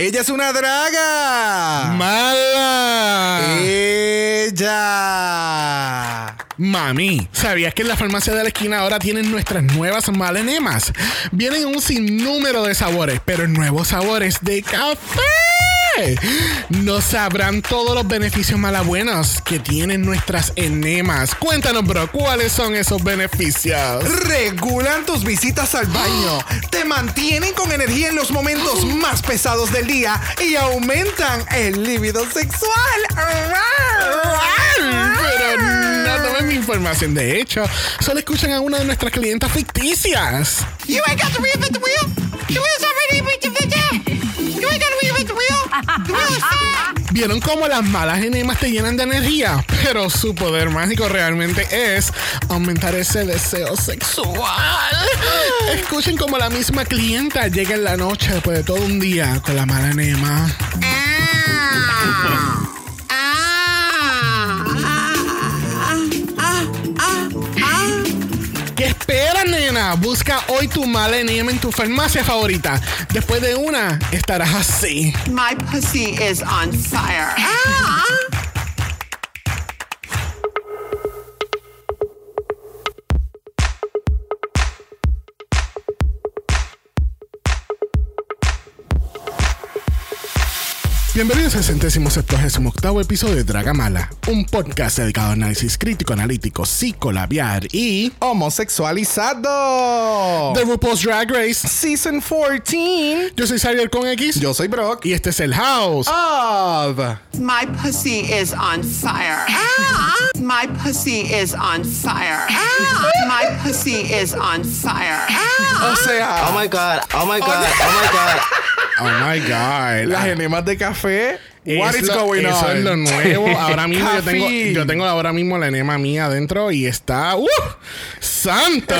Ella es una draga. ¡Mala! Ella. Mami, ¿sabías que en la farmacia de la esquina ahora tienen nuestras nuevas malenemas? Vienen un sinnúmero de sabores, pero nuevos sabores de café. No sabrán todos los beneficios malabuenos que tienen nuestras enemas. Cuéntanos, bro, ¿cuáles son esos beneficios? Regulan tus visitas al baño, te mantienen con energía en los momentos más pesados del día y aumentan el líbido sexual. Pero no tomen mi información. De hecho, solo escuchan a una de nuestras clientas ficticias. You ain't got to reinvent the wheel. The wheel's already. You ¿Vieron cómo las malas enemas te llenan de energía? Pero su poder mágico realmente es aumentar ese deseo sexual. Escuchen cómo la misma clienta llega en la noche después de todo un día con la mala enema. ¿Qué esperas, nena? Busca hoy tu enema en tu farmacia favorita. Después de una, estarás así. My pussy is on fire. Bienvenidos al centésimo septuagésimo octavo episodio de Dragamala, un podcast dedicado a análisis crítico, analítico, psicolabiar y Homosexualizado. The RuPaul's Drag Race. Season 14. Yo soy Xavier con X Yo soy Brock. y este es el House. Of. My pussy is on fire. My pussy is on fire. My pussy is on fire. O sea, Oh my god, oh my god, oh my god. Oh my God. las enemas de café. fe What Es is lo- going eso on? es lo nuevo. Ahora mismo yo tengo, yo tengo ahora mismo la enema mía adentro y está. ¡Uh! ¡Santo!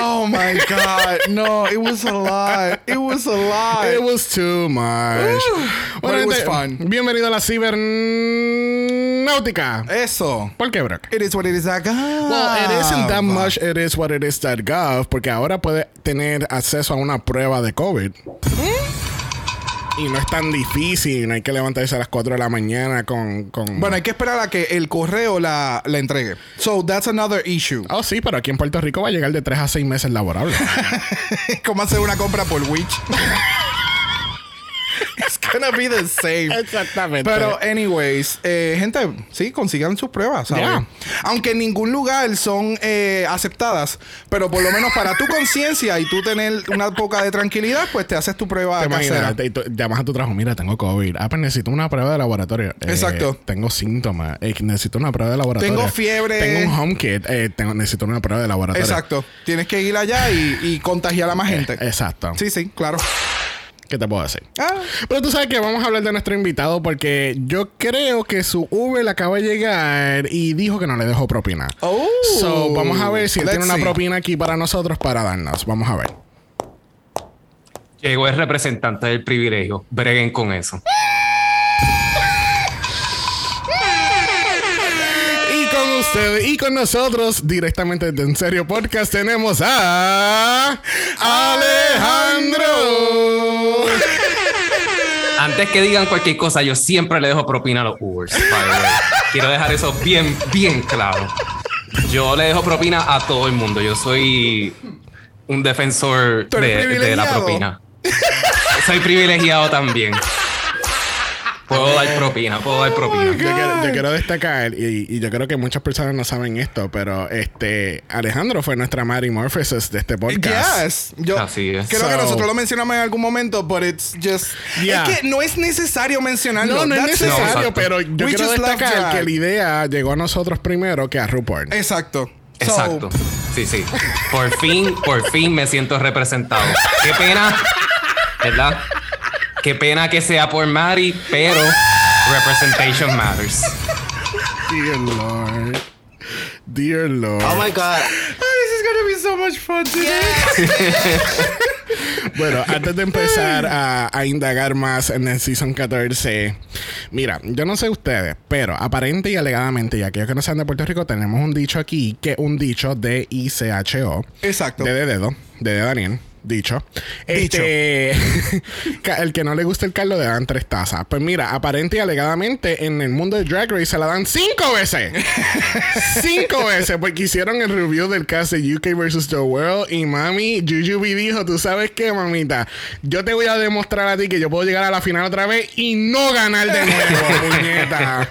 Oh my god. No, it was a lot. It was a lot. It was too much. But it was fun. Bienvenido a la cibernáutica. Eso. ¿Por qué, Brock? It is what it is. Like, Well, it isn't that much. It is what it is. Gov, porque ahora puede tener acceso a una prueba de COVID. Y no es tan difícil. No hay que levantarse a las 4 de la mañana con. con... Bueno, hay que esperar a que el correo la, la entregue. So that's another issue. Oh, sí, pero aquí en Puerto Rico va a llegar de 3 a 6 meses laborables. ¿Cómo hacer una compra por Witch? It's gonna be the same. Exactamente. Pero, anyways, eh, gente, sí, consigan sus pruebas, ¿sabes? Yeah. Aunque en ningún lugar son eh, aceptadas, pero por lo menos para tu conciencia y tú tener una poca de tranquilidad, pues te haces tu prueba Te casera. te- tú llamas a tu trabajo, mira, tengo COVID. Ah, pues necesito una prueba de laboratorio. Eh, Exacto. tengo síntomas. Eh, necesito una prueba de laboratorio. Tengo fiebre. Tengo un home kit. Eh, tengo, necesito una prueba de laboratorio. Exacto. Tienes que ir allá y, y contagiar a más gente. Exacto. Sí, sí, claro. ¿Qué te puedo decir? Ah, Pero tú sabes que vamos a hablar de nuestro invitado porque yo creo que su Uber acaba de llegar y dijo que no le dejó propina. Oh. So, vamos a ver si él Let's tiene una see. propina aquí para nosotros para darnos. Vamos a ver. Llegó el representante del privilegio. Breguen con eso. Y con ustedes y con nosotros, directamente desde En Serio Podcast, tenemos a Alejandro. Antes que digan cualquier cosa, yo siempre le dejo propina a los Ubers. Quiero dejar eso bien, bien claro. Yo le dejo propina a todo el mundo. Yo soy un defensor de, de la propina. Soy privilegiado también. Puedo dar propina, puedo dar propina. Yo quiero, yo quiero destacar, y, y yo creo que muchas personas no saben esto, pero este Alejandro fue nuestra Mary Morpheus de este podcast. Yes. Yo Así es. creo que So- nosotros lo mencionamos en algún momento, but it's just. Yeah. Es que no es necesario mencionarlo. No, no es That's. No, necesario, exacto. pero yo We quiero destacar que la idea llegó a nosotros primero que a RuPaul. Exacto. So, Exacto. Sí, sí. Por fin, por fin me siento representado. Qué pena, ¿verdad? Qué pena que sea por Mari, pero representation matters. Dear Lord. Dear Lord. Oh my god. This is gonna be so much fun today. Bueno, antes de empezar a, a indagar más en el Season 14, mira, yo no sé ustedes, pero aparente y alegadamente, y aquellos que no sean de Puerto Rico, tenemos un dicho aquí, que un dicho de ICHO, Exacto. de de dedo, de de Daniel, Dicho. Este, el que no le gusta el caldo le dan tres tazas. Pues mira, aparente y alegadamente en el mundo de Drag Race se la dan cinco veces. cinco veces. Porque hicieron el review del cast de UK vs. The World. Y mami, Jujubee dijo: Tú sabes qué, mamita. Yo te voy a demostrar a ti que yo puedo llegar a la final otra vez y no ganar de nuevo, puñeta.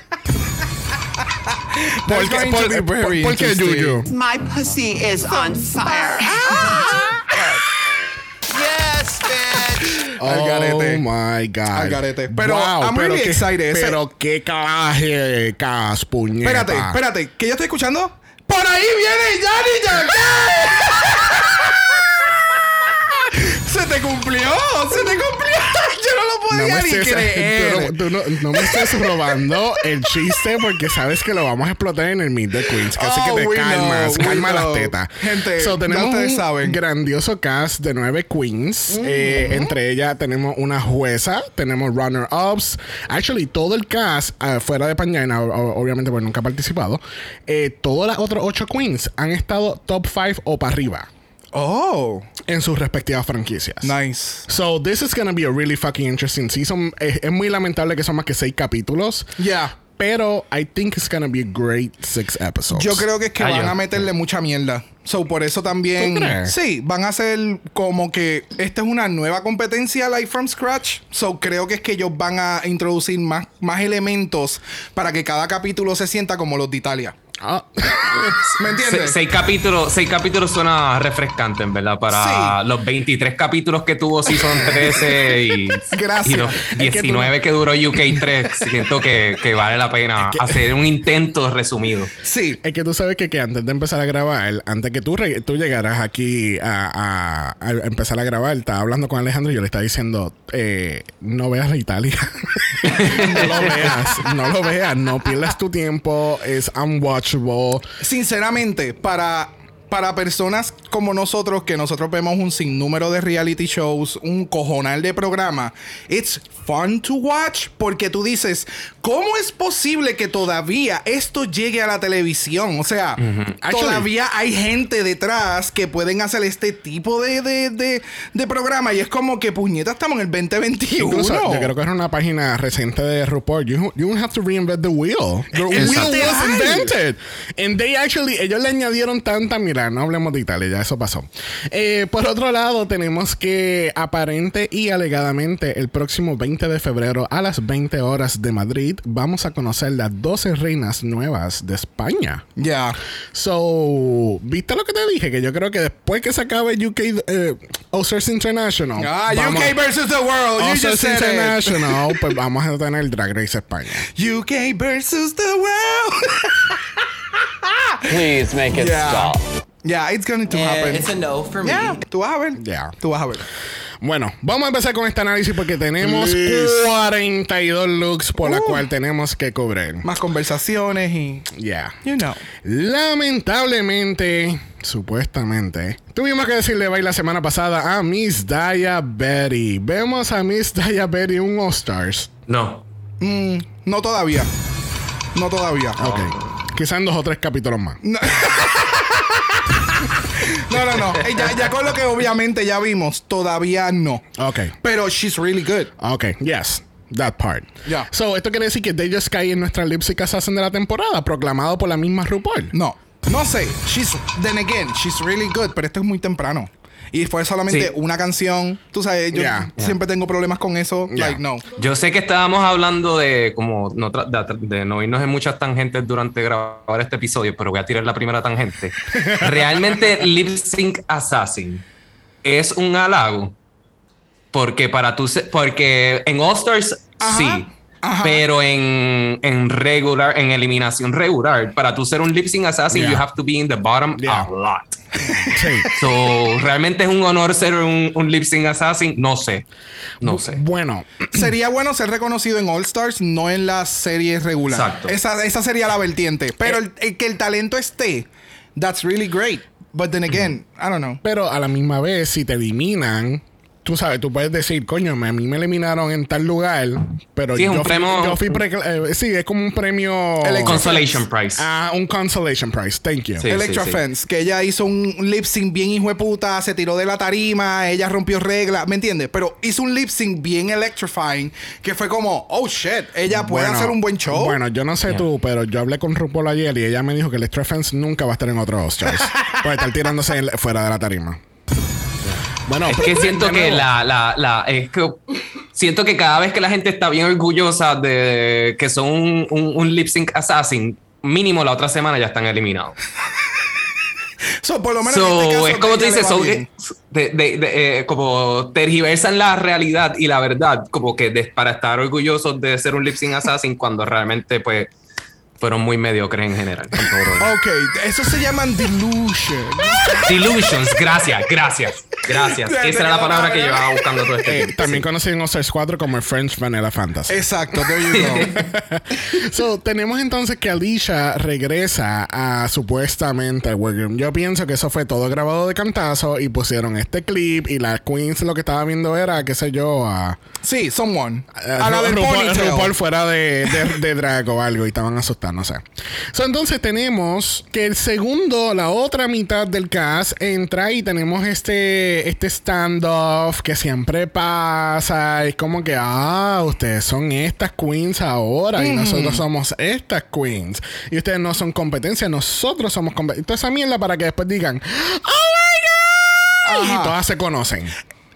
¿Por That's qué, going por, to be por- very por qué, interesting. Juju? My pussy is on fire. Al garete. my God. Al garete. Pero I'm really qué- excited. Ese- Pero qué calaje, cas, puñeta. Espérate, espérate, que yo estoy escuchando. Por ahí viene Yanni Se te cumplió, se te no me, ni estés, creer. tú no, tú no- no me estés robando el chiste porque sabes que lo vamos a explotar en el Meet the Queens. Así Oh, que te we calmas, know, calma las tetas. Gente, so, tenemos un saben. grandioso cast de nueve queens. Eh, entre ellas tenemos una jueza, tenemos runner-ups. Actually, todo el cast, ah, fuera de Pañana, obviamente porque nunca ha participado, eh, todas las otras ocho queens han estado top five o para arriba Oh, en sus respectivas franquicias. nice. So this is gonna be a really fucking interesting season. Es, es muy lamentable que son más que seis capítulos. Yeah. Pero I think it's gonna be a great six episodes. Yo creo que es que Ah, van yo- a meterle mucha mierda. So, por eso también. Sí, van a hacer como que esta es una nueva competencia, like from scratch. So, creo que es que ellos van a introducir más, más elementos para que cada capítulo se sienta como los de Italia. Ah, ¿Me Se- entiendes? seis capítulos, seis capítulos suena refrescante, en verdad, para Sí. los 23 capítulos que tuvo Season 13 y, y los Es que tú 19 que, duró UK 3. Siento que, que vale la pena hacer un intento resumido. Sí. es que tú sabes que, que antes de empezar a grabar, antes que tú, tú llegaras aquí a, a- a empezar a grabar, estaba hablando con Alejandro y yo le estaba diciendo, eh, no veas la Italia. no lo veas, no lo veas, no pierdas tu tiempo, es Sinceramente, para, para personas como nosotros, que nosotros vemos un sinnúmero de reality shows, un cojonal de programa, it's fun to watch porque tú dices, ¿cómo es posible que todavía esto llegue a la televisión? O sea, Actually- todavía hay gente detrás que pueden hacer este tipo de, de, de- de programa y es como que puñeta, estamos en el 2021. Incluso, yo creo que era una página reciente de RuPaul. You, you don't have to reinvent the wheel. The wheel was invented. And they actually, ellos le añadieron tanta, no hablemos de Italia, ya eso pasó. Eh, por otro lado, tenemos que aparente y alegadamente el próximo 20 de febrero a las 20 horas de Madrid vamos a conocer las 12 reinas nuevas de España. Ya. So, ¿viste lo que te dije? Que yo creo que después que se acabe UK eh, International. Ah, vamos- UK versus the world. You just Stars said it. International, pues vamos a tener Drag Race España. UK versus the world. Please make it Yeah. stop. Yeah, it's going to happen. it's a no for me. Yeah, tú vas a ver. Yeah. Tú vas a ver. Bueno, vamos a empezar con este análisis porque tenemos Please. 42 looks por la Uh. cual tenemos que cubrir. Más conversaciones y. Yeah. You know. Lamentablemente, supuestamente, tuvimos que decirle bye la semana pasada a Miss Daya Betty. Vemos a Miss Daya Betty un All Stars. No. Mm, no todavía. No todavía. Ok. Quizás en dos o tres capítulos más. No, no, no. Eh, Ya, ya con lo que obviamente ya vimos, todavía no. Ok. Pero she's really good. Ok, yes. That part. Yeah. So, esto quiere decir que Deja Sky es nuestra lip sync assassin de la temporada, proclamado por la misma RuPaul. No. No sé. She's. Then again, she's really good. Pero esto es muy temprano. Y fue solamente Sí. una canción. Tú sabes, yo Yeah, siempre tengo problemas con eso. Yeah. Like, no. Yo sé que estábamos hablando de como no de, de no irnos en muchas tangentes durante grabar este episodio, pero voy a tirar la primera tangente. Realmente Lip Sync Assassin es un halago porque para tú porque en All Stars Ajá, sí, ajá. pero en, en regular en eliminación regular para tú ser un Lip Sync Assassin Yeah. you have to be in the bottom Yeah. a lot. Sí. So, realmente es un honor ser un, un Lip Sync Assassin, no sé. No sé. Bueno, Sería bueno ser reconocido en All Stars, no en la serie regular. Exacto. Esa, esa sería la vertiente. Pero el, el que el talento esté, that's really great. But then again, I don't know. pero a la misma vez, si te eliminan, tú sabes, tú puedes decir, coño, a mí me eliminaron en tal lugar, pero Sí, yo, un fui, premio- yo fui pre- eh, sí, es como un premio Consolation Prize. Ah, un consolation prize. Thank you. Sí. Electra sí. Fence, que ella hizo un lip sync bien hijo de puta, se tiró de la tarima, ella rompió reglas, ¿me entiendes? Pero hizo un lip sync bien electrifying, que fue como, oh shit, ella puede Bueno, hacer un buen show. Bueno, yo no sé Yeah. tú, pero yo hablé con RuPaul ayer y ella me dijo que el Extra Fence nunca va a estar en otros Oscars. Puede estar tirándose fuera de la tarima. Bueno, Es que siento que la, la, la, es que siento que cada vez que la gente está bien orgullosa de que son un, un, un lip sync assassin, mínimo la otra semana ya están eliminados. So, por lo menos en So, este caso, es como tú dices, son, bien. de, de- de- eh, como tergiversan la realidad y la verdad, como que para estar orgullosos de ser un lip sync assassin cuando realmente pues fueron muy mediocres en general. demás. Ok, eso se llaman delusion. Delusions, gracias, gracias, gracias. Esa era la palabra que llevaba buscando todo este eh, tiempo. también conocido en Oscars 4 como el French Vanilla Fantasy. Exacto, there you go. So, tenemos entonces que Alicia regresa a supuestamente al workroom. Yo pienso que eso fue todo grabado de cantazo y pusieron este clip y la Queens lo que estaba viendo era, qué sé yo, a, Sí, someone. Eh, A la del RuPaul, ponytail. RuPaul fuera de, de, de drag o algo y estaban asustados, no sé. So, entonces tenemos que el segundo, la otra mitad del cast entra y tenemos este, este standoff que siempre pasa. Es como que, ah, ustedes son estas queens ahora y nosotros somos estas queens. Y ustedes no son competencia, nosotros somos competencia. Toda esa mierda para que después digan, ¡Oh my God! Ajá. Y todas se conocen.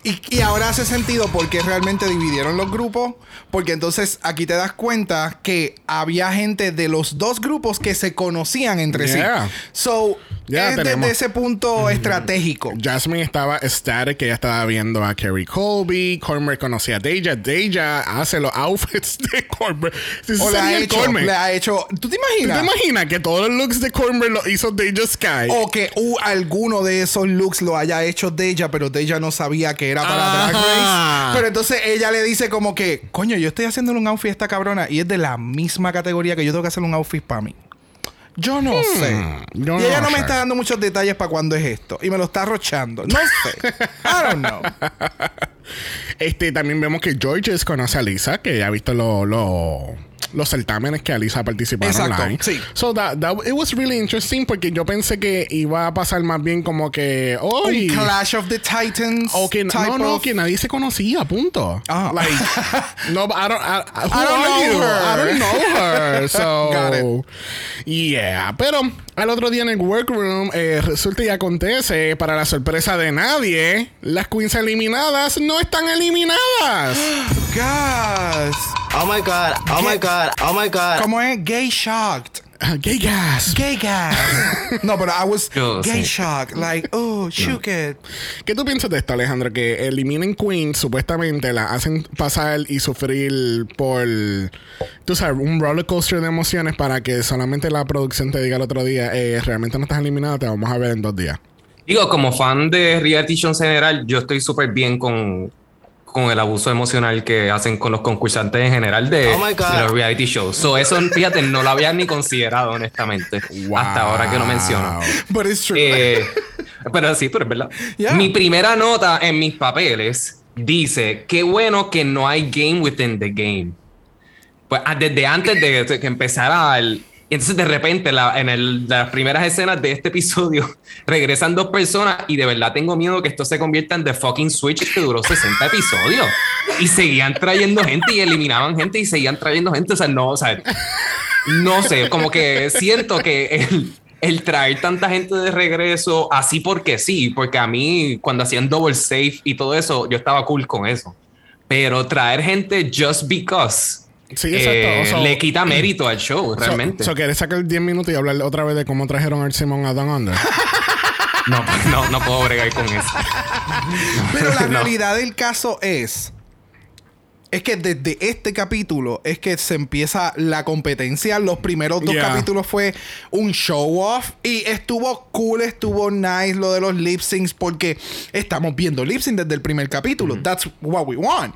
Y, y ahora hace sentido porque realmente dividieron los grupos. Porque entonces aquí te das cuenta que había gente de los dos grupos que se conocían entre Yeah. sí. So, Ya es tenemos. desde ese punto estratégico. Jasmine estaba ecstatic, que ella estaba viendo a Kerry Colby. Cormer conocía a Deja. Deja hace los outfits de Cormer. O le ha hecho, Cormer. le ha hecho. ¿Tú te ¿Tú imaginas? te imaginas que todos los looks de Cormer lo hizo Deja Sky? O que uh, alguno de esos looks lo haya hecho Deja, pero Deja no sabía que era para Drag Ajá. Race. Pero entonces ella le dice como que, coño, yo estoy haciéndole un outfit a esta cabrona y es de la misma categoría que yo tengo que hacer un outfit para mí. Yo no sé. Hmm, yo y ella no no me sé. está dando muchos detalles para cuándo es esto. Y me lo está arrochando. No sé. I don't know. Este, también vemos que Georges conoce a Lisa, que ya ha visto lo- lo- los certámenes que Alisa participaron Exacto, online. sí. So that, that- it was really interesting porque yo pensé que iba a pasar más bien como que Un Clash of the Titans. O que no, no, of- que nadie se conocía, punto. Ah. Like, no, I don't, I, who I don't are know you? her. I don't know her. So, Got it. yeah. Pero al otro día en el workroom eh, resulta y acontece, para la sorpresa de nadie, las queens eliminadas no están eliminadas. Gas. Oh my god. Oh my god. Oh my god. ¿Cómo es? Gay shocked. Gay gas. Gay gas. no, pero I was Yo gay sé. shocked. Like, oh, shook it. ¿Qué tú piensas de esto, Alejandro? Que eliminen queens, supuestamente la hacen pasar y sufrir por, tú sabes, un roller coaster de emociones para que solamente la producción te diga el otro día, eh, realmente no estás eliminada, te vamos a ver en dos días. Digo, como fan de reality shows en general, yo estoy súper bien con, con el abuso emocional que hacen con los concursantes en general de, Oh de los reality shows. So, eso, fíjate, no lo había ni considerado, honestamente, hasta ahora que lo menciono. But it's true. Eh, pero sí, pero es verdad. Yeah. Mi primera nota en mis papeles dice: Qué bueno que no hay game within the game. Pues ah, desde antes de que empezara el. Entonces, de repente, la- en el- las primeras escenas de este episodio, regresan dos personas y de verdad tengo miedo que esto se convierta en The Fucking Switch que duró 60 episodios. Y seguían trayendo gente y eliminaban gente y seguían trayendo gente. O sea, no, o sea, no sé, como que siento que el, el traer tanta gente de regreso así porque sí, porque a mí cuando hacían double safe y todo eso, yo estaba cool con eso. Pero traer gente just because Sí, eh, exacto. So- le quita mérito al show, realmente. So, ¿Quieres sacar 10 minutos y hablar otra vez de cómo trajeron al Simón a Down Under? no, no, no puedo bregar con eso. Pero la No. realidad del caso es. Es que desde este capítulo es que se empieza la competencia. Los primeros dos Yeah. capítulos fue un show off. Y estuvo cool, estuvo nice lo de los lip syncs. Porque estamos viendo lip sync desde el primer capítulo. That's what we want.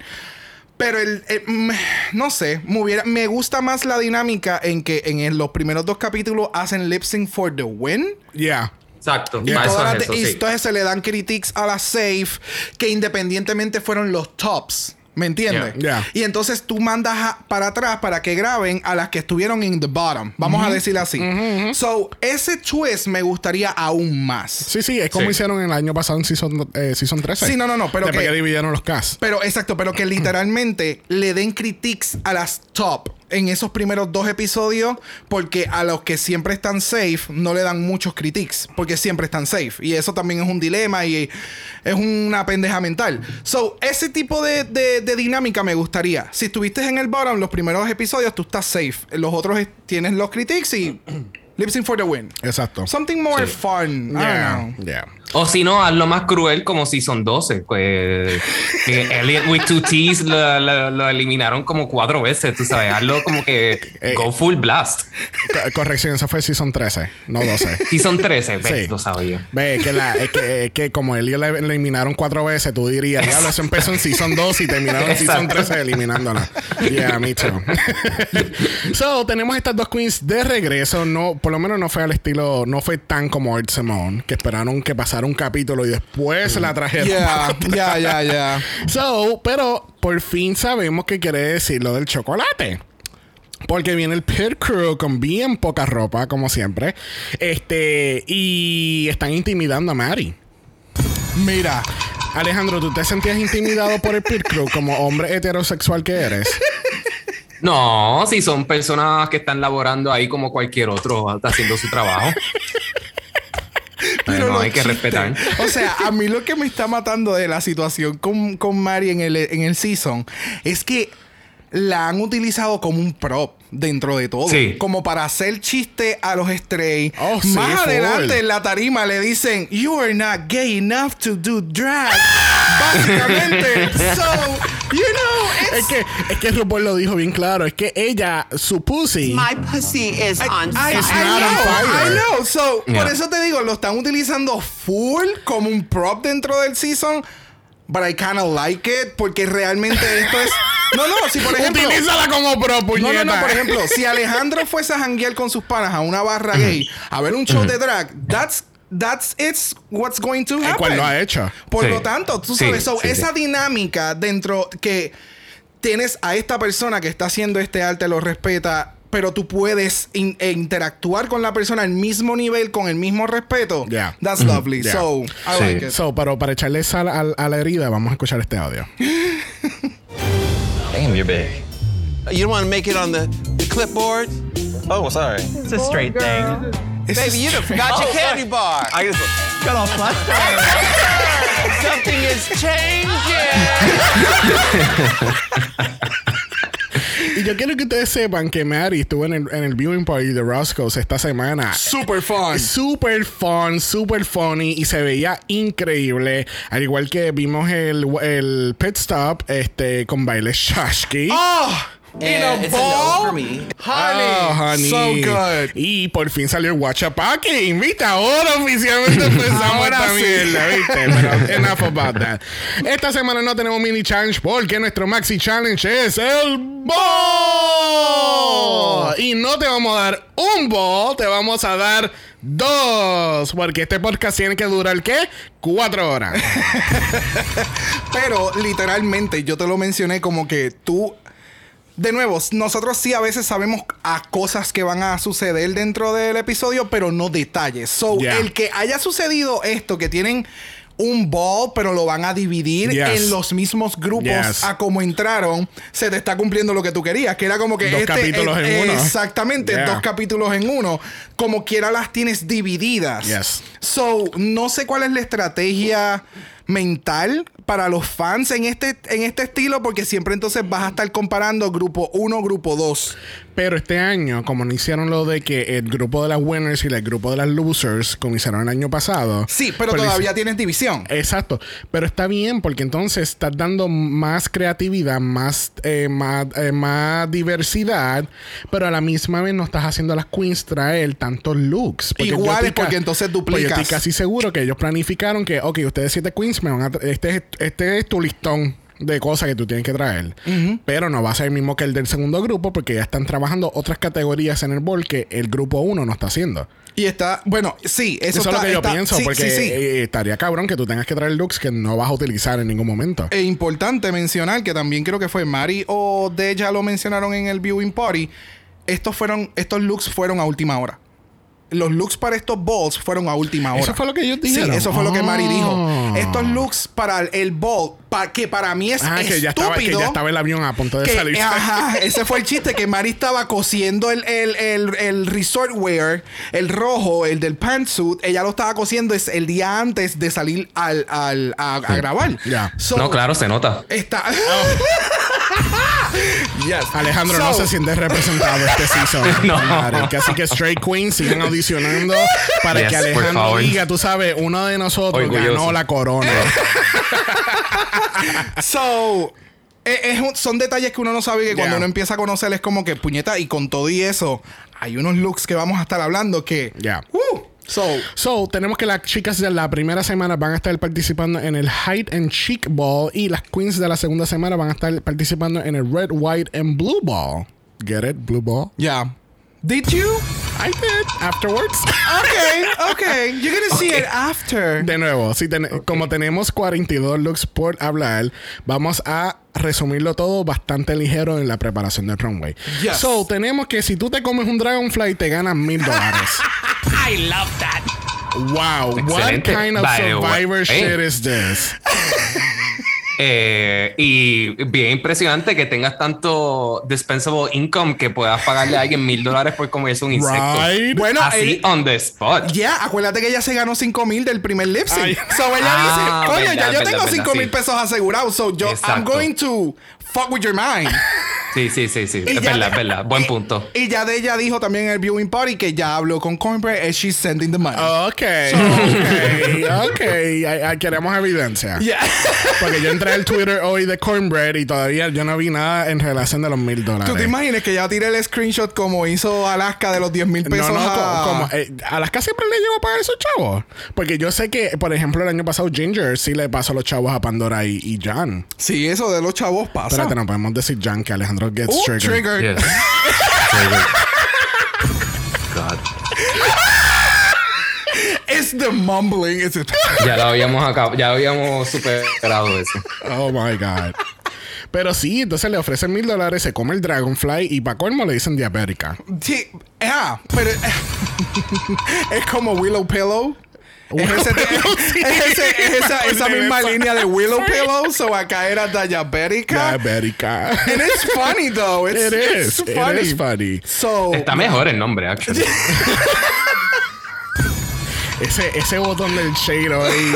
Pero el, el- mm, no sé, me, hubiera- me gusta más la dinámica en que en el- los primeros dos capítulos hacen lip sync for the win. Yeah. Exacto. Y todas eso, de- y sí. entonces se le dan critiques a las safe que independientemente fueron los tops. ¿Me entiendes? Yeah. Yeah. Y entonces tú mandas a- para atrás para que graben a las que estuvieron en the bottom. Vamos a decirlo así. So, ese twist me gustaría aún más. Sí, sí, es como Sí. hicieron el año pasado en Season, eh, season 13. Sí, no, no, no, pero Después que- que dividieron los cast. Pero exacto, pero que literalmente le den critiques a las top en esos primeros dos episodios, porque a los que siempre están safe no le dan muchos critiques, porque siempre están safe. Y eso también es un dilema y es una pendeja mental. So, ese tipo de, de- dinámica me gustaría. Si estuviste en el bottom, los primeros episodios, tú estás safe. Los otros es- tienes los critiques y lip sync for the win. Exacto. Something more Sí. fun. I don't Yeah, know. yeah. O si no, hazlo más cruel como Season 12. Pues, que Elliot with two T's lo, lo- lo eliminaron como cuatro veces, tú sabes. Hazlo como que Eh. go full blast. Co- corrección, eso fue Season 13, no 12. Season 13, ves, Sí. lo sabía. Ve, que, la, es que, es que como él le eliminaron cuatro veces, tú dirías, diablo, eso empezó en Season 2 y terminaron en Season Exacto. 13 eliminándola. Yeah, me too. so, tenemos estas dos queens de regreso. No, por lo menos no fue al estilo, no fue tan como Art Simone, que esperaron que pasara un capítulo y después la trajeron. Yeah, yeah, yeah. So, pero por fin sabemos qué quiere decir lo del chocolate. Porque viene el pit crew con bien poca ropa, como siempre. Este, y están intimidando a Mary. Mira. Alejandro, ¿tú te sentías intimidado por el pit crew como hombre heterosexual que eres? No, si son personas que están laborando ahí como cualquier otro, está haciendo su trabajo. Pero no hay que respetar. O sea, a mí lo que me está matando de la situación con, con Mari en el, en el season es que la han utilizado como un prop dentro de todo. Sí. Como para hacer chiste a los stray. Oh, sí, Más adelante en la tarima le dicen, You are not gay enough to do drag. Básicamente. so, you know, Es que, es que RuPaul lo dijo bien claro. Es que ella, su pussy. My pussy is on I, fire. I on know. I know. So, Yeah. por eso te digo, lo están utilizando full como un prop dentro del season. But I kind of like it porque realmente esto es. No, no, si por ejemplo. Utilízala como pro, No, puñeta. no, no, por ejemplo, si Alejandro fuese a janguear con sus panas a una barra gay a ver un show de drag, that's that's it's what's going to El happen. cual lo ha hecho. Por Sí. lo tanto, tú Sí, sabes, so, sí, esa dinámica dentro que tienes a esta persona que está haciendo este arte, lo respeta, pero tú puedes in- e interactuar con la persona al mismo nivel, con el mismo respeto. Yeah. That's lovely. Yeah. So, I Sí. like it. So, pero para echarle sal a, a la herida, vamos a escuchar este audio. Damn, you're big. You don't want to make it on the, the clipboard? Oh, sorry. It's a straight thing. Baby, you done forgot your candy bar. I guess. Got all flustered. Something is changing. Y yo quiero que ustedes sepan que Mary estuvo en el, en el viewing party de Roscoe's esta semana. Super fun. Super fun, super funny y se veía increíble. Al igual que vimos el, el pit stop este, con baile Shashki. Oh, in a it's a no ball. for me. Honey, Oh, honey. So good. Y por fin salió el Watchapaki. ¿Viste? Ahora oficialmente empezamos Ahora mierda, ¿viste? Pero enough about that. Esta semana no tenemos mini challenge porque nuestro maxi challenge es el ball. Y no te vamos a dar un ball, te vamos a dar dos. Porque este podcast tiene que durar, ¿qué? Cuatro horas. Pero literalmente yo te lo mencioné como que tú de nuevo, nosotros sí a veces sabemos a cosas que van a suceder dentro del episodio, pero no detalles. So, Yeah. el que haya sucedido esto, que tienen un ball, pero lo van a dividir Yes. en los mismos grupos Yes. a como entraron, se te está cumpliendo lo que tú querías, que era como que Dos este, capítulos eh, en uno. Exactamente, Yeah. dos capítulos en uno. Como quiera las tienes divididas. Yes. So, no sé cuál es la estrategia mental para los fans en este, en este estilo, porque siempre entonces vas a estar comparando grupo 1, grupo 2. Pero este año, como no hicieron lo de que el grupo de las winners y el grupo de las losers, como hicieron el año pasado. Sí, pero pues todavía tienes división. Exacto, pero está bien porque entonces estás dando más creatividad, más, eh, más, eh, más diversidad, pero a la misma vez no estás haciendo a las queens traer tantos looks. Porque ca- porque entonces pues yo duplicas. estoy casi seguro que ellos planificaron que, ok, ustedes siete queens me van a este, es- este es tu listón. de cosas que tú tienes que traer. Pero no va a ser el mismo que el del segundo grupo porque ya están trabajando otras categorías en el bowl que el grupo 1 no está haciendo. Y está, bueno, sí, eso, Eso, está- es lo que yo está- pienso, sí, porque sí, sí. eh, estaría cabrón que tú tengas que traer looks que no vas a utilizar en ningún momento. Es importante mencionar que también creo que fue Mari o Deja lo mencionaron en el viewing party. Estos fueron, estos looks fueron a última hora. Los looks para estos balls fueron a última hora. Eso fue lo que ellos Sí, dijeron. eso fue lo que Mari dijo. Ah. Estos looks para el ball, pa- que para mí es Ah, que ya, estúpido. estaba, que ya estaba el avión a punto de que- salir. ajá, ese fue el chiste que Mari estaba cosiendo el, el, el, el resort wear, el rojo, el del pantsuit. Ella lo estaba cosiendo es el día antes de salir al, al- a, a grabar. Ya. So, No, claro, se nota. Está. yes. Alejandro no se siente representado este season. No. Así que Straight Queen siguen audicionando para Yes, que Alejandro diga, tú sabes, uno de nosotros Orgulloso. ganó la corona. So, eh, es un- son detalles que uno no sabe que cuando uno empieza a conocer es como que puñeta y con todo y eso hay unos looks que vamos a estar hablando que Yeah. uh, so So, tenemos que las chicas de la primera semana van a estar participando en el Height and Chic Ball y las queens de la segunda semana van a estar participando en el Red, White and Blue Ball. Get it? Blue Ball. yeah did you I did. Afterwards. okay okay you're gonna see it after De nuevo, si ten- como tenemos 42 looks por hablar, vamos a resumirlo todo bastante ligero en la preparación del runway. Yes. So, tenemos que si tú te comes un Dragonfly, te ganas mil dólares. I love that. wow, what Excelente. kind of survivor hey. shit is this? Eh, y bien impresionante que tengas tanto dispensable income que puedas pagarle a alguien mil dólares por comerse un insecto. Right? bueno Así el- on the spot. ya, acuérdate que ella se ganó 5 mil del primer lip sync. Ay. So ella Ah, dice, coño, verdad, ya yo verdad, tengo verdad, 5 mil sí. pesos asegurados. So yo, I'm Exacto. going to fuck with your mind. Sí, sí, sí, sí. Y Es verdad, es de- verdad. Buen y- punto. Y ya de ella dijo también en el viewing party que ya habló con Cornbread and she's sending the money. Ok, ok, ok. Queremos evidencia. Yeah. Porque yo entré al Twitter hoy de Cornbread y todavía yo no vi nada en relación de los mil dólares. ¿Tú te imaginas que ya tiré el screenshot como hizo Alaska de los 10 mil No, pesos? no, a- co- como, eh, Alaska siempre le llegó a pagar esos chavos. Porque yo sé que, por ejemplo, el año pasado Ginger sí le pasó los chavos a Pandora y, y Jan. Sí, eso de los chavos pasa. Espérate, no podemos decir Jan que Alejandro gets Uh, triggered. triggered. Yes. Triggered. God. It's the mumbling. It's the- Ya lo habíamos acabado, ya habíamos superado eso. Oh my God. Pero sí, entonces le ofrecen mil dólares, se come el Dragonfly y para colmo le dicen diabética. Sí, ah, pero es como Willow Pillow. Es, ese- es ese- es esa, esa misma línea de Willow Pillow. So acá era diabética. Diabética. And it's funny though. It's, It is. it's It funny. is funny. So Está mejor el nombre, actually. Ese, ese botón del shade ahí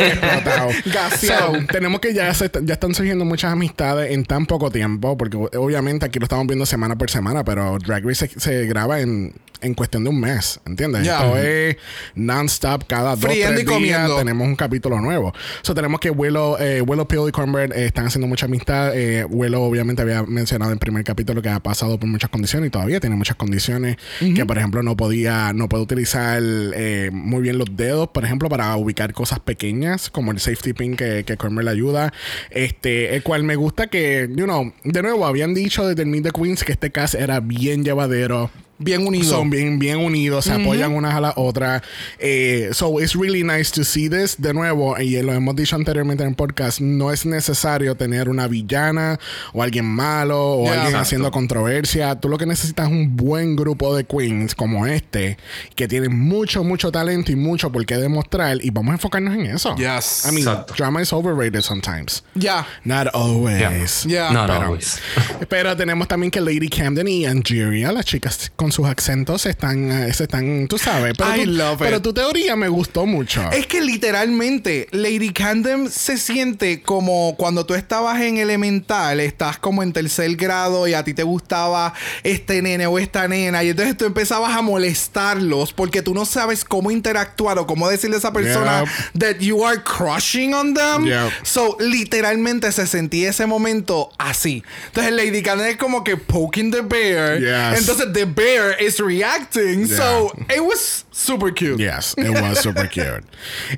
explotado. Gaseado. So, tenemos que ya, se, ya están surgiendo muchas amistades en tan poco tiempo, porque obviamente aquí lo estamos viendo semana por semana, pero Drag Race se, se graba en, en cuestión de un mes, ¿entiendes? Ya. Esto es non-stop, cada dos Friendo tres y días comiendo. tenemos un capítulo nuevo. So, tenemos que Willow, eh, Willow Pill y Cornbread eh, están haciendo mucha amistad. Eh, Willow obviamente había mencionado en el primer capítulo que ha pasado por muchas condiciones y todavía tiene muchas condiciones que por ejemplo no podía, no puede utilizar eh, muy bien los dedos, por ejemplo, para ubicar cosas pequeñas, como el safety pin que, que le ayuda. Este, el cual me gusta que, you know, de nuevo, habían dicho desde el Meet the Queens que este cast era bien llevadero. Bien unido. Son bien, bien unidos, se apoyan unas a las otras. Eh, so it's really nice to see this. De nuevo, y lo hemos dicho anteriormente en el podcast, no es necesario tener una villana o alguien malo o Yeah. alguien Exacto. haciendo controversia. Tú lo que necesitas es un buen grupo de queens como este, que tienen mucho, mucho talento y mucho por qué demostrar. Y vamos a enfocarnos en eso. Yes. I mean, Exacto. drama is overrated sometimes. Ya. Not always. Yeah. no, no, pero- always. Pero tenemos también que Lady Camden y Angeria, las chicas con sus acentos, están, eh, se están, tú sabes. Pero, I tu, love pero it. tu teoría me gustó mucho. Es que literalmente Lady Camden se siente como cuando tú estabas en elemental, estás como en tercer grado y a ti te gustaba este nene o esta nena y entonces tú empezabas a molestarlos porque tú no sabes cómo interactuar o cómo decirle a esa persona that you are crushing on them. Yep. So literalmente se sentía ese momento así. Entonces Lady Camden es como que poking the bear. Yes. Entonces the bear here is reacting. So it was super cute. Yes, it was super cute.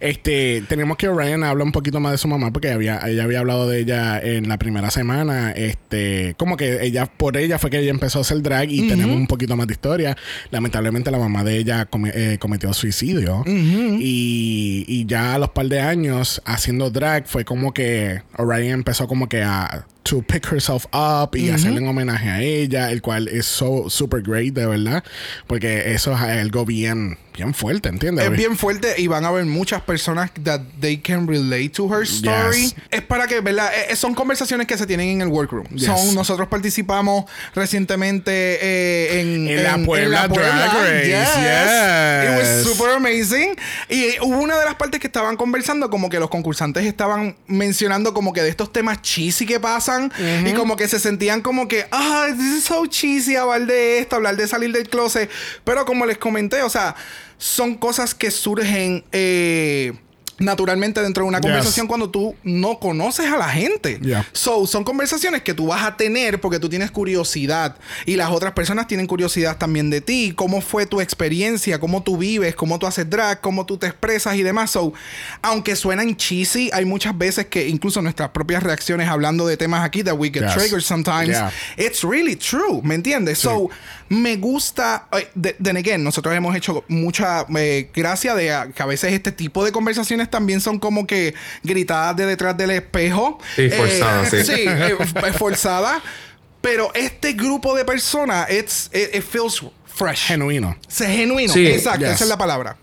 Este, tenemos que Ryan habla un poquito más de su mamá porque había, ella había hablado de ella en la primera semana. Este, como que ella, por ella fue que ella empezó a hacer drag y tenemos un poquito más de historia. Lamentablemente la mamá de ella eh, cometió suicidio y, y ya a los par de años haciendo drag fue como que Orion empezó como que a to pick herself up y hacerle un homenaje a ella, el cual es so super great de verdad, porque eso es algo bien bien fuerte, ¿entiendes? Es bien fuerte y van a haber muchas personas that they can relate to her story. Yes. Es para que, ¿verdad? Eh, son conversaciones que se tienen en el workroom. Yes. Son, nosotros participamos recientemente eh, en, En la Puebla Drag Race, It was yes. super amazing. Y hubo una de las partes que estaban conversando, como que los concursantes estaban mencionando como que de estos temas cheesy que pasan y como que se sentían como que, ah, this is so cheesy hablar de esto, hablar de salir del closet. Pero como les comenté, o sea, son cosas que surgen eh, naturalmente dentro de una Yes. conversación cuando tú no conoces a la gente. Yeah. So, son conversaciones que tú vas a tener porque tú tienes curiosidad y las otras personas tienen curiosidad también de ti. ¿Cómo fue tu experiencia? ¿Cómo tú vives? ¿Cómo tú haces drag? ¿Cómo tú te expresas y demás? So, aunque suenan cheesy, hay muchas veces que incluso nuestras propias reacciones hablando de temas aquí that we get Yes. triggered sometimes, Yeah. it's really true, ¿me entiendes? So, me gusta, eh, de- then again, nosotros hemos hecho mucha eh, gracia de a- que a veces este tipo de conversaciones también son como que gritadas de detrás del espejo. Sí, forzadas, Eh, sí. eh, f- forzadas. Pero este grupo de personas, it's, it, it feels fresh. genuino. Se genuino. Sí, Exacto, yes. esa es la palabra.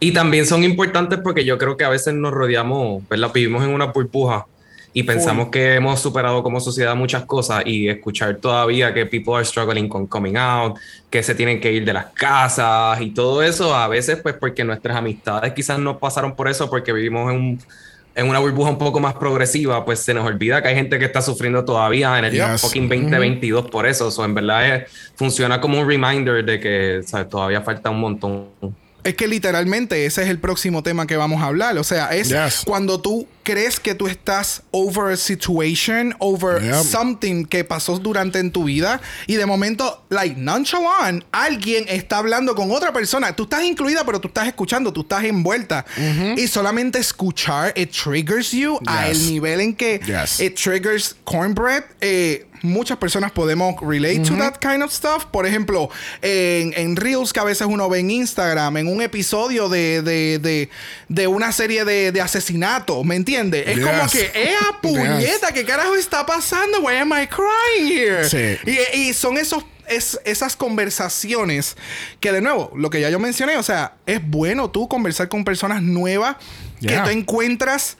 Y también son importantes porque yo creo que a veces nos rodeamos, ¿verdad? Vivimos en una burbuja y pensamos que hemos superado como sociedad muchas cosas y escuchar todavía que people are struggling con coming out, que se tienen que ir de las casas y todo eso, a veces pues porque nuestras amistades quizás no pasaron por eso porque vivimos en un- en una burbuja un poco más progresiva, pues se nos olvida que hay gente que está sufriendo todavía en el Yes. fucking 2022 por eso. So, en verdad es- funciona como un reminder de que ¿sabes? todavía falta un montón. Es que literalmente ese es el próximo tema que vamos a hablar. O sea, es Yes. cuando tú crees que tú estás over a situation, over Yep. something que pasó durante en tu vida y de momento, like nonchalant, alguien está hablando con otra persona. Tú estás incluida, pero tú estás escuchando, tú estás envuelta. Y solamente escuchar, it triggers you a Yes. el nivel en que Yes. it triggers cornbread. Eh, muchas personas podemos relate to that kind of stuff. Por ejemplo, en, en Reels que a veces uno ve en Instagram, en un episodio de, de, de, de una serie de, de asesinato, ¿me entiendes? Es Yes. como que, ¡ea puñeta! ¿Qué carajo está pasando? Why am I crying here? Sí. Y, y son esos... Es, esas conversaciones que de nuevo, lo que ya yo mencioné, o sea, es bueno tú conversar con personas nuevas Yeah. que tú encuentras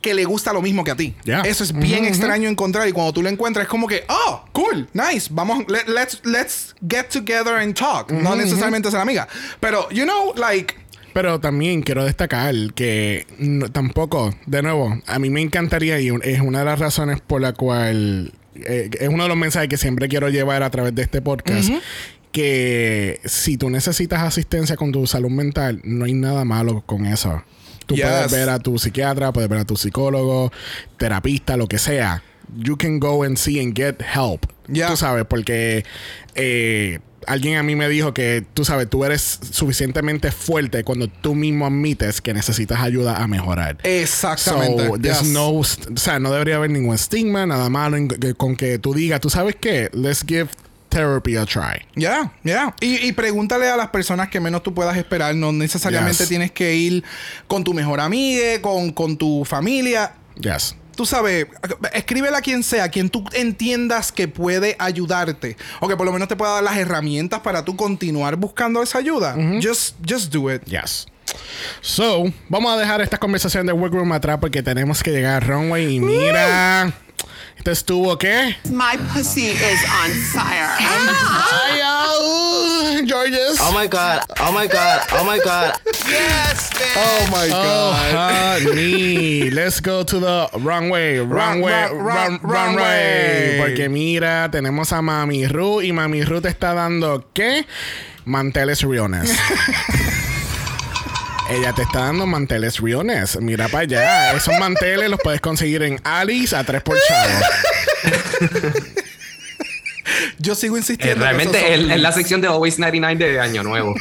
que le gusta lo mismo que a ti. Yeah. Eso es bien extraño encontrar y cuando tú lo encuentras es como que, oh, cool, nice, vamos, let, let's, let's get together and talk. No necesariamente ser amiga, pero, you know, like, Pero también quiero destacar que no- tampoco, de nuevo, a mí me encantaría y es una de las razones por la cual eh, es uno de los mensajes que siempre quiero llevar a través de este podcast. Que si tú necesitas asistencia con tu salud mental, no hay nada malo con eso. Tú Yes. puedes ver a tu psiquiatra, puedes ver a tu psicólogo, terapista, lo que sea. You can go and see and get help. Yeah. Tú sabes, porque eh, alguien a mí me dijo que, tú sabes, tú eres suficientemente fuerte cuando tú mismo admites que necesitas ayuda a mejorar. exactamente. So, there's yes. no, o sea, no debería haber ningún estigma, nada malo en que- con que tú digas, tú sabes qué, let's give therapy a try. Ya, ya. Y, y pregúntale a las personas que menos tú puedas esperar. No necesariamente Yes. tienes que ir con tu mejor amiga, con, con tu familia. Yes. Tú sabes, escríbele a quien sea, a quien tú entiendas que puede ayudarte. O que por lo menos te pueda dar las herramientas para tú continuar buscando esa ayuda. just, just do it. Yes. So, vamos a dejar esta conversación de workroom atrás porque tenemos que llegar a runway y mira, esto estuvo qué? My pussy is on fire. Georges. Oh my god. Oh my god. Oh my god. Oh my Oh, honey. Let's go to the runway. Runway. run, Run, run, runway. runway. Porque mira, tenemos a Mami Ru y Mami Ru te está dando ¿qué? Manteles Riones. Ella te está dando manteles Riones. Mira para allá. Esos manteles los puedes conseguir en Alice a 3 por chavo. Yo sigo Eh, insistiendo. que realmente es la sección de Always 99 de Año Nuevo.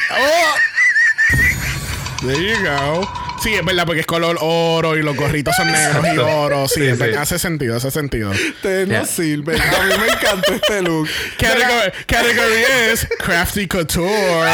There you go. Sí, es verdad, porque es color oro y los gorritos son negros y oro. Sí, hace sentido, hace sentido. Ustedes no Yeah. sirven. A mí me encanta este look. Category, category es Crafty Couture.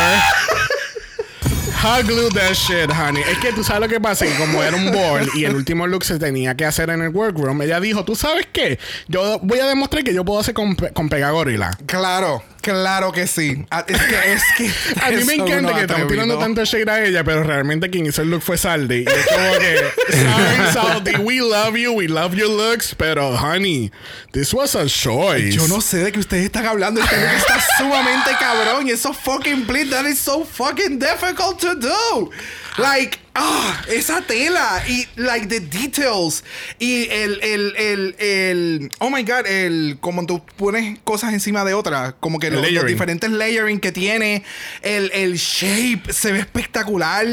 Hot glue that shit, honey. Es que tú sabes lo que pasa, que como era un board y el último look se tenía que hacer en el workroom, ella dijo, ¿tú sabes qué? Yo voy a demostrar que yo puedo hacer con, con pegagorila. Claro, claro que sí. Ah, Es que es que. A mí me encanta que estamos tirando tanto shade a ella, pero realmente quien hizo el look fue Saldi. Y es como que, sorry, Saldi, we love you, we love your looks, pero honey, this was a choice. Yo no sé de qué ustedes están hablando. Este look está sumamente cabrón. Y eso fucking bleed. That is so fucking difficult to do. Like, ah, esa tela. Y, like, the details. Y el, el, el, el. Oh my god, el. Como tú pones cosas encima de otras. Como que los, diferentes layering que tiene. El, el shape se ve espectacular.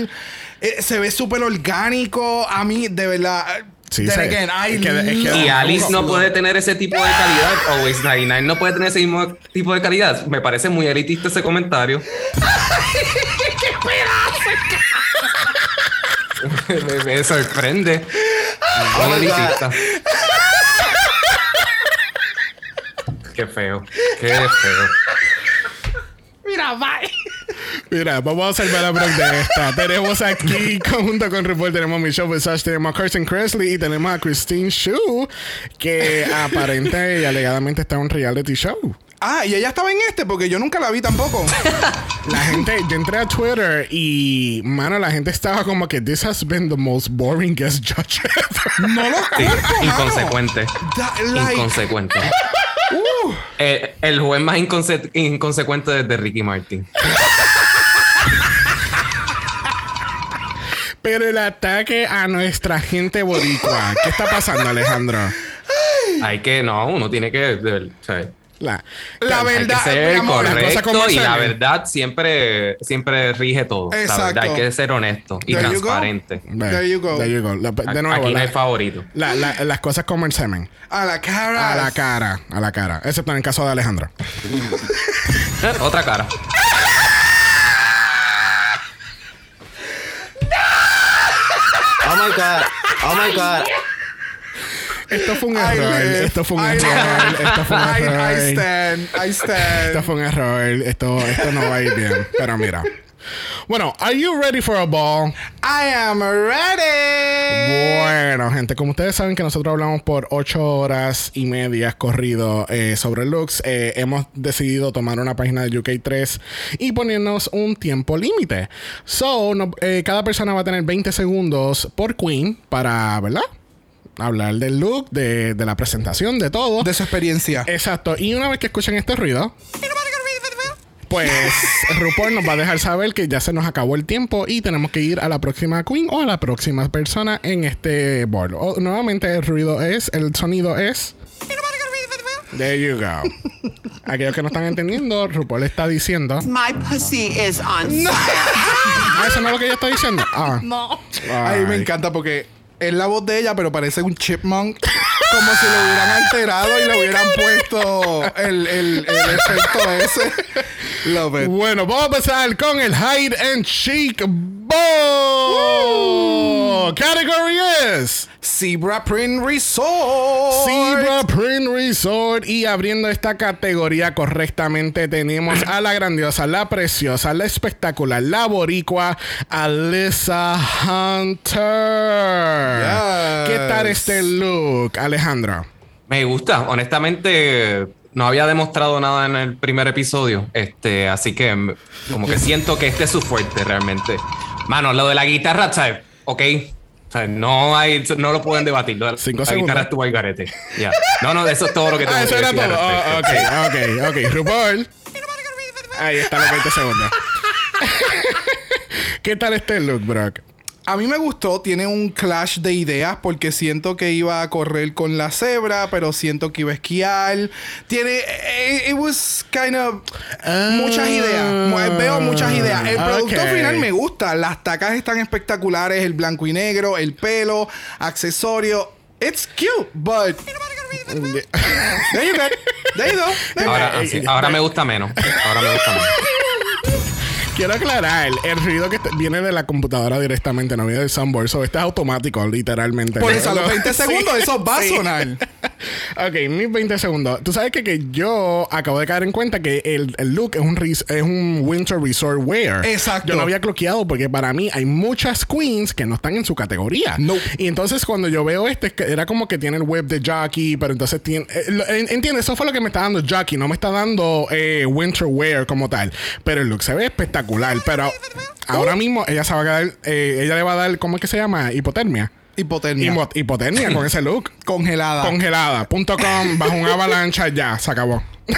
Eh, se ve súper orgánico. A mí, de verdad. Sí, then se- again, I es que- es que- love Y Alice no puede tener ese tipo de calidad. Always 99 no puede tener ese mismo tipo de calidad. Me parece muy elitista ese comentario. me, me sorprende. Muy elitista. Qué feo. Qué feo. Mira, vamos a observar la Brooke de esta. tenemos aquí, junto con RuPaul, tenemos a Michelle Visage, tenemos a Kirsten Cresley y tenemos a Christine Shu, que aparente y alegadamente está en un reality show. Ah, y ella estaba en este porque yo nunca la vi tampoco. La gente, yo entré a Twitter y, mano, la gente estaba como que this has been the most boring guest judge ever. No lo Sí, culpo, mano. inconsecuente. Da- like, Inconsecuente. Eh, el juez más inconse- inconsecuente desde Ricky Martin. Pero el ataque a nuestra gente boricua, ¿qué está pasando, Alejandro? Hay que, no, uno tiene que. de La, La hay que verdad, ser correcto y la verdad siempre, siempre rige todo. La Exacto. verdad, hay que ser honesto y There transparente. There you go. There you go. La- de nuevo, Aquí no la- hay favorito. la- la- las cosas como el semen. a la cara. A la cara, a la cara. Excepto en el caso de Alejandro. Eh, Otra cara. Oh my god. Oh my god. Esto fue un error. Esto fue un error. Esto fue un I, I error. stand. I Esto stand. fue un error. Esto, esto no va a ir bien. Pero mira. Bueno, are you ready for a ball? I am ready. Bueno, gente, como ustedes saben que nosotros hablamos por ocho horas y media corrido eh, sobre looks, eh, hemos decidido tomar una página de UK3 y ponernos un tiempo límite. So, no- eh, cada persona va a tener 20 segundos por Queen para, ¿verdad? Hablar del look, de, de la presentación, de todo. De su experiencia. Exacto. Y una vez que escuchen este ruido, pues RuPaul nos va a dejar saber que ya se nos acabó el tiempo y tenemos que ir a la próxima queen o a la próxima persona en este board. O- nuevamente el ruido es, el sonido es. There you go. Aquellos que no están entendiendo, RuPaul está diciendo. My pussy is on fire. Ah, eso no es lo que ella está diciendo. Ah. No. Ay, me encanta porque es la voz de ella, pero parece un chipmunk. Como si lo hubieran alterado y le hubieran puesto el, el, el efecto ese. Love it. Bueno, vamos a empezar con el Hide and Chic Ball. Category es. Zebra Print Resort. Zebra Print Resort. Y abriendo esta categoría correctamente, tenemos a la grandiosa, la preciosa, la espectacular, la boricua, Alyssa Hunter. Yes. ¿Qué tal este look, Alejandro? Me gusta. Honestamente, no había demostrado nada en el primer episodio. Este, así que como que siento que este es su fuerte realmente. Mano, lo de la guitarra, ¿sabes? Ok. O sea, no hay, no lo pueden debatir. Lo de Cinco la segundos. guitarra estuvo al garete. Ya. No, no, eso es todo lo que tengo Ah, eso que era decir. todo. Oh, respecto. ok, ok, ok. RuPaul. Ahí están los 20 segundos. ¿Qué tal este look, Brock? A mí me gustó, tiene un clash de ideas porque siento que iba a correr con la cebra, pero siento que iba a esquiar. Tiene. eh, It, was kind of. muchas ideas. Mu- Veo muchas ideas. El producto ok. final me gusta. Las tacas están espectaculares, el blanco y negro, el pelo, accesorio. It's cute, but. There you go. There you go. There you go. Ahora, Eh, sí, eh, ahora eh, me gusta menos. Ahora me gusta menos. Quiero aclarar, el ruido que viene de la computadora directamente, no viene del soundboard. So, este es automático, literalmente. Por eso a los No, 20 sí. segundos eso va a sonar. Ok, mis 20 segundos. Tú sabes que, que yo acabo de caer en cuenta que el, el look es un, res- es un winter resort wear. Exacto. Yo no había cloqueado porque para mí hay muchas queens que no están en su categoría. No. Y entonces cuando yo veo este, era como que tiene el web de jockey, pero entonces tiene... eh, lo- en- ¿Entiendes? Eso fue lo que me está dando jockey, no me está dando eh, winter wear como tal. Pero el look se ve espectacular. Pero ahora mismo ella se va a quedar... eh, ella le va a dar, ¿cómo es que se llama? Hipotermia. Hipotermia. Hipo- hipotermia con ese look. Congelada. Congelada.com bajo una avalancha ya, se acabó.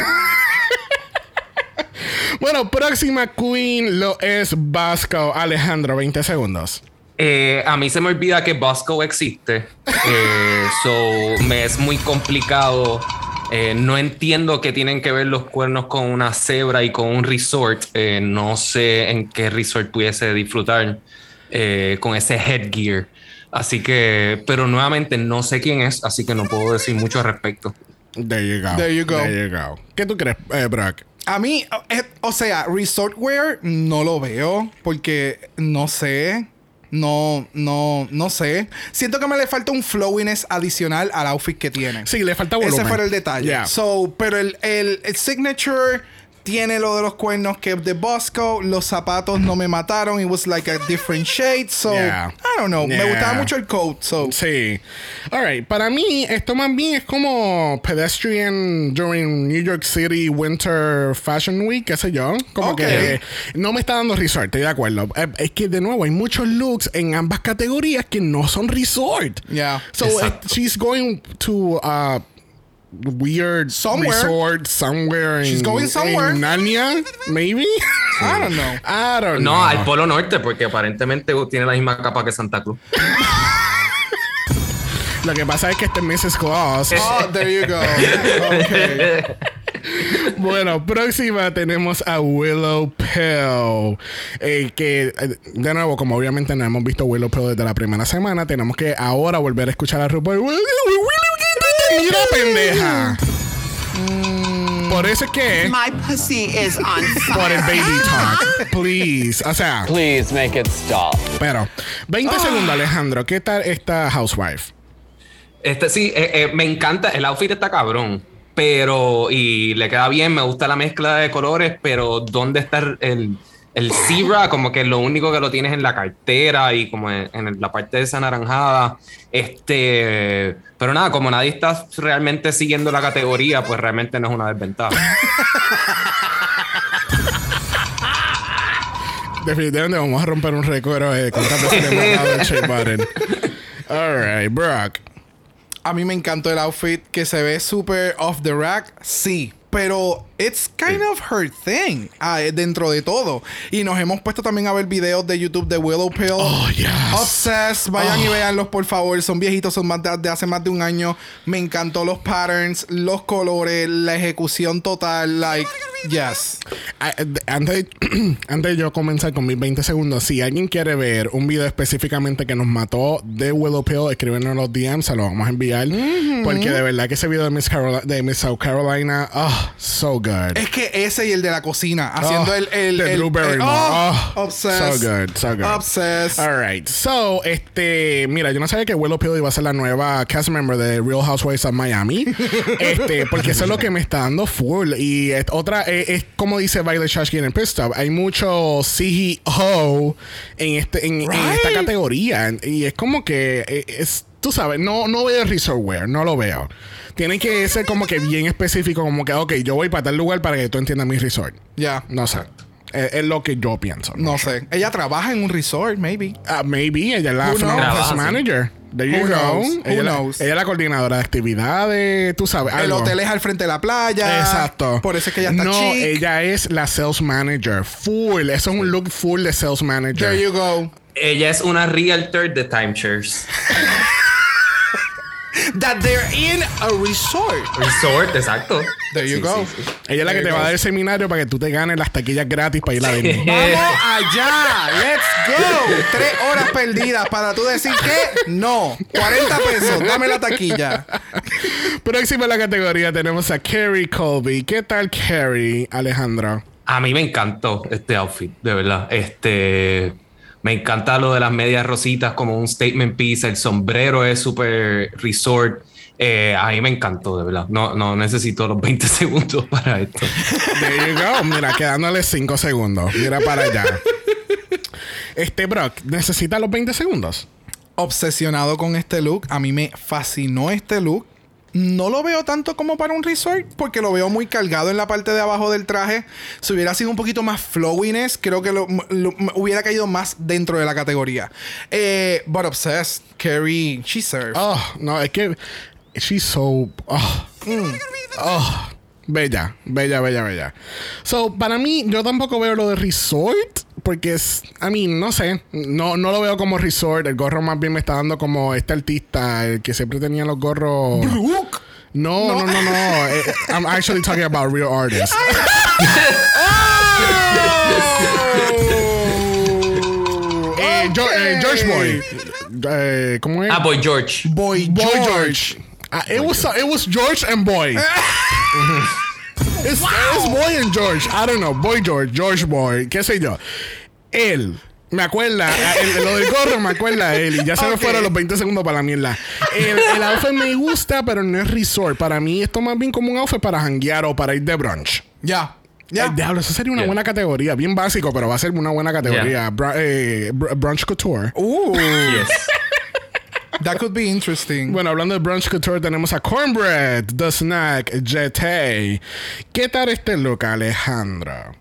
bueno, próxima queen lo es Vasco Alejandro, 20 segundos. Eh, a mí se me olvida que Bosco existe. Eh, so me es muy complicado. Eh, no entiendo qué tienen que ver los cuernos con una cebra y con un resort. Eh, no sé en qué resort pudiese disfrutar eh, con ese headgear. Así que, pero nuevamente no sé quién es, así que no puedo decir mucho al respecto. There you go. There you go. There you go. ¿Qué tú crees, eh, Brock? A mí, eh, o sea, resort wear no lo veo porque no sé. No, no, no sé. Siento que me le falta un flowiness adicional al outfit que tiene. Sí, le falta volumen. Ese fue el detalle. Yeah. So, pero el, el, el signature tiene lo de los cuernos que de Bosco. Los zapatos no me mataron. It was like a different shade. So, Yeah. I don't know. Me gustaba mucho el coat. So, Sí. Alright, para mí esto más bien es como pedestrian during New York City Winter Fashion Week, qué sé yo. Como que no me está dando resort, estoy de acuerdo. Eh, Es que de nuevo hay muchos looks en ambas categorías que no son resort. Yeah. So eh, she's going to uh weird Somewhere. resort somewhere She's in, going somewhere. in Narnia, maybe. I don't know. I don't know. No, al Polo Norte, porque aparentemente tiene la misma capa que Santa Cruz. Lo que pasa es que este es Mrs. Claus. Oh, there you go. Okay. Bueno, próxima tenemos a Willow Pill. Eh, que, eh, de nuevo, como obviamente no hemos visto Willow Pill desde la primera semana, tenemos que ahora volver a escuchar a RuPaul. Mira, pendeja. Por eso es que. My pussy is on Por el fire. baby talk. Please. O sea, Please make it stop. pero. 20 segundos, Alejandro. ¿Qué tal esta housewife? Este sí, eh, eh, me encanta, el outfit está cabrón, pero y le queda bien, me gusta la mezcla de colores, pero ¿dónde está el, el, zebra? Como que lo único que lo tienes en la cartera y como en, en la parte de esa naranjada. Este, pero nada, como nadie está realmente siguiendo la categoría, pues realmente no es una desventaja. Definitivamente vamos a romper un récord de cuántas veces le hemos dado el shea butter. Alright, Brock. A mí me encantó el outfit que se ve súper off the rack, sí. Pero it's kind of her thing ah, dentro de todo. Y nos hemos puesto también a ver videos de YouTube de Willow Pill. Oh, yes. Obsessed. Vayan y véanlos, por favor. Son viejitos, son más de, de hace más de un año. Me encantó los patterns, los colores, la ejecución total. Like, yes. Antes, antes de yo comenzar con mis 20 segundos, si alguien quiere ver un video específicamente que nos mató de Willow Pill, escríbenos en los DMs, se lo vamos a enviar. Porque de verdad que ese video de Miss, de Miss South Carolina, oh, so good. Es que ese y el de la cocina, haciendo Oh, el, el, el- Barrymore. el- oh, Oh, obsessed. So good, so good. Obsessed. All right. So, este, mira, yo no sabía que Willow Pill iba a ser la nueva cast member de Real Housewives of Miami. este, porque eso es lo que me está dando full. Y es otra, es, como dice Violet Chachki en el Pit Stop, hay mucho CEO en, este, en, en esta Right. categoría. Y es como que eh, es, tú sabes, no, no veo resort wear, no lo veo. Tiene que ser como que bien específico, como que, ok, yo voy para tal lugar para que tú entiendas mi resort. Ya. No sé. Es, es lo que yo pienso. No sé. Ella trabaja en un resort, maybe. Ah, maybe ella es la knows? Trabaja, sí. manager. There you Who go. knows? Ella, Who la- knows? ella es la coordinadora de actividades, tú sabes. El algo. hotel es al frente de la playa. Exacto. Por eso es que ella está No, chic. ella es la sales manager. Full. Eso es un look full de sales manager. There you go. Ella es una realtor de timeshares. that they're in a resort. Resort, exacto. There you Sí, go. sí, sí. Ella es la que te va a dar el seminario para que tú te ganes las taquillas gratis para ir a Disney. Vamos allá. Let's go. Tres horas perdidas para tú decir que no. 40 pesos. Dame la taquilla. Próxima en la categoría tenemos a Carrie Colby. ¿Qué tal Carrie, Alejandro? A mí me encantó este outfit, de verdad. Este. Me encanta lo de las medias rositas como un statement piece. El sombrero es súper resort. Eh, a mí me encantó, de verdad. No, no necesito los 20 segundos para esto. There you go. Mira, quedándole 5 segundos. Mira para allá. Este Brock, ¿necesita los 20 segundos? Obsesionado con este look. A mí me fascinó este look. No lo veo tanto como para un resort porque lo veo muy cargado en la parte de abajo del traje. Si hubiera sido un poquito más flowiness, creo que lo, hubiera caído más dentro de la categoría. Eh, but obsessed, Carrie, she served. Oh, no, es que she's so oh, oh, bella, bella, bella, bella. So, para mí yo tampoco veo lo de resort porque es, I mean, no sé, no no lo veo como resort, el gorro más bien me está dando como este artista, el que siempre tenía los gorros Brooke. No, no, no, no. eh, I'm actually talking about real artists. Eh, Jo- eh, George Boy. Eh, ¿Cómo es? Ah, Boy George. Boy, Boy George. George. Ah, it was it was George and Boy. it's, it's Boy and George. I don't know. Boy George, George Boy, qué sé yo. Él. Me acuerda, el- lo del gorro me acuerda a él y ya se me Ok. fueron los 20 segundos para la mierda. El, el outfit me gusta, pero no es resort. Para mí esto más bien como un outfit para janguear o para ir de brunch. Ya. Ya. Eh, diablo, eso sería una Yeah. buena categoría. Bien básico, pero va a ser una buena categoría. Eh, br- brunch couture. Ooh, Yes. That could be interesting. Bueno, hablando de brunch couture, tenemos a Cornbread, The Snack, Jete. ¿Qué tal este look, Alejandro?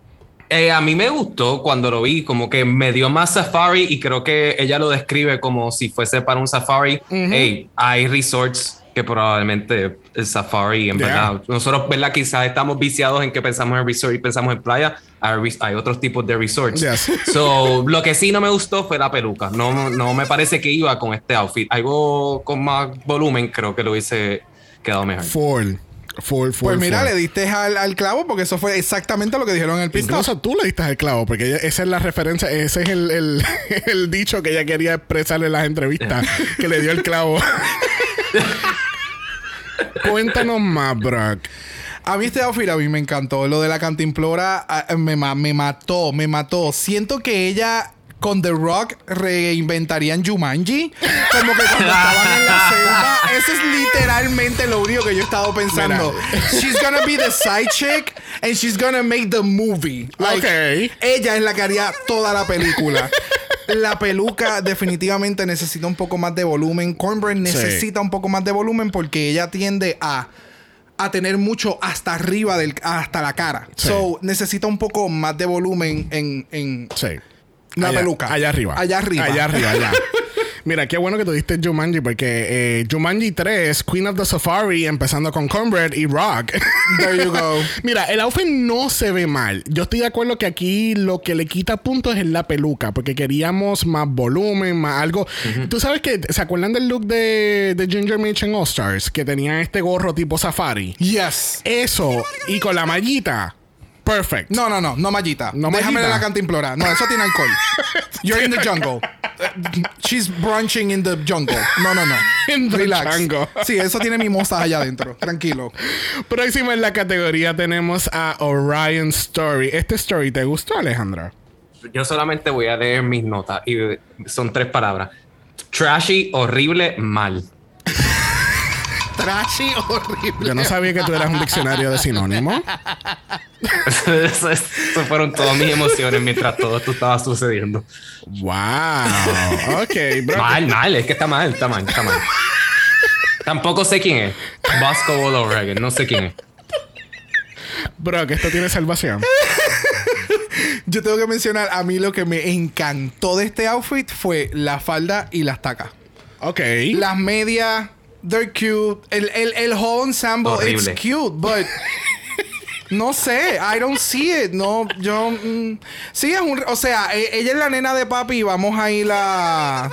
Eh, a mí me gustó cuando lo vi, como que me dio más safari y creo que ella lo describe como si fuese para un safari. Hey, hay resorts que probablemente el safari, en Yeah. verdad. Nosotros, ¿verdad? Quizás estamos viciados en que pensamos en resort y pensamos en playa. Hay, otros tipos de resorts. Yes. So, lo que sí no me gustó fue la peluca. No, no me parece que iba con este outfit. Algo con más volumen, creo que lo hubiese quedado mejor. Full. Full, full. Pues mira, full. le diste al, al clavo porque eso fue exactamente lo que dijeron en el piso. Incluso tú le diste el clavo, porque ella- esa es la referencia, ese es el, el, el dicho que ella quería expresar en las entrevistas, que le dio el clavo. Cuéntanos más, Brock. A mí este outfit a mí me encantó. Lo de la cantimplora ah, me, me mató, me mató. Siento que ella con The Rock reinventarían Jumanji. Como que cuando estaban en la selva. Eso es literalmente lo único que yo he estado pensando. She's gonna be the side chick and she's gonna make the movie. Like, Ok. Ella es la que haría toda la película. La peluca definitivamente necesita un poco más de volumen. Cornbread necesita un poco más de volumen porque ella tiende a, a tener mucho hasta arriba del hasta la cara. Sí. So necesita un poco más de volumen en, en Sí. La Allá- peluca. Allá arriba. Allá arriba. Allá arriba, allá. Mira, qué bueno que tú diste Jumanji porque eh, Jumanji 3, Queen of the Safari, empezando con Cornbread y Rock. There you go. Mira, el outfit no se ve mal. Yo estoy de acuerdo que aquí lo que le quita puntos es la peluca, porque queríamos más volumen, más algo. Tú sabes que, ¿se acuerdan del look de, de Ginger Mitch en All Stars? Que tenía este gorro tipo safari. Yes. Eso, y con la mallita. Perfect. No, no, no, no mallita. No Déjame mallita. de la cantimplora. No, eso tiene alcohol. You're in the jungle. She's brunching in the jungle. No, no, no. In the Relax. jungle. Sí, eso tiene mimosas allá adentro. Tranquilo. Próximo en la categoría tenemos a Orion Story. ¿Este story te gustó, Alejandra? Yo solamente voy a leer mis notas y son tres palabras. Trashy, horrible, mal. Trashy, horrible. Yo no sabía que tú eras un diccionario de sinónimos. Eso, es- eso fueron todas mis emociones mientras todo esto estaba sucediendo. Wow. Ok, bro. Mal, mal, es que está mal, está mal, está mal. Tampoco sé quién es. Bosco Bolo Reagan, no sé quién es. Bro, que esto tiene salvación. Yo tengo que mencionar, a mí lo que me encantó de este outfit fue la falda y las tacas. Ok. Las medias, they're cute. El, el, el whole ensemble, Horrible. it's cute, but... No sé, I don't see it. No, yo. mm, sí, es un. O sea, e- ella es la nena de papi y vamos a ir a,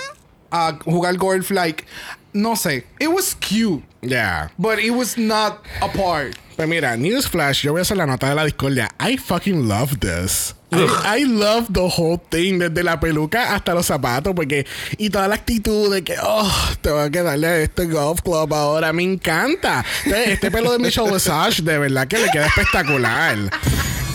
a jugar golf. Like, no sé. It was cute, Yeah. but it was not a part. Pues mira, Newsflash, yo voy a hacer la nota de la discordia. I fucking love this. I, I love the whole thing, desde la peluca hasta los zapatos, porque. Y toda la actitud de que, oh, te voy a quedarle a este golf club ahora. Me encanta. Entonces, este pelo de Michelle Visage, de verdad que le queda espectacular.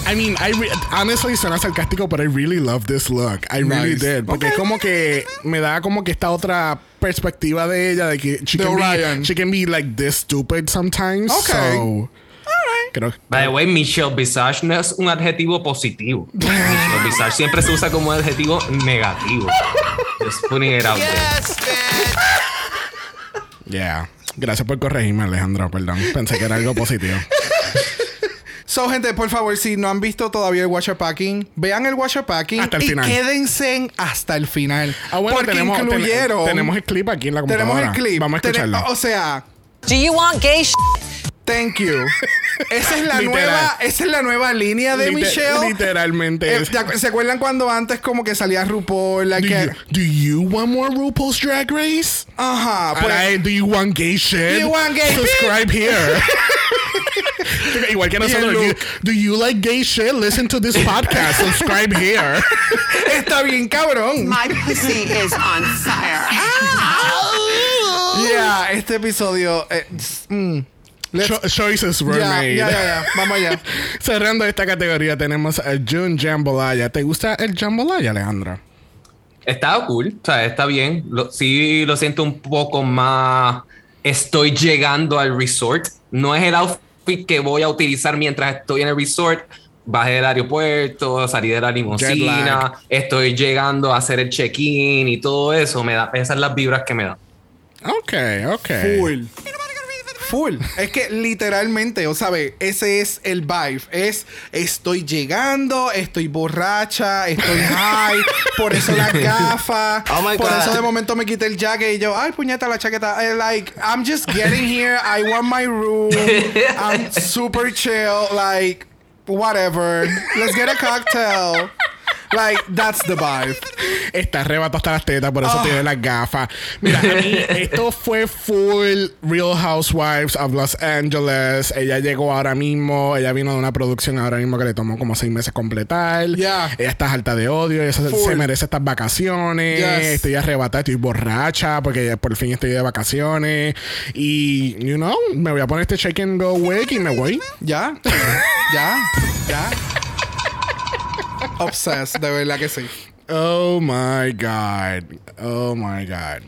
I mean, I re- honestly suena sarcástico, but I really love this look. I really did. Porque es como que me da como que esta otra perspectiva de ella, de que she De can, be, she can be like this stupid sometimes. Okay. So, creo By the way, Michelle Visage no es un adjetivo positivo. Michelle Visage siempre se usa como adjetivo negativo. Just putting it out there. Yes. Yeah. Gracias por corregirme, Alejandro. Perdón. Pensé que era algo positivo. So, gente, por favor, si no han visto todavía el Watcher Packing, vean el Watcher Packing Hasta el y final. quédense en hasta el final. Ah, bueno, porque tenemos, ten- incluyeron. tenemos el clip aquí en la computadora. tenemos el clip. Vamos a escucharlo. O sea, Do you want gay sh? Thank you. Esa es la Literal. nueva, esa es la nueva línea de Liter- Michelle. Literalmente. Eh, es- ¿te acu- ¿Se acuerdan cuando antes como que salía RuPaul? Like do, que- you, do you want more RuPaul's Drag Race? Ajá, pues. Do you want gay shit? You want gay- Subscribe here. Igual que nosotros. el you- do you like gay shit? Listen to this podcast. Subscribe here. Está bien cabrón. My pussy is on fire. Ah. Yeah, este episodio. eh, mm. Let's- Cho- choices were ya, made. ya, ya, ya. Vamos allá. Cerrando esta categoría tenemos a June Jambalaya. ¿Te gusta el Jambalaya, Alejandro? Está cool, o sea, está bien. Lo- sí lo siento un poco más. Estoy llegando al resort. No es el outfit que voy a utilizar mientras estoy en el resort. Bajé del aeropuerto, salí de la limusina, estoy llegando a hacer el check-in y todo eso. Me da, esas son las vibras que me da. Ok, ok. Full. Full. Es que literalmente, o sabe, ese es el vibe. Es estoy llegando, estoy borracha, estoy high, por eso las gafas. Oh my por God. eso de momento me quité el jacket y yo, ay, puñeta la chaqueta. I like, I'm just getting here. I want my room. I'm super chill. Like, whatever. Let's get a cocktail. Like, that's the vibe. Está arrebatado hasta las tetas, por eso Ah. tiene las gafas. Mira, a mí esto fue full Real Housewives of Los Angeles. Ella llegó ahora mismo. Ella vino de una producción ahora mismo que le tomó como seis meses completar. Yeah. Ella está alta de odio. Ella se, se merece estas vacaciones. Yes. Estoy arrebatada, estoy borracha porque por fin estoy de vacaciones. Y, you know, me voy a poner este shake and go wig y me voy. Ya, ya, ya. Obsessed, de verdad que sí. Oh my God. Oh my God.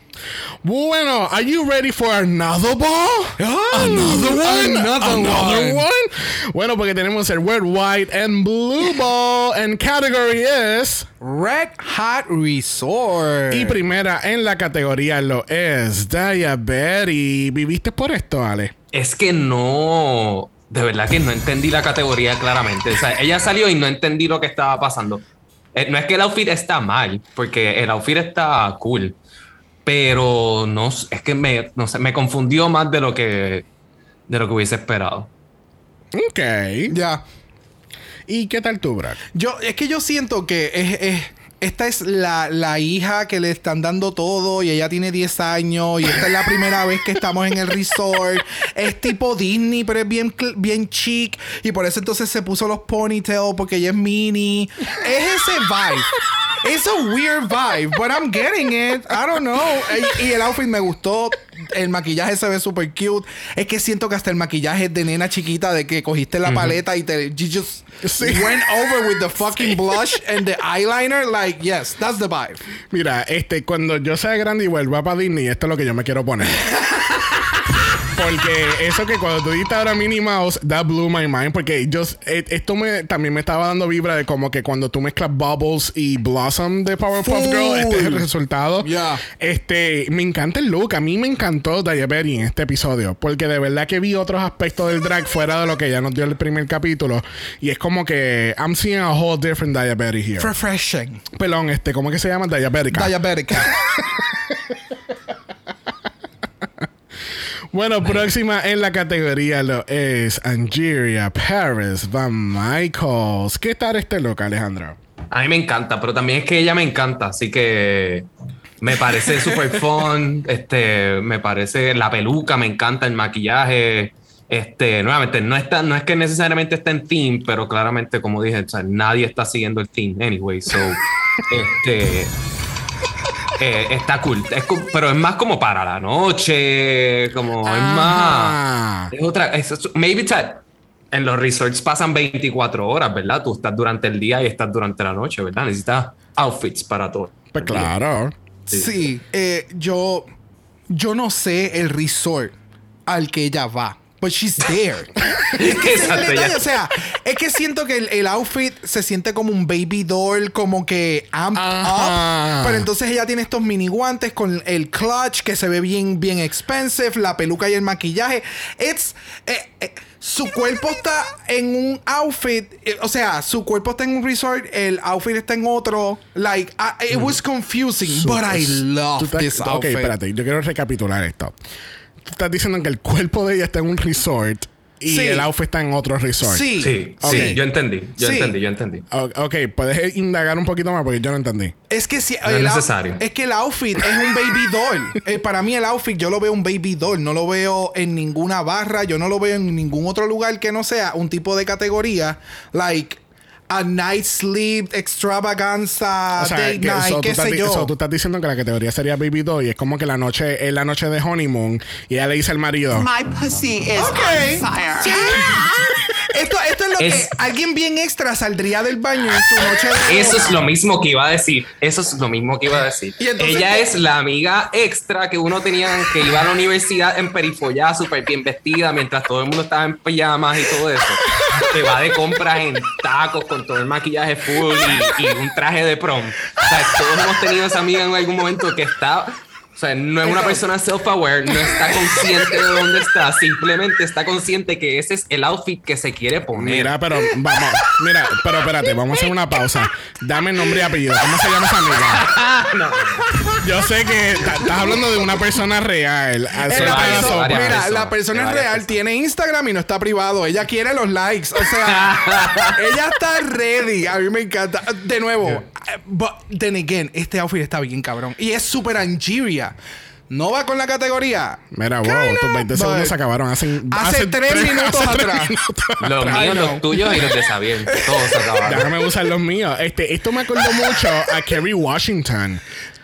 Bueno, are you ready for another ball? another one? Another one. Bueno, porque tenemos el red, white, and blue ball. And category is. Red Hot Resort. Y primera en la categoría lo es Diabetes. ¿Viviste por esto, Ale? Es que no. De verdad que no entendí la categoría claramente. O sea, ella salió y no entendí lo que estaba pasando. Eh, no es que el outfit está mal, porque el outfit está cool. Pero no es que me, no sé, me confundió más de lo que de lo que hubiese esperado. Ok. Ya. ¿Y qué tal tú, Brad? Yo, es que yo siento que es, es- esta es la, la hija que le están dando todo y ella tiene 10 años y esta es la primera vez que estamos en el resort. Es tipo Disney, pero es bien, bien chic y por eso entonces se puso los ponytails porque ella es mini. Es ese vibe. Es a weird vibe, but I'm getting it. I don't know. Y, y el outfit me gustó. El maquillaje se ve super cute. Es que siento que hasta el maquillaje es de nena chiquita de que cogiste la paleta y te you just Sí. went over with the fucking blush and the eyeliner. Like, yes, that's the vibe. Mira, este, cuando yo sea grande y vuelva para Disney, esto es lo que yo me quiero poner. Porque eso que cuando tú dijiste ahora Minnie Mouse, that blew my mind. Porque yo, eh, esto me, también me estaba dando vibra de como que cuando tú mezclas Bubbles y Blossom de Powerpuff Girl, este es el resultado. Yeah. Este, me encanta el look. A mí me encantó Diabetes en este episodio. Porque de verdad que vi otros aspectos del drag fuera de lo que ya nos dio el primer capítulo. Y es como que I'm seeing a whole different Diabetes here. Refreshing. Pelón, este, ¿cómo que se llama? Diabética. Diabetica. Bueno, próxima en la categoría lo es Angeria Paris Van Michaels. ¿Qué tal este look, Alejandro? A mí me encanta, pero también es que ella me encanta, así que Me parece super fun. Este, me parece la peluca, me encanta el maquillaje. Este, nuevamente, no está, no es que necesariamente esté en theme, pero claramente, como dije, o sea, nadie está siguiendo el theme anyway. So, este, eh, está cool. Es co- pero es más como para la noche, como es más. Es otra. es- es- maybe that en los resorts pasan 24 horas, ¿verdad? Tú estás durante el día y estás durante la noche, ¿verdad? Necesitas outfits para todo. Pues claro. Sí, eh, yo, yo no sé el resort al que ella va. But she's there. Es el Exacto, detalle, ya. O sea, es que siento que el, el outfit se siente como un baby doll, como que Ajá. up. Pero entonces ella tiene estos mini guantes con el clutch que se ve bien, bien expensive, la peluca y el maquillaje. It's, eh, eh, su cuerpo está en un outfit, eh, o sea, su cuerpo está en un resort, el outfit está en otro. Like, I- it was confusing, but I love this Ok, outfit. espérate, yo quiero recapitular esto. Estás diciendo que el cuerpo de ella está en un resort y Sí. el outfit está en otro resort. Sí. Sí, yo entendí. Yo Sí. entendí, yo entendí. O- Ok, puedes indagar un poquito más porque yo no entendí. Es que si No es el out- necesario. es que el outfit es un baby doll. Eh, para mí el outfit yo lo veo un baby doll, no lo veo en ninguna barra, yo no lo veo en ningún otro lugar que no sea un tipo de categoría like a night sleep extravaganza, O sea, date que- night, so, tú qué estás sé yo. so, tú estás diciendo que la categoría sería Baby Doll y es como que la noche es la noche de honeymoon y ella le dice al marido. My pussy is Ok. on fire. Esto, esto es lo Es- que alguien bien extra saldría del baño en su noche de Eso es lo mismo que iba a decir. Eso es lo mismo que iba a decir. Y entonces, Ella ¿qué? es la amiga extra que uno tenía que iba a la universidad en perifollada, súper bien vestida, mientras todo el mundo estaba en pijamas y todo eso. Que va de compras en tacos con todo el maquillaje full y, y un traje de prom. O sea, todos hemos tenido esa amiga en algún momento que está. O sea, no es una persona self-aware, no está consciente de dónde está, simplemente está consciente que ese es el outfit que se quiere poner. Mira, pero vamos, mira, pero espérate, vamos a hacer una pausa. Dame nombre y apellido. ¿Cómo se llama esa amiga? No. Yo sé que estás hablando de una persona real. La persona- mira, la persona real, personas. tiene Instagram y no está privado. Ella quiere los likes. O sea, ella está ready. A mí me encanta. De nuevo, eh, but then again, este outfit está bien cabrón. Y es súper Angeria. No va con la categoría. Mira, wow, Kinda, tus 20 segundos se acabaron hace, Hace tres minutos hace tres atrás. minutos Los míos, los tuyos y los de Xavier. Todos se acabaron. Déjame usar los míos. Este, esto me acordó mucho a Kerry Washington.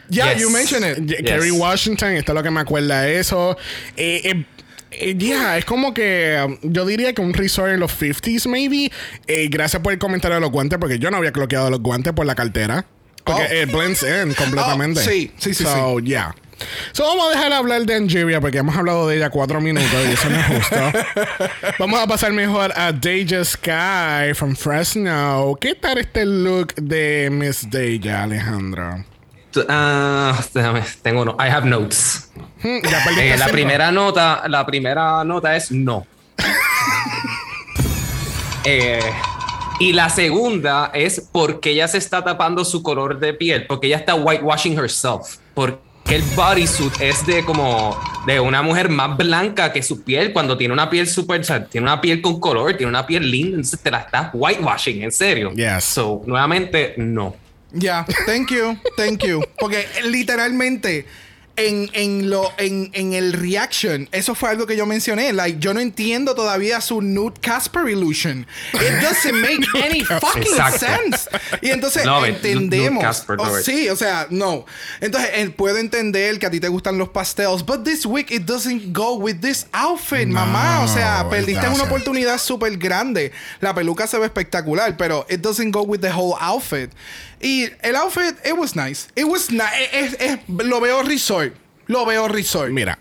Yeah, Yes. you mentioned it. Yes. Kerry Washington, esto es lo que me acuerda de eso. Eh, eh, eh, yeah, es como que um, yo diría que un resort en los 50s, maybe. Eh, gracias por el comentario de los guantes, porque yo no había bloqueado los guantes por la cartera. Porque Oh. blends in completamente. Oh, sí, sí, sí, So, yeah. So, vamos a dejar hablar de Angeria porque hemos hablado de ella cuatro minutos y eso no es justo. vamos a pasar mejor a Deja Sky from Fresno. ¿Qué tal este look de Miss Deja, Alejandro? Ah, déjame, tengo no. I have notes. Hmm, ya Eh, la primera nota, la primera nota es no. Eh, y la segunda es porque ella se está tapando su color de piel, porque ella está whitewashing herself. Porque el bodysuit es de como de una mujer más blanca que su piel cuando tiene una piel súper, o sea, tiene una piel con color, tiene una piel linda, entonces te la estás whitewashing, en serio. Yes. So, nuevamente, no. Ya, thank you, thank you. Porque eh, literalmente en, en, lo, en, en el reaction, eso fue algo que yo mencioné. Like, yo no entiendo todavía su nude Casper illusion. It doesn't make any fucking Exacto. sense. Y entonces it. entendemos. Nude Casper, Oh, it. sí, o sea, no. Entonces, eh, puedo entender que a ti te gustan los pastels, but this week it doesn't go with this outfit, mamá. O sea, perdiste una oportunidad súper grande. La peluca se ve espectacular, pero it doesn't go with the whole outfit. Y el outfit, it was nice. It was nice. Es, es- lo veo resort. Lo veo resort. Mira,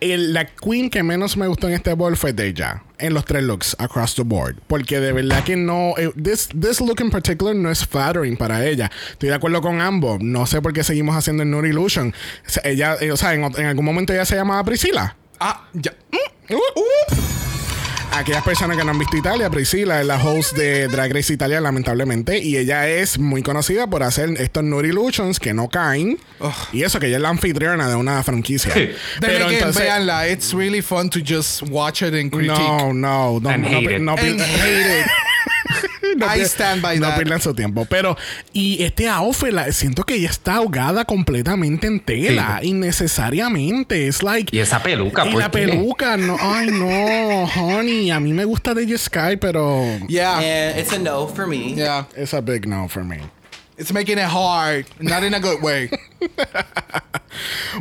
el- la queen que menos me gustó en este ball fue Deja. En los tres looks, across the board. Porque de verdad que no. eh, this, this look in particular no es flattering para ella. Estoy de acuerdo con ambos. No sé por qué seguimos haciendo el Nude Illusion. O sea, Ella, eh, o sea, en, en algún momento ella se llamaba Priscila. Ah, ya. Mm. Uh. Aquellas personas que no han visto Italia, Priscila es la host de Drag Race Italia, lamentablemente, y ella es muy conocida por hacer estos Nude Illusions que no caen. Y eso, que ella es la anfitriona de una franquicia. Pero again, entonces. véanla. It's really fun to just watch it and critique. No, no, no, And no, hate it. no, And hate it. No I stand by no that. pierdan su tiempo. Pero, y este outfit, la- siento que ella está ahogada completamente en tela. Innecesariamente. Es like. Y esa peluca, Y ¿por la qué? peluca, no. Ay, no, honey. A mí me gusta de Sky, pero. Yeah. And it's a no for me. Yeah. It's a big no for me. It's making it hard. Not in a good way.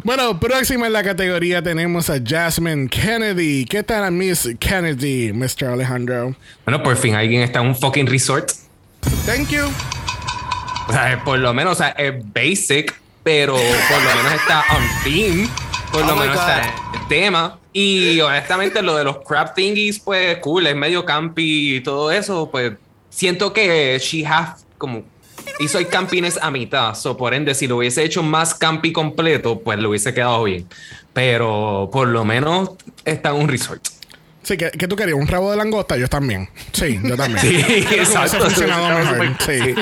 Bueno, próxima en la categoría tenemos a Jasmine Kennedy. ¿Qué tal, Miss Kennedy, Mr. Alejandro? Bueno, por fin alguien está en un fucking resort. Thank you. O sea, por lo menos, o sea, es basic, pero por lo menos está on theme. Por lo Oh my menos God. está el tema. Y honestamente, lo de los crab thingies, pues cool, es medio campy y todo eso. Pues siento que she have como hizo el campines a mitad. So, por ende, si lo hubiese hecho más campi completo, pues lo hubiese quedado bien. Pero por lo menos está en un resort. Sí, ¿qué, qué tú querías? ¿Un rabo de langosta? Yo también. Sí, yo también. Sí, que exacto. Sí.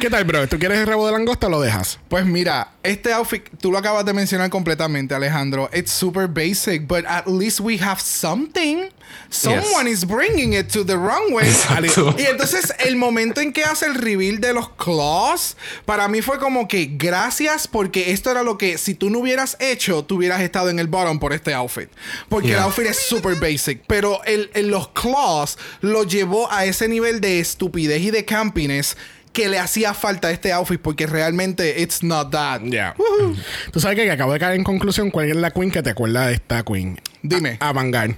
¿Qué tal, bro? ¿Tú quieres el rabo de langosta o lo dejas? Pues mira, este outfit, tú lo acabas de mencionar completamente, Alejandro. It's super basic, but at least we have something. Someone is bringing it to the runway. Exacto. Y entonces el momento en que hace el reveal de los claws, para mí fue como que gracias porque esto era lo que si tú no hubieras hecho, tú hubieras estado en el bottom por este outfit. Porque el Yeah. outfit es super basic, pero el, el- los claws lo llevó a ese nivel de estupidez y de campiness que le hacía falta a este outfit porque realmente it's not that. Ya. Tú sabes que acabo de caer en conclusión cuál es la queen que te acuerda de esta queen. Dime. A- Avantgarde.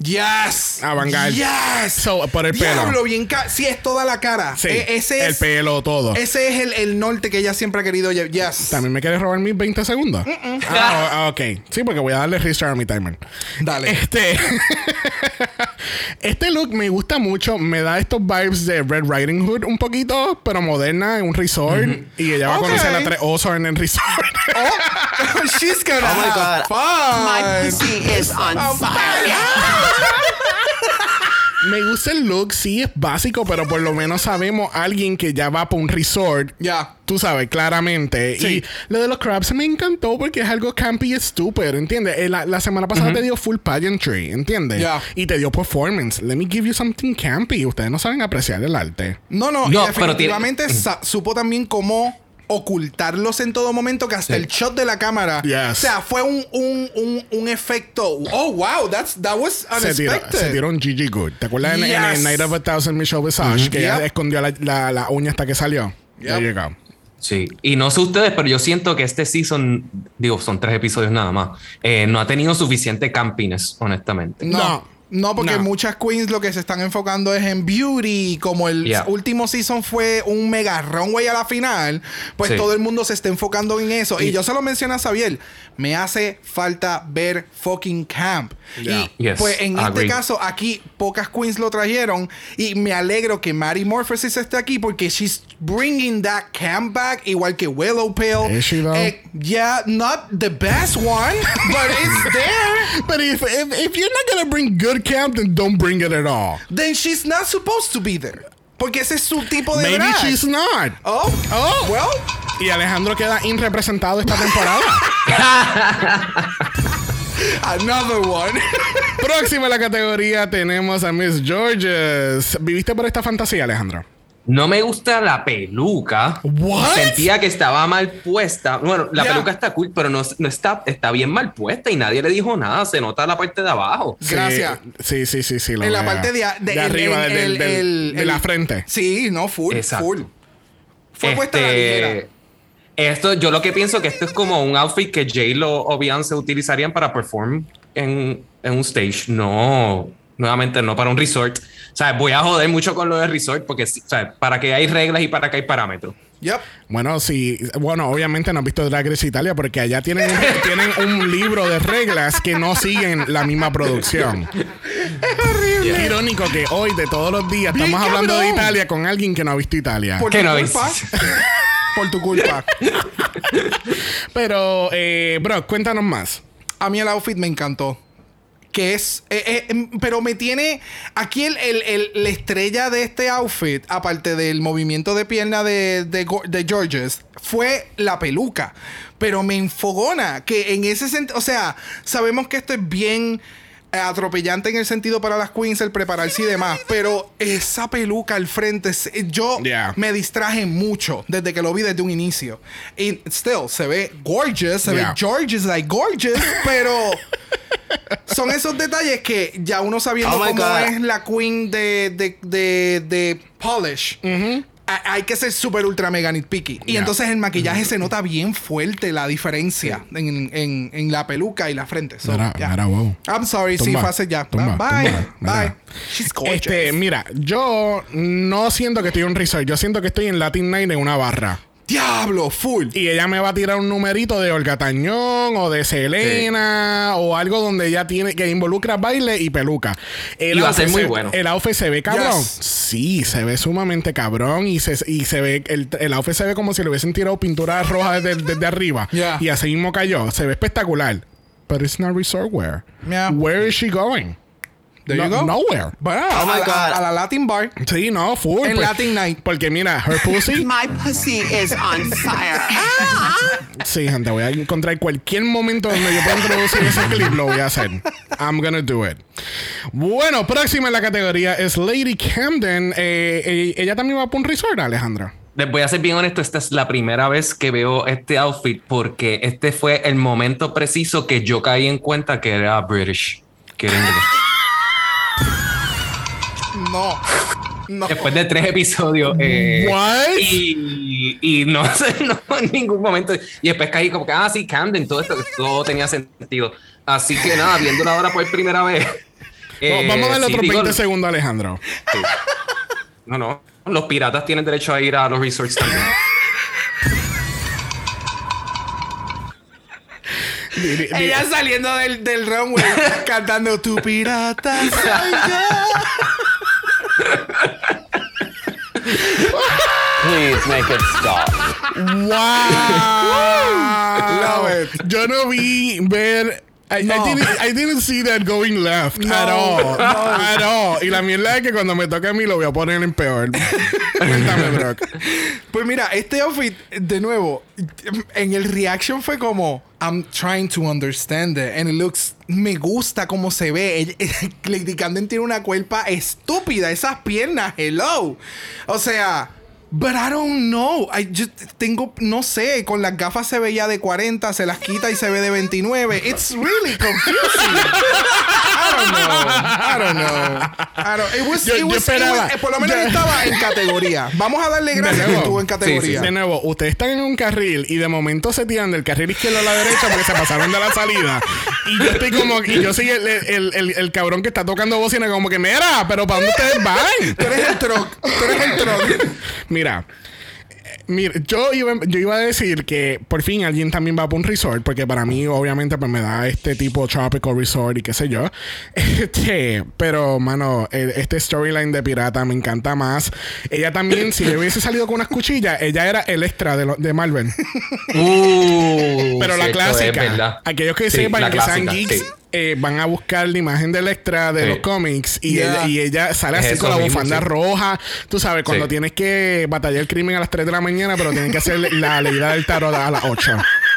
Yes. Avant-garde. Yes. So, por el pelo. Diablo, bien ca- Sí, es toda la cara. Sí. E- ese el pelo, todo. Ese es el, el norte que ella siempre ha querido. Yes. ¿También me quieres robar mis 20 segundos? Ah, ah, ok. Sí, porque voy a darle restart a mi timer. Dale. Este. este look me gusta mucho. Me da estos vibes de Red Riding Hood un poquito, pero moderna, en un resort. Y ella va a conocer a tres osos en el resort. Oh, she's gonna Oh my have My fun. pussy is on fire. me gusta el look, sí, es básico, pero por lo menos sabemos alguien que ya va para un resort. Ya. Tú sabes, claramente. Sí. Y lo de los crabs me encantó porque es algo campy y estúpido, ¿entiendes? Eh, La, la semana pasada te dio full pageantry, ¿entiendes? Ya. Y te dio performance. Let me give you something campy. Ustedes no saben apreciar el arte. No, no, No, y pero tiene- definitivamente supo también cómo ocultarlos en todo momento que hasta el shot de la cámara Yes. o sea fue un, un, un, un efecto oh wow that's that was unexpected se tiró un Gigi Good. ¿Te acuerdas en, en Yes. Night of a Thousand Michelle Visage? Que ella Yep. escondió la, la- la uña hasta que salió. You go. Sí, y no sé ustedes, pero yo siento que este season, digo, son tres episodios nada más, eh, no ha tenido suficiente campines, honestamente. No. No. No, porque No. muchas queens lo que se están enfocando es en beauty. Como el Yeah. último season fue un mega runway a la final, pues Sí. todo el mundo se está enfocando en eso. Y, yo se lo mencioné a Xavier. Me hace falta ver fucking camp. Yeah. Y Yes, pues en este caso, aquí pocas queens lo trajeron. Y me alegro que Mary Morpheus esté aquí porque she's bringing that camp back, igual que Willow Pale. Is she though? Eh, yeah, not the best one, but it's there. But if, if, if you're not gonna bring good camp, then don't bring it at all. then she's not supposed to be there. Porque ese es su tipo de Maybe drag. she's not. Oh, oh, well. Y Alejandro queda irrepresentado esta temporada. Another one. Próxima en la categoría tenemos a Miss Georges. ¿Viviste por esta fantasía, Alejandro? No me gusta la peluca. What? Sentía que estaba mal puesta. Bueno, la peluca está cool, pero no, no está, está bien mal puesta y nadie le dijo nada. Se nota la parte de abajo. Sí, Gracias. Sí, sí, sí, sí. lo en la parte de, arriba, el- del- el- del- el- de la frente. Sí, no, full, Exacto. full. Fue puesta la Este, ligera. Esto, yo lo que pienso que esto es como un outfit que J-Lo o Beyoncé utilizarían para perform en, en un stage. No, nuevamente no para un resort. O sea, voy a joder mucho con lo de resort porque, sea, para que hay reglas y para que hay parámetros. Yep. Bueno, sí. Bueno, obviamente no has visto Drag Race Italia porque allá tienen, tienen un libro de reglas que no siguen la misma producción. Qué irónico que hoy, de todos los días, Bien estamos hablando de. Italia con alguien que no ha visto Italia. Por ¿Qué tu no culpa. Por tu culpa. Pero, eh, bro, cuéntanos más. A mí el outfit me encantó. Que es. eh, eh, em, pero me tiene. Aquí el, el- la estrella de este outfit, aparte del movimiento de pierna de, de, de Georges, fue la peluca. Pero me enfogona que en ese sentido. O sea, sabemos que esto es bien atropellante en el sentido para las queens el prepararse y demás, pero esa peluca al frente, yo Yeah. me distraje mucho desde que lo vi desde un inicio. Y still, se ve gorgeous, se Yeah. ve gorgeous, like gorgeous, pero son esos detalles que ya uno sabiendo Oh cómo God. es la queen de, de, de, de Polish. Hay que ser súper ultra mega nitpicky. Y Yeah. entonces el maquillaje se nota bien fuerte la diferencia en, en- en la peluca y la frente. So, Mira, yeah. mira, wow. I'm sorry, sí, Tumba, fue hace ya. tumba, bye. tumba, bye. mira. She's gorgeous. Este, mira, yo no siento que estoy en un resort. Yo siento que estoy en Latin Night en una barra. Diablo, full. Y ella me va a tirar un numerito de Olga Tañón o de Selena o algo donde ella tiene que involucra baile y peluca. El Y va a ser muy se- bueno. El outfit se ve cabrón. Yes. Sí, se ve sumamente cabrón y se, y se ve el, el outfit se ve como si le hubiesen tirado pintura roja desde, desde arriba. Yeah. Y así mismo cayó. Se ve espectacular. But it's not resort wear. Yeah. Where is she going? There No- you go. Nowhere. Bueno, Oh a, my God. a la Latin bar. Sí, no, full. En Latin Night. Porque mira, her pussy. My pussy is on fire. Sí, gente, voy a encontrar cualquier momento donde yo pueda introducir ese clip, lo voy a hacer. I'm gonna do it. Bueno, próxima en la categoría es Lady Camden. Eh, eh, ella también va para un resort, Alejandra. Les voy a ser bien honesto, esta es la primera vez que veo este outfit porque este fue el momento preciso que yo caí en cuenta que era British. Que era inglés. No. No. Después de tres episodios. eh, What? Y, y no sé, no en ningún momento. Y después caí como que, ah, sí, Camden, todo esto, todo tenía sentido. Así que nada, viéndola ahora por primera vez. eh, Vamos a darle sí, otros digo, 20 segundos Alejandro. No, no. Los piratas tienen derecho a ir a los resorts también. Ella saliendo del, del runway cantando Tu pirata soy Please make it stop. ¡Wow! Love it. Yo no vi ver. I, didn't, I didn't see that going left No, at all. no. At all. Y la mierda es que cuando me toque a mí lo voy a poner en peor. Cuéntame, Brock. Pues mira, este outfit, de nuevo, en el reaction fue como, I'm trying to understand it. And it looks, me gusta cómo se ve. Lady Camden tiene una cuerpa estúpida, esas piernas, hello. O sea, but I don't know. I just tengo, no sé, con las gafas se veía de 40, se las quita y se ve de 29. It's really confusing. I don't know. I don't know. I don't, it was, Yo- it yo was- it esperaba- was- eh, por lo menos yo- estaba en categoría. Vamos a darle gracias que estuvo en categoría. De nuevo, ustedes están en un carril y de momento se tiran del carril izquierdo a la derecha porque se pasaron de la salida. Y yo estoy como, y yo soy el, el, el- el cabrón que está tocando bocina, como que, mira, pero ¿para dónde ustedes van? Tú eres el truck. Tú eres el truck. Mira. Mira, yo iba, yo iba a decir que por fin alguien también va para un resort, porque para mí, obviamente, pues me da este tipo tropical resort y qué sé yo. Este, pero, mano, el- este storyline de pirata me encanta más. Ella también, si le hubiese salido con unas cuchillas, ella era el extra de, lo- de Marvel. Uh, Pero la clásica, aquellos que Sí, sepan que sean geeks, sí. Eh, van a buscar la imagen del extra de Sí. los cómics y, Yeah. ella, y ella sale Es así con la mismo, bufanda sí. roja. Tú sabes, cuando Sí. tienes que batallar el crimen a las 3 de la mañana, pero tienes que hacer la leída del tarot a las 8.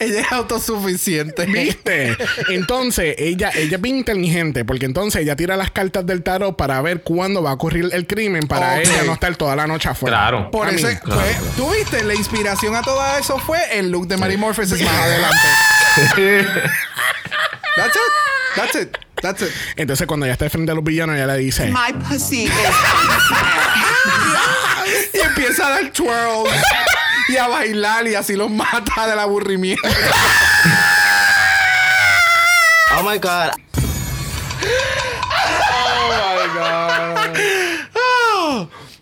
Ella es autosuficiente. ¿Viste? Entonces, ella, ella es bien inteligente, porque entonces ella tira las cartas del tarot para ver cuándo va a ocurrir el crimen, para ella no estar toda la noche afuera. Claro. Por eso, fue- tú viste, la inspiración a todo eso fue el look de Mary Morpheus más adelante. That's it. That's it. That's it. Entonces, cuando ella está frente a los villanos, ella le dice: My pussy is. Y empieza a dar twirls y a bailar y así los mata del aburrimiento. Oh my god.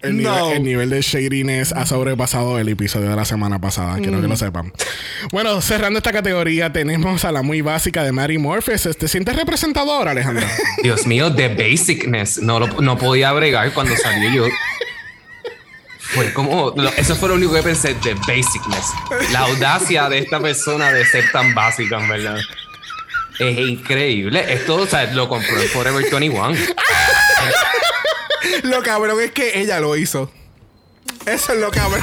El, nivel, el nivel de shadiness ha sobrepasado el episodio de la semana pasada. Quiero Mm. que lo sepan. Bueno, cerrando esta categoría, tenemos a la muy básica de Mary Morpheus. ¿Te sientes representadora, Alejandra? Dios mío, The Basicness. No, lo- no podía bregar cuando salió yo. Fue como, eso fue lo único que pensé, de basicness. La audacia de esta persona de ser tan básica, en verdad. Es increíble. Esto, o sea, lo compró en Forever 21. lo cabrón es que ella lo hizo. Eso es lo cabrón.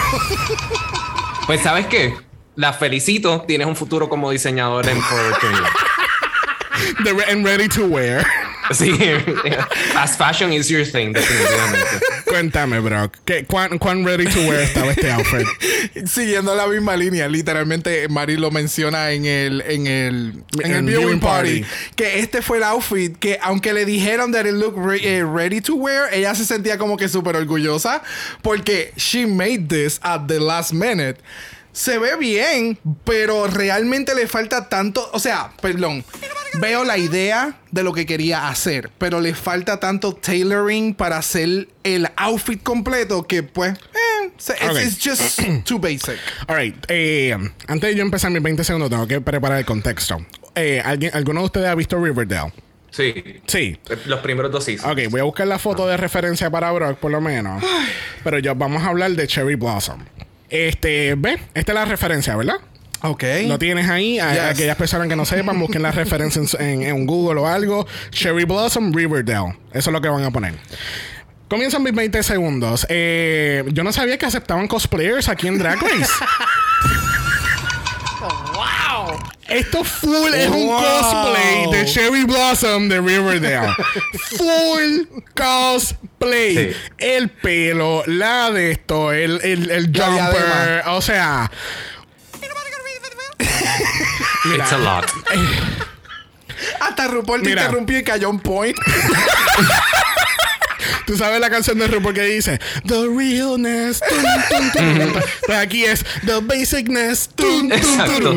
pues, ¿sabes qué? La felicito. Tienes un futuro como diseñador en Forever 21. The re and ready to wear. Sí, as fashion is your thing, definitivamente. Cuéntame, Brock. ¿qué- cuán, ¿Cuán ready to wear estaba este outfit? Siguiendo la misma línea, literalmente Mari lo menciona en el en el en el En viewing viewing party, party. que este fue el outfit que aunque le dijeron that it looked re- eh, ready to wear, ella se sentía como que súper orgullosa porque she made this at the last minute. Se ve bien, pero realmente le falta tanto, o sea, perdón, veo la idea de lo que quería hacer, pero le falta tanto tailoring para hacer el outfit completo que pues, eh, it's, just too basic. Alright, eh, antes de yo empezar mis 20 segundos, tengo que preparar el contexto. Eh, ¿alguien, ¿Alguno de ustedes ha visto Riverdale? Sí. Sí. Los primeros dos seasons. Ok, voy a buscar la foto de referencia para Brock, por lo menos. Pero ya vamos a hablar de Cherry Blossom. Este, ve, esta es la referencia, ¿verdad? Ok. Lo tienes ahí. A, Yes. a aquellas personas que no sepan, busquen la referencia en- en Google o algo. Cherry Blossom Riverdale. Eso es lo que van a poner. Comienzan mis 20 segundos. Eh, yo no sabía que aceptaban cosplayers aquí en Drag Race. Esto full es un Wow. cosplay de Cherry Blossom de Riverdale. full cosplay. Sí. El pelo, la de esto, el, el, el jumper. O sea, It's a lot. Hasta RuPaul te Mira. interrumpió y cayó un point. tú sabes la canción de RuPaul que dice The realness. tun, tun, tun. Pues aquí es The basicness. Exacto.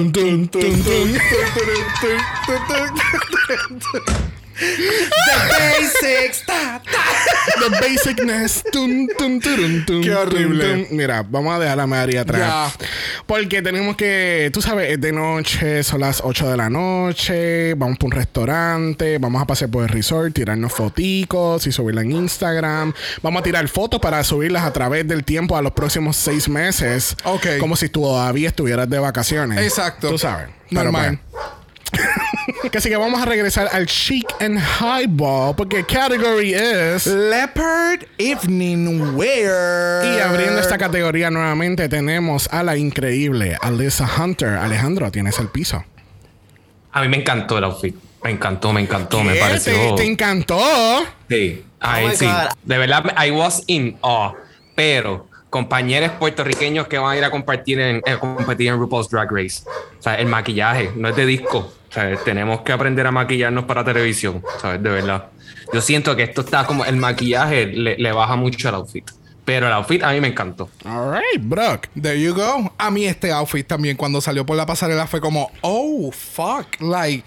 The basics. ta, ta. The basicness. Tun, tun, turun, tun, Qué horrible. tun, tun. Mira, vamos a dejar a Mari atrás. Porque tenemos que, tú sabes, es de noche, son las 8 de la noche, vamos por un restaurante, vamos a pasear por el resort, tirarnos foticos y subirla en Instagram. Vamos a tirar fotos para subirlas a través del tiempo a los próximos seis meses. Ok. Como si todavía estuvieras de vacaciones. Exacto. Tú sabes. Pero Normal. pues, que así que vamos a regresar al chic and highball porque category es... Leopard Evening Wear. Y abriendo esta categoría nuevamente tenemos a la increíble Alyssa Hunter. Alejandro, tienes el piso. A mí me encantó el outfit. Me encantó, me encantó, me pareció. ¿Te, te encantó? Sí, Ay, Oh sí. God. De verdad, I was in awe. Pero compañeros puertorriqueños que van a ir a compartir en, eh, competir en RuPaul's Drag Race. O sea, el maquillaje no es de disco. Sea, tenemos que aprender a maquillarnos para televisión. ¿Sabes? De verdad. Yo siento que esto está como el maquillaje le, baja mucho al outfit. Pero el outfit a mí me encantó. All right, Brock. There you go. A mí este outfit también cuando salió por la pasarela fue como, oh, fuck. Like,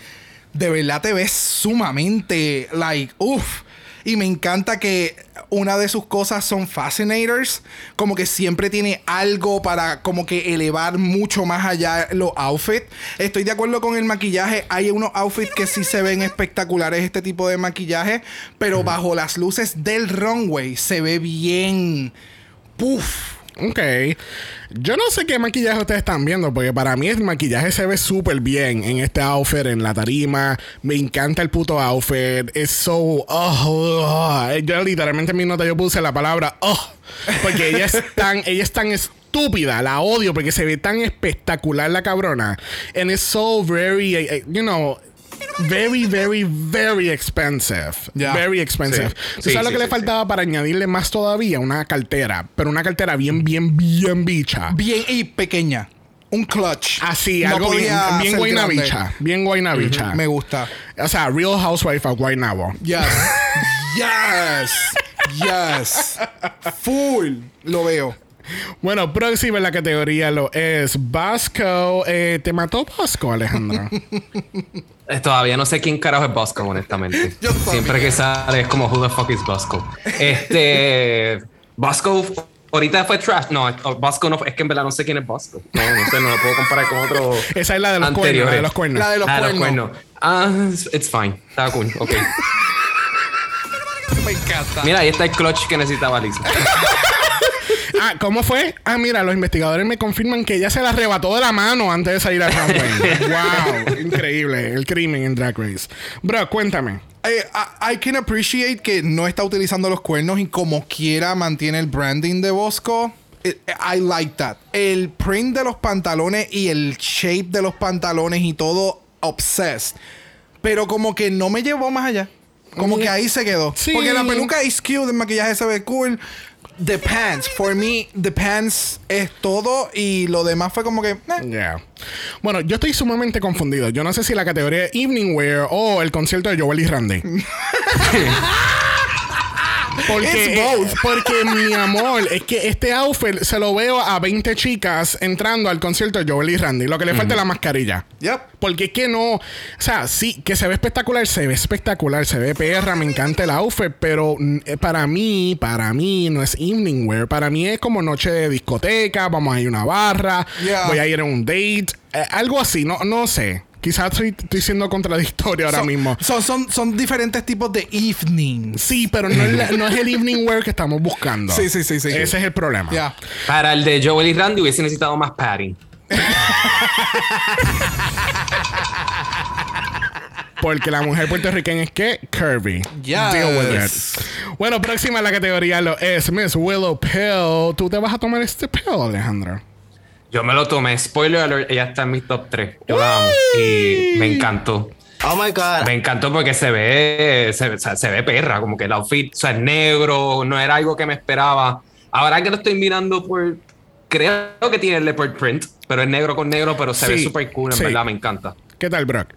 de verdad te ves sumamente, like, uff. Y me encanta que una de sus cosas son fascinators. Como que siempre tiene algo para como que elevar mucho más allá los outfits. Estoy de acuerdo con el maquillaje. Hay unos outfits que sí se ven espectaculares este tipo de maquillaje. Pero bajo las luces del runway se ve bien... Puff. Ok. Yo no sé qué maquillaje ustedes están viendo, porque para mí el maquillaje se ve súper bien en este outfit, en la tarima. Me encanta el puto outfit. Es so. Oh, oh. Yo literalmente en mi nota yo puse la palabra oh. Porque ella es tan, ella es tan estúpida, la odio porque se ve tan espectacular la cabrona. And it's so very, eh, eh, you know. Very, very, very expensive. Very expensive. Sí. ¿Tú Sí, sabes lo sí, que le faltaba para añadirle más todavía? Una cartera. Pero una cartera bien, bien, bien bicha. Bien y pequeña. Un clutch. Así, No algo bien, bien guaynabicha. Bien guaynabicha. Me gusta. O sea, Real Housewife of Guaynabo. Yes. yes. Yes. Full. Lo veo. Bueno, próxima en la categoría lo es Vasco. Eh, ¿Te mató Vasco, Alejandro? Eh, Todavía no sé quién carajo es Bosco, honestamente. Yo. Siempre que sale es como who the fuck is Bosco. Este Bosco ahorita fue trash. No, Bosco no es que en verdad no sé quién es Bosco. No, no sé, no lo puedo comparar con otro. Esa es la de los cuernos. anteriores. La de los cuernos. La de los Ah, cuernos. Ah, it's- it's fine. Está cool. Ok. Me encanta. Mira, ahí está el clutch que necesitaba Lisa. Ah, ¿cómo fue? Ah, mira, los investigadores me confirman que ella se la arrebató de la mano antes de salir al runway. wow, increíble. El crimen en Drag Race. Bro, cuéntame. Eh, I, I can appreciate que no está utilizando los cuernos y como quiera mantiene el branding de Bosco. it- I like that. El print de los pantalones y el shape de los pantalones y todo obsessed. Pero como que no me llevó más allá. Como que ahí se quedó. Sí. Porque la peluca es cute, el maquillaje se ve cool. The pants, for me, the pants es todo y lo demás fue como que. eh. Yeah. Bueno, yo estoy sumamente confundido. Yo no sé si la categoría es Evening Wear o el concierto de Joel y Randy. Porque, It's both. eh, porque mi amor, es que este outfit se lo veo a 20 chicas entrando al concierto de Joel y Randy. Lo que le falta es la mascarilla. Yep. Porque es que no. O sea, sí, que se ve espectacular, se ve espectacular, se ve perra, me encanta el outfit, pero mm, eh, para mí, para mí no es evening wear. Para mí es como noche de discoteca, vamos a ir a una barra, Yeah. voy a ir a un date, eh, algo así, no, no sé. Quizás estoy, estoy siendo contradictorio ahora Son- mismo. Son, son, son diferentes tipos de evenings. Sí, pero no es, la- no es el evening wear que estamos buscando. Sí, sí, sí, sí. Ese es el problema. Para el de Joel y Randy hubiese necesitado más padding. Porque la mujer puertorriqueña es que curvy. Yes. Deal with it. Bueno, próxima a la categoría lo es Miss Willow Pill. ¿Tú te vas a tomar este pill, Alejandro? Yo me lo tomé. Spoiler alert, ella está en mi top 3. Yo la amo. Y me encantó. Oh my god. Me encantó porque se ve, se, ve perra, como que el outfit, o sea, es negro, no era algo que me esperaba. Ahora que lo estoy mirando por, creo que tiene el leopard print, pero es negro con negro, pero se ve súper cool, en sí. verdad, me encanta. ¿Qué tal, Brock?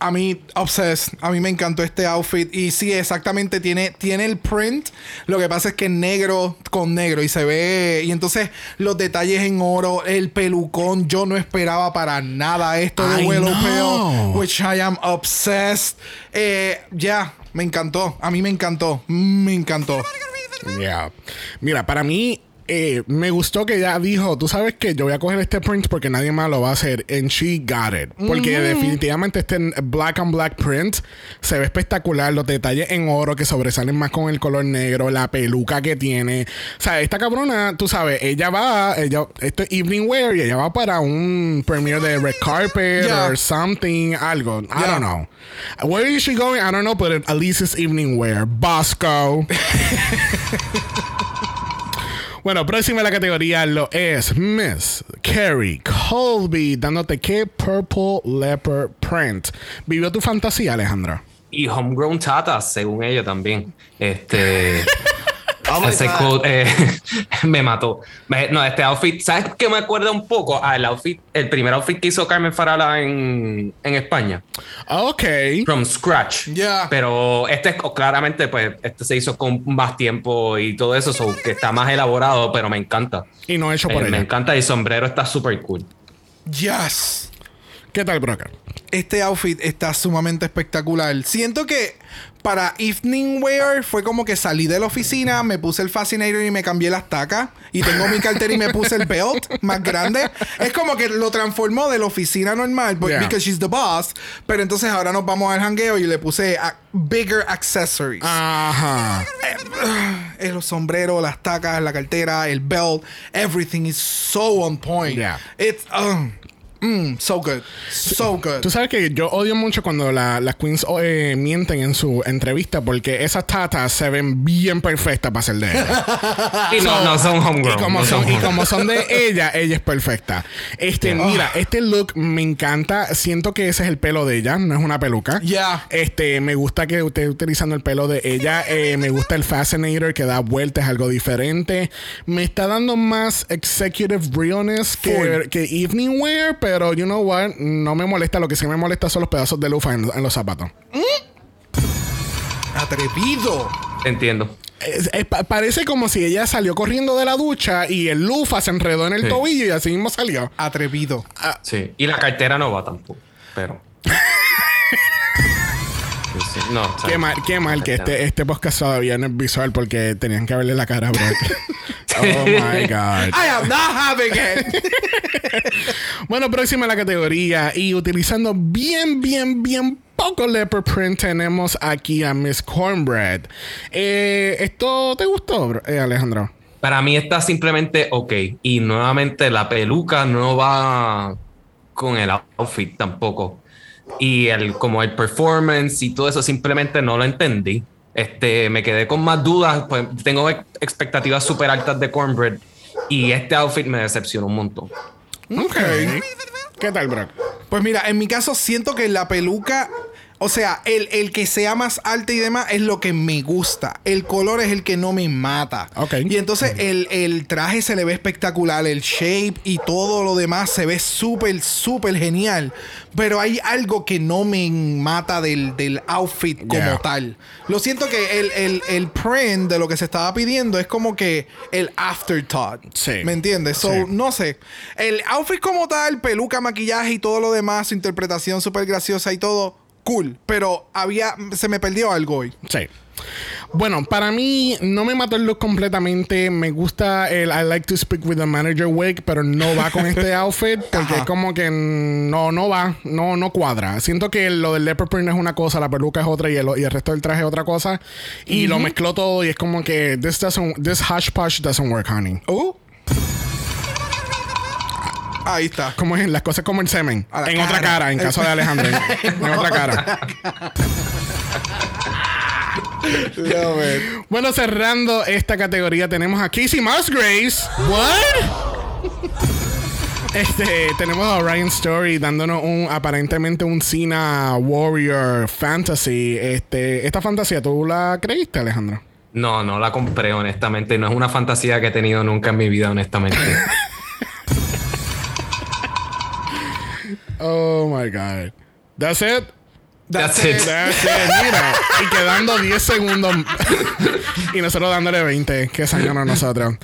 A mí, obsessed. A mí me encantó este outfit. Y sí, exactamente, tiene, tiene el print. Lo que pasa es que es negro con negro y se ve. Y entonces los detalles en oro, el pelucón. Yo no esperaba para nada esto de Willow. Pill, which I am obsessed. Eh, ya, me encantó. A mí me encantó. Me encantó. Yeah. Mira, para mí eh, me gustó que ella dijo, tú sabes que yo voy a coger este print porque nadie más lo va a hacer. And she got it. Porque definitivamente este black and black print se ve espectacular. Los detalles en oro que sobresalen más con el color negro, la peluca que tiene. O sea, esta cabrona, tú sabes, ella va, ella, esto es evening wear y ella va para un premiere de red carpet Yeah. or something, algo. I don't know. Where is she going? I don't know, but at least it's evening wear. Bosco. Bueno, próxima a la categoría lo es Miss Carrie Colby, dándote que Purple Leopard Print. ¿Vivió tu fantasía, Alejandro? Y Homegrown Tata, según ella también. Este. Oh ese code, eh, me mató. Me- no, este outfit, ¿sabes qué me acuerda un poco? al outfit, el primer outfit que hizo Carmen Farala en, en España. Ok. From scratch. Yeah. Pero este es claramente, pues, este se hizo con más tiempo y todo eso, so, que está más elaborado, pero me encanta. Y no hecho por Eh, me ella. encanta y el sombrero está súper cool. Yes. ¿Qué tal, Broker? Este outfit está sumamente espectacular. Siento que para evening wear fue como que salí de la oficina, me puse el fascinator y me cambié las tacas. Y tengo mi cartera y me puse el belt más grande. Es como que lo transformó de la oficina normal, but- Yeah. because she's the boss. Pero entonces ahora nos vamos al hangueo y le puse a- bigger accessories. Ajá. Eh, los sombreros, las tacas, la cartera, el belt, everything is so on point. Yeah. It's um, mm, so good. So good. Tú sabes que yo odio mucho cuando la- las queens eh, mienten en su entrevista porque esas tatas se ven bien perfectas para ser de ella. Y no, no son homegrown. Y como, no son, y homegrown. como son de ella, ella es perfecta. Este, mira, este look me encanta. Siento que ese es el pelo de ella, no es una peluca. Yeah. Este, me gusta que esté utilizando el pelo de ella. Eh, me gusta el Fascinator que da vueltas, algo diferente. Me está dando más executive realness que, que evening wear, pero you know what? No me molesta. Lo que sí me molesta son los pedazos de lufa en, en los zapatos. Atrevido. Entiendo. Es- es- pa- parece como si ella salió corriendo de la ducha y el lufa se enredó en el Sí. tobillo y así mismo salió. Atrevido. Sí. Y la cartera no va tampoco. Pero. No, Qué mal, qué mal que este, este podcast todavía no es visual porque tenían que verle la cara a Brock. oh my God. I am not having it. Bueno, próxima a la categoría. Y utilizando bien, bien, bien poco leopard print, tenemos aquí a Miss Cornbread. Eh, ¿Esto te gustó, eh, Alejandro? Para mí está simplemente ok. Y nuevamente la peluca no va con el outfit tampoco. Y el, como el performance y todo eso simplemente no lo entendí. Este, me quedé con más dudas. Pues tengo ex- expectativas súper altas de Cornbread. Y este outfit me decepcionó un montón. Ok. ¿Qué tal, Brock? Pues mira, en mi caso siento que la peluca, o sea, el, el que sea más alta y demás es lo que me gusta. El color es el que no me mata. Ok. Y entonces el, el traje se le ve espectacular, el shape y todo lo demás se ve súper, súper genial. Pero hay algo que no me mata del, del outfit como Yeah. tal. Lo siento que el, el, el print de lo que se estaba pidiendo es como que el afterthought. Sí. ¿Me entiendes? So, Sí. no sé. El outfit como tal, peluca, maquillaje y todo lo demás, su interpretación súper graciosa y todo, cool. Pero había, se me perdió algo hoy. Sí. Bueno, para mí no me mató el look completamente. Me gusta el I like to speak with the manager wig, pero no va con este outfit porque Ajá. es como que no, no va, no, no cuadra. Siento que lo del leopard print es una cosa, la peluca es otra y el, y el resto del traje es otra cosa. Y lo mezcló todo y es como que this doesn't, this hush push doesn't work, honey. Uh. Ahí está. Como es las cosas como el semen. En otra cara. cara, en caso de Alejandro. en otra cara. Bueno, cerrando esta categoría, tenemos a Casey Musgraves. ¿What? Este, tenemos a Ryan Story dándonos un aparentemente un Cena Warrior Fantasy. Este, esta fantasía, ¿tú la creíste, Alejandro? No, no la compré, honestamente. No es una fantasía que he tenido nunca en mi vida, honestamente. Oh my god. That's it. That's it. That's it. Mira, y quedando 10 segundos y nosotros dándole 20, que sangrón nosotros.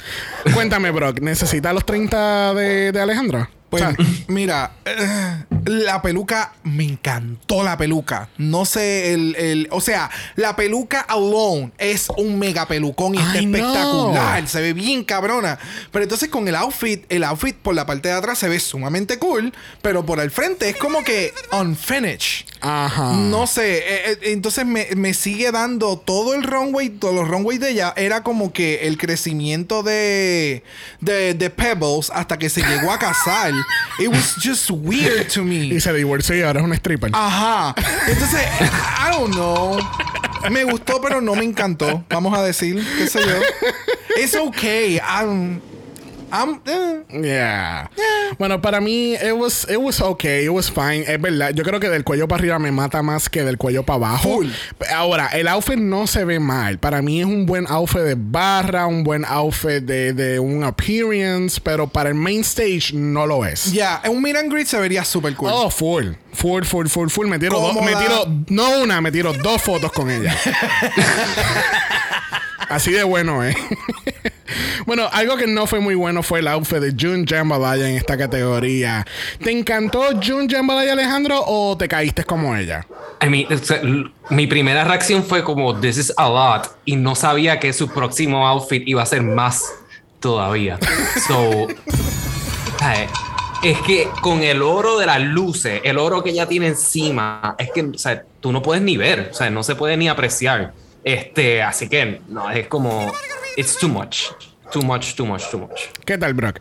Cuéntame, Brock, ¿necesitas los 30 de, de Alejandro? Pues mira, eh, la peluca, me encantó la peluca. No sé, el, el- o sea, la peluca alone es un mega pelucón y está espectacular. Se ve bien cabrona. Pero entonces con el outfit, el outfit por la parte de atrás se ve sumamente cool, pero por el frente es como que unfinished. Ajá. No sé, eh, eh, entonces me, me sigue dando todo el runway, todos los runways de ella era como que el crecimiento de, de, de Pebbles hasta que se llegó a casar. It was just weird to me. Y se divorció y ahora es un stripper. Ajá. Entonces, I don't know. Me gustó, pero no me encantó. Vamos a decir, qué sé yo. It's okay. I'm, I'm, eh. Yeah. Bueno, para mí, it was, it was okay, it was fine. Es verdad, yo creo que del cuello para arriba me mata más que del cuello para abajo. Full. Ahora, el outfit no se ve mal. Para mí es un buen outfit de barra, un buen outfit de, de un appearance, pero para el main stage no lo es. Ya, un meet and greet se vería súper cool. Oh, full. Full, full, full, full. Me tiro, dos, me tiro, no una, me tiro dos fotos con ella. Así de bueno, ¿eh? Bueno, algo que no fue muy bueno fue el outfit de June Jambalaya en esta categoría. ¿Te encantó June Jambalaya, Alejandro, o te caíste como ella? I mean, mi primera reacción fue como, this is a lot. Y no sabía que su próximo outfit iba a ser más todavía. So, ay, es que con el oro de las luces, el oro que ella tiene encima, es que, o sea, tú no puedes ni ver, o sea, no se puede ni apreciar. Este, así que, no, es como, it's too much. Too much, too much, too much. ¿Qué tal, Brock?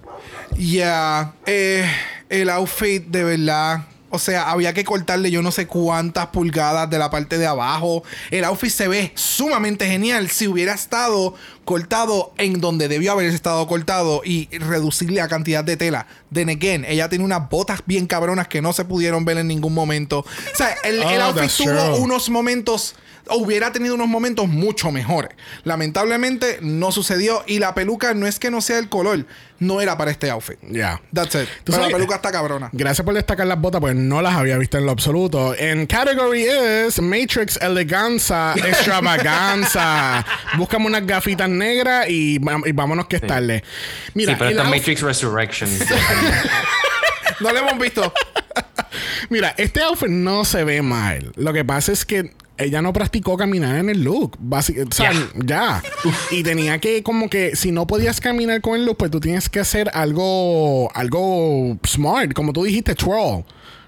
Ya, eh, el outfit de verdad. O sea, había que cortarle yo no sé cuántas pulgadas de la parte de abajo. El outfit se ve sumamente genial si hubiera estado cortado en donde debió haber estado cortado y reducirle la cantidad de tela. Then again, ella tiene unas botas bien cabronas que no se pudieron ver en ningún momento. O sea, el, el Oh, outfit tuvo unos momentos hubiera tenido unos momentos mucho mejores. Lamentablemente no sucedió y la peluca no es que no sea el color, no era para este outfit. Ya. That's it. Pero la sabes- peluca está cabrona. Gracias por destacar las botas, pues no las había visto en lo absoluto. En category is Matrix Eleganza Extravaganza. Búscame unas gafitas negras y, y vámonos que es tarde. Mira, sí, pero outfit- Matrix Resurrection. No lo hemos visto. Mira, este outfit no se ve mal. Lo que pasa es que ella no practicó caminar en el look. Basi- o sea, ya. Y tenía que, como que, si no podías caminar con el look, pues tú tienes que hacer algo, algo smart, como tú dijiste, twirl.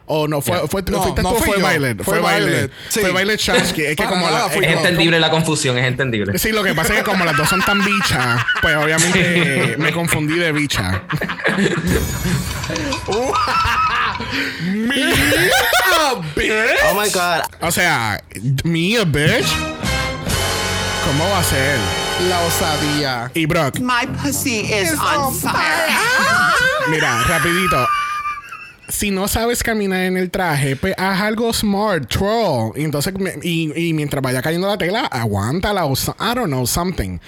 O no, fue, Yeah. fue, No, fuiste no tú o fui fue yo. Violet. Fue Fue Violet. Sí. Fue Violet Chachki. Es que Para como nada la, es entendible la confusión, es entendible. Sí, lo que pasa es que como las dos son tan bichas, pues obviamente me confundí de bicha. Oh my god. O sea, me a bitch. ¿Cómo va a ser? La osadía. Y Brock, My pussy is It's on on fire. mira, rapidito. Si no sabes caminar en el traje, pues haz algo smart, troll. Y entonces, y, y mientras vaya cayendo la tela, aguántala o I don't know, something.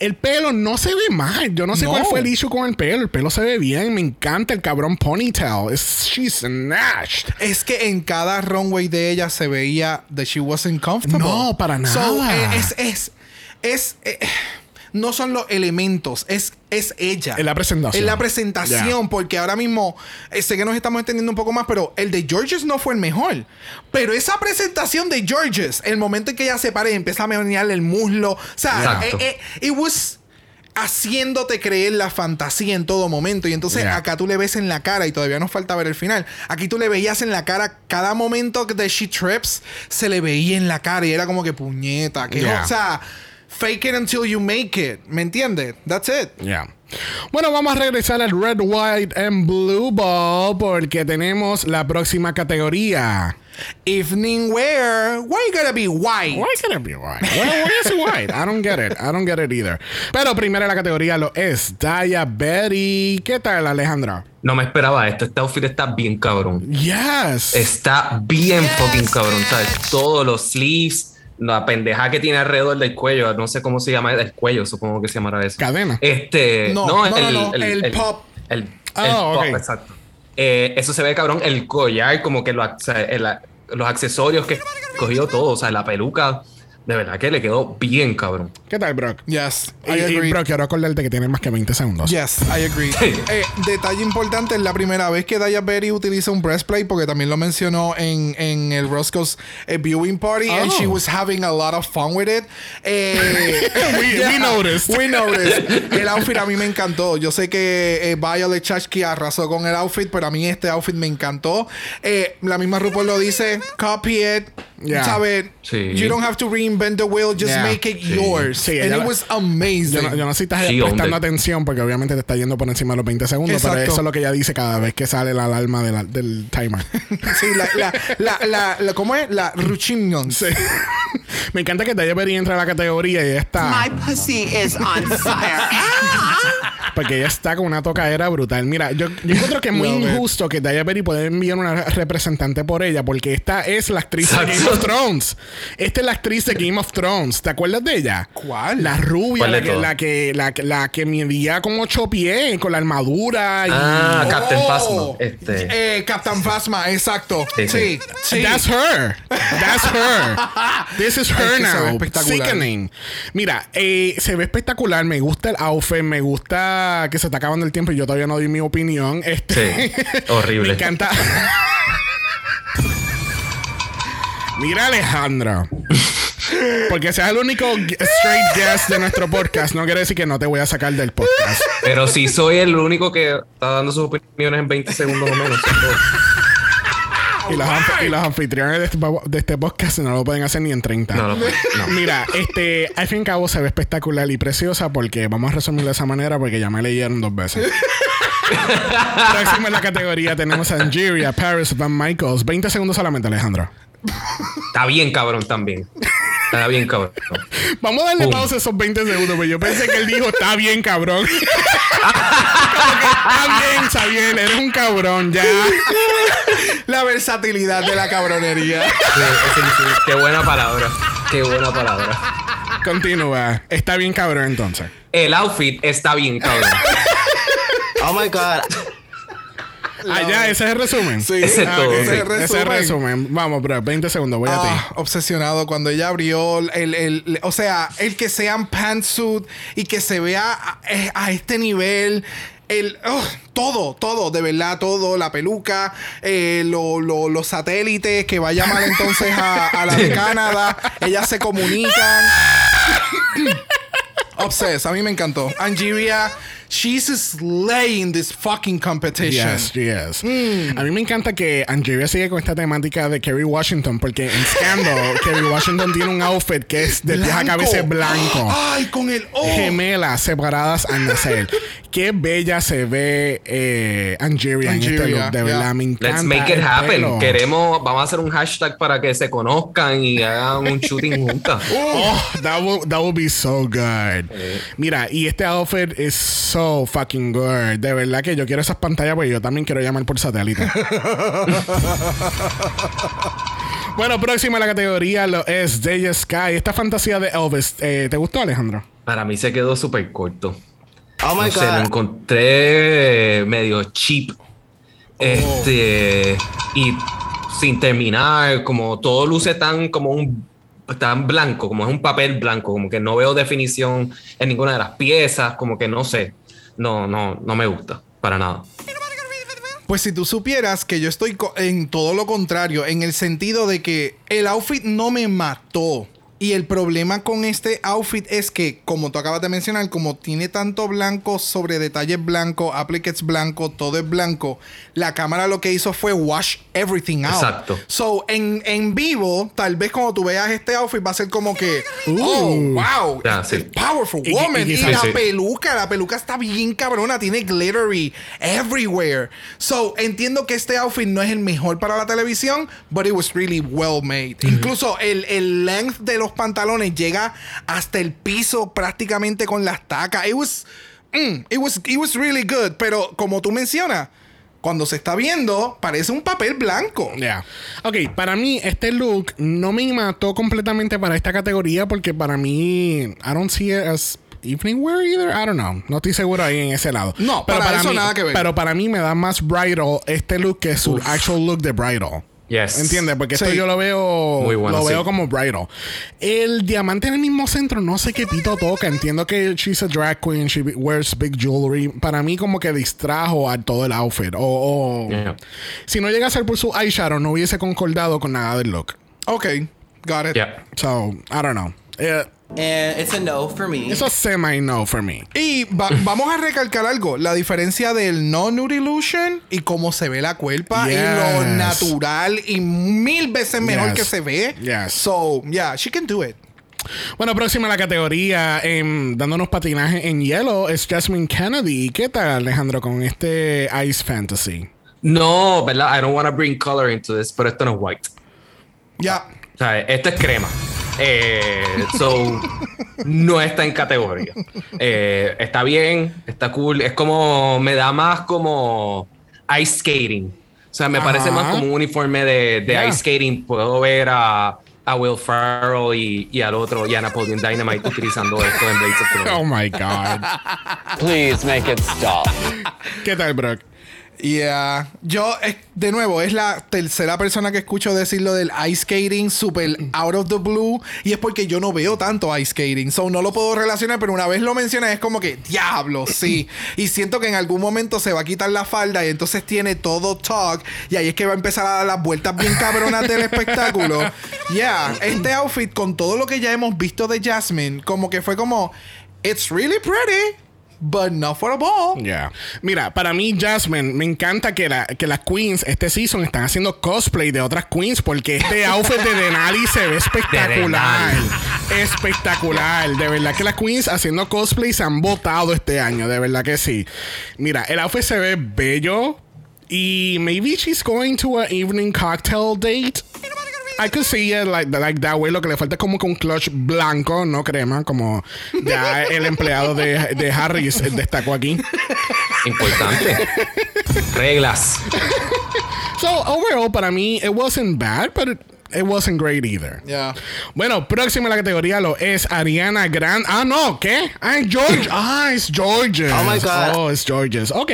El pelo no se ve mal. Yo no sé No. cuál fue el issue con el pelo. El pelo se ve bien. Me encanta el cabrón ponytail. Es, she's snatched. Es que en cada runway de ella se veía that she wasn't comfortable. No, para nada. eh, es, es, es, eh, no son los elementos, es, es ella. Es la presentación. Es la presentación, porque ahora mismo eh, sé que nos estamos entendiendo un poco más, pero el de Georges no fue el mejor. Pero esa presentación de Georges, el momento en que ella se para y empieza a menearle el muslo, o sea, eh, eh, it was haciéndote creer la fantasía en todo momento. Y entonces Yeah. acá tú le ves en la cara, y todavía nos falta ver el final. Aquí tú le veías en la cara cada momento de She Trips, se le veía en la cara y era como que puñeta. Que, Yeah. O sea, fake it until you make it. ¿Me entiendes? That's it. Ya. Bueno, vamos a regresar al Red, White and Blue Ball porque tenemos la próxima categoría. Evening wear. Why you gotta be white? Why it be white? Why, why is it white? I don't get it. I don't get it either. Pero primero la categoría lo es Diabetes. ¿Qué tal, Alejandra? No me esperaba esto. Este outfit está bien cabrón. Yes. Está bien fucking cabrón, ¿sabes? Todos los sleeves, la pendeja que tiene alrededor del cuello, no sé cómo se llama, el cuello, supongo que se llamará eso. Cadena. Este, No, no, no, el, no, no, el pop. El, el Ah, pop, exacto. Eh, eso se ve cabrón, el collar, como que lo- o sea, el- los accesorios que cogió todo, o sea, la peluca, de verdad que le quedó bien cabrón. ¿Qué tal, Brock? Yes, I Y, y, agree. Brock, quiero acordarte que tienes más que 20 segundos. Yes, I agree. Eh, detalle importante, es la primera vez que Daya Berry utiliza un breastplate porque también lo mencionó en, en el Roscoe's eh, viewing party and Oh. she was having a lot of fun with it. Eh, We- we noticed. We noticed. El outfit a mí me encantó. Yo sé que eh, Violet Chachki arrasó con el outfit, pero a mí este outfit me encantó. Eh, la misma RuPaul lo dice, copy it. Yeah. ¿Sabes? Sí. You don't have to reinvent the wheel, just Yeah. make it Sí. yours. Sí, and it la- was amazing. Yo no, yo no sé si estás She prestando atención porque obviamente te está yendo por encima de los 20 segundos, pero Exacto. eso es lo que ella dice cada vez que sale la alarma de la- del timer. Sí, la, la, la, la, la- ¿cómo es? La Ruchinion. Sí. Me encanta que Daya Berry entra a la categoría y ella está. My pussy is on fire. Porque ella está con una tocadera brutal. Mira, yo, yo encuentro que es muy Love it. injusto que Daya Berry pueda enviar una representante por ella, porque esta es la actriz de. Game of Thrones. Esta es la actriz de Game of Thrones. ¿Te acuerdas de ella? ¿Cuál? La rubia, ¿Cuál la que, la, que, la, que- la que medía como ocho pies con la armadura. Y... Ah, Captain Oh, Phasma. Este. Eh, Captain Phasma, exacto. Sí, Sí. That's her. That's her. This is her Es que se ve now. espectacular. Sickening. Mira, eh, se ve espectacular. Me gusta el outfit. Me gusta que se está acabando el tiempo y yo todavía no di mi opinión. Este, Sí, horrible. me encanta. Mira, Alejandra. Porque seas el único straight guest de nuestro podcast, no quiere decir que no te voy a sacar del podcast. Pero si soy el único que está dando sus opiniones en 20 segundos o menos. Y los, anf- y los anfitriones de este, de este podcast no lo pueden hacer ni en 30. No, no, no. Mira, este, al fin y al cabo se ve espectacular y preciosa porque vamos a resumirlo de esa manera porque ya me leyeron dos veces. Próxima en la categoría tenemos a Angeria, Paris, Van Michaels. 20 segundos solamente, Alejandro. Está bien cabrón también. Está bien cabrón. Vamos a darle pausa a esos 20 segundos, pero yo pensé que él dijo, está bien, cabrón. Está bien, está bien, eres un cabrón, ya. La versatilidad de la cabronería. Sí, sí, sí. Qué buena palabra. Qué buena palabra. Continúa. Está bien, cabrón, entonces. El outfit está bien cabrón. Oh my god. Ah, ya, ese es el resumen. Sí, Ese es Ah, todo. Ese es el Ese es el resumen. resumen. Vamos, bro, 20 segundos, voy a ti. Ah, obsesionado cuando ella abrió el, el- o sea, el que sean pantsuit y que se vea a, eh, a este nivel. El, oh, todo, todo, de verdad, todo, la peluca, eh, lo- lo- los satélites que va a llamar entonces a, a la de Canadá, ellas se comunican. Obsessed, a mí me encantó. Angeria, she's slaying this fucking competition. Yes, yes. Mm. A mí me encanta que Angeria sigue con esta temática de Kerry Washington, porque en Scandal, Kerry Washington tiene un outfit que es de pies a cabeza blanco. Ay, con el oh. Gemelas separadas al nacer. qué bella se ve eh, Angeria en este look. De yeah. verdad, me encanta. Let's make it happen. pelo. Queremos, vamos a hacer un hashtag para que se conozcan y hagan un shooting juntas. Oh, that will, that will be so good. Mira, y este outfit is so fucking good. De verdad que yo quiero esas pantallas porque yo también quiero llamar por satélite. bueno, próxima a la categoría lo es Day Sky. Esta fantasía de Elvis. eh, ¿Te gustó, Alejandro? Para mí se quedó súper corto. Oh my No sé, lo god. encontré medio cheap. Este. Y sin terminar, como todo luce tan como un. tan blanco, como es un papel blanco, como que no veo definición en ninguna de las piezas, como que no sé. No, no, no me gusta, para nada. Pues si tú supieras que yo estoy en todo lo contrario, en el sentido de que el outfit no me mató. Y el problema con este outfit es que, como tú acabas de mencionar, como tiene tanto blanco sobre detalles blancos, appliques blanco, todo es blanco, la cámara lo que hizo fue wash everything out. Exacto. So, en, en vivo, tal vez cuando tú veas este outfit va a ser como que, oh, wow, it's sí. a powerful Y- y- woman. y la Sí, peluca, la peluca está bien cabrona, tiene glittery everywhere. So, entiendo que este outfit no es el mejor para la televisión, but it was really well made. Incluso el, el length de los pantalones llega hasta el piso prácticamente con las tacas. It was, mm, it was, it was really good. Pero como tú mencionas, cuando se está viendo, parece un papel blanco. Yeah. Ok, para mí este look no me mató completamente para esta categoría porque para mí I don't see it as evening wear either. I don't know. No estoy seguro ahí en ese lado. No, para eso mí, nada que ver. Pero para mí me da más bridal este look que su actual look de bridal. Yes. ¿Entiendes? Porque esto Sí. yo lo veo Muy bueno, lo sí. veo como bridal. El diamante en el mismo centro, no sé qué pito toca. Entiendo que she's a drag queen, she wears big jewelry. Para mí como que distrajo a todo el outfit. O, o- Yeah. si no llega a ser por su eyeshadow, no hubiese concordado con nada del look. Ok, got it. Yeah. So, I don't know. Eh, And it's a no for me. Eso semi no for me. Y va- vamos a recalcar algo, la diferencia del no nude illusion y cómo se ve la cuerpa y lo Yes. natural y mil veces mejor Yes. que se ve. Yes. So, yeah, she can do it. Bueno, próxima a la categoría, em, dándonos patinaje en hielo, es Jasmine Kennedy. ¿Qué tal, Alejandro, con este Ice Fantasy? No, ¿verdad? I don't want to bring color into this, pero esto no es white. Ya. O sea, esto es crema. Eh, so, no está en categoría. Eh, está bien, está cool. Es como, me da más como ice skating. O sea, me Ajá. parece más como un uniforme de, de Yeah. ice skating. Puedo ver a, a Will Ferrell y, y al otro, y a Napoleon Dynamite utilizando esto en Blades of Glory. Oh my God. Please make it stop. ¿Qué tal, Brock? Yeah. Yo, de nuevo, es la tercera persona que escucho decirlo del ice skating super out of the blue. Y es porque yo no veo tanto ice skating. So no lo puedo relacionar, pero una vez lo mencionas es como que, diablo, sí. y siento que en algún momento se va a quitar la falda y entonces tiene todo talk. Y ahí es que va a empezar a dar las vueltas bien cabronas del espectáculo. Yeah. Este outfit, con todo lo que ya hemos visto de Jasmine, como que fue como, it's really pretty. But not for a ball. Yeah. Mira, para mí, Jasmine, me encanta que, la- que las queens este season están haciendo cosplay de otras queens porque este outfit de Denali se ve espectacular. espectacular. De verdad que las queens haciendo cosplay se han votado este año. De verdad que sí. Mira, el outfit se ve bello. Y maybe she's going to an evening cocktail date. I could see it like, like that way. Lo que le falta es como que un clutch blanco, no crema, como ya el empleado de, de Harris destacó aquí. Importante. Reglas. So overall, para mí, it wasn't bad, but it, it wasn't great either. Yeah. Bueno, próxima a la categoría lo es Ariana Grande. Ah, no, ¿qué? Ah, es George. ah, es Georges. Oh my God. Oh, es Georges. Ok.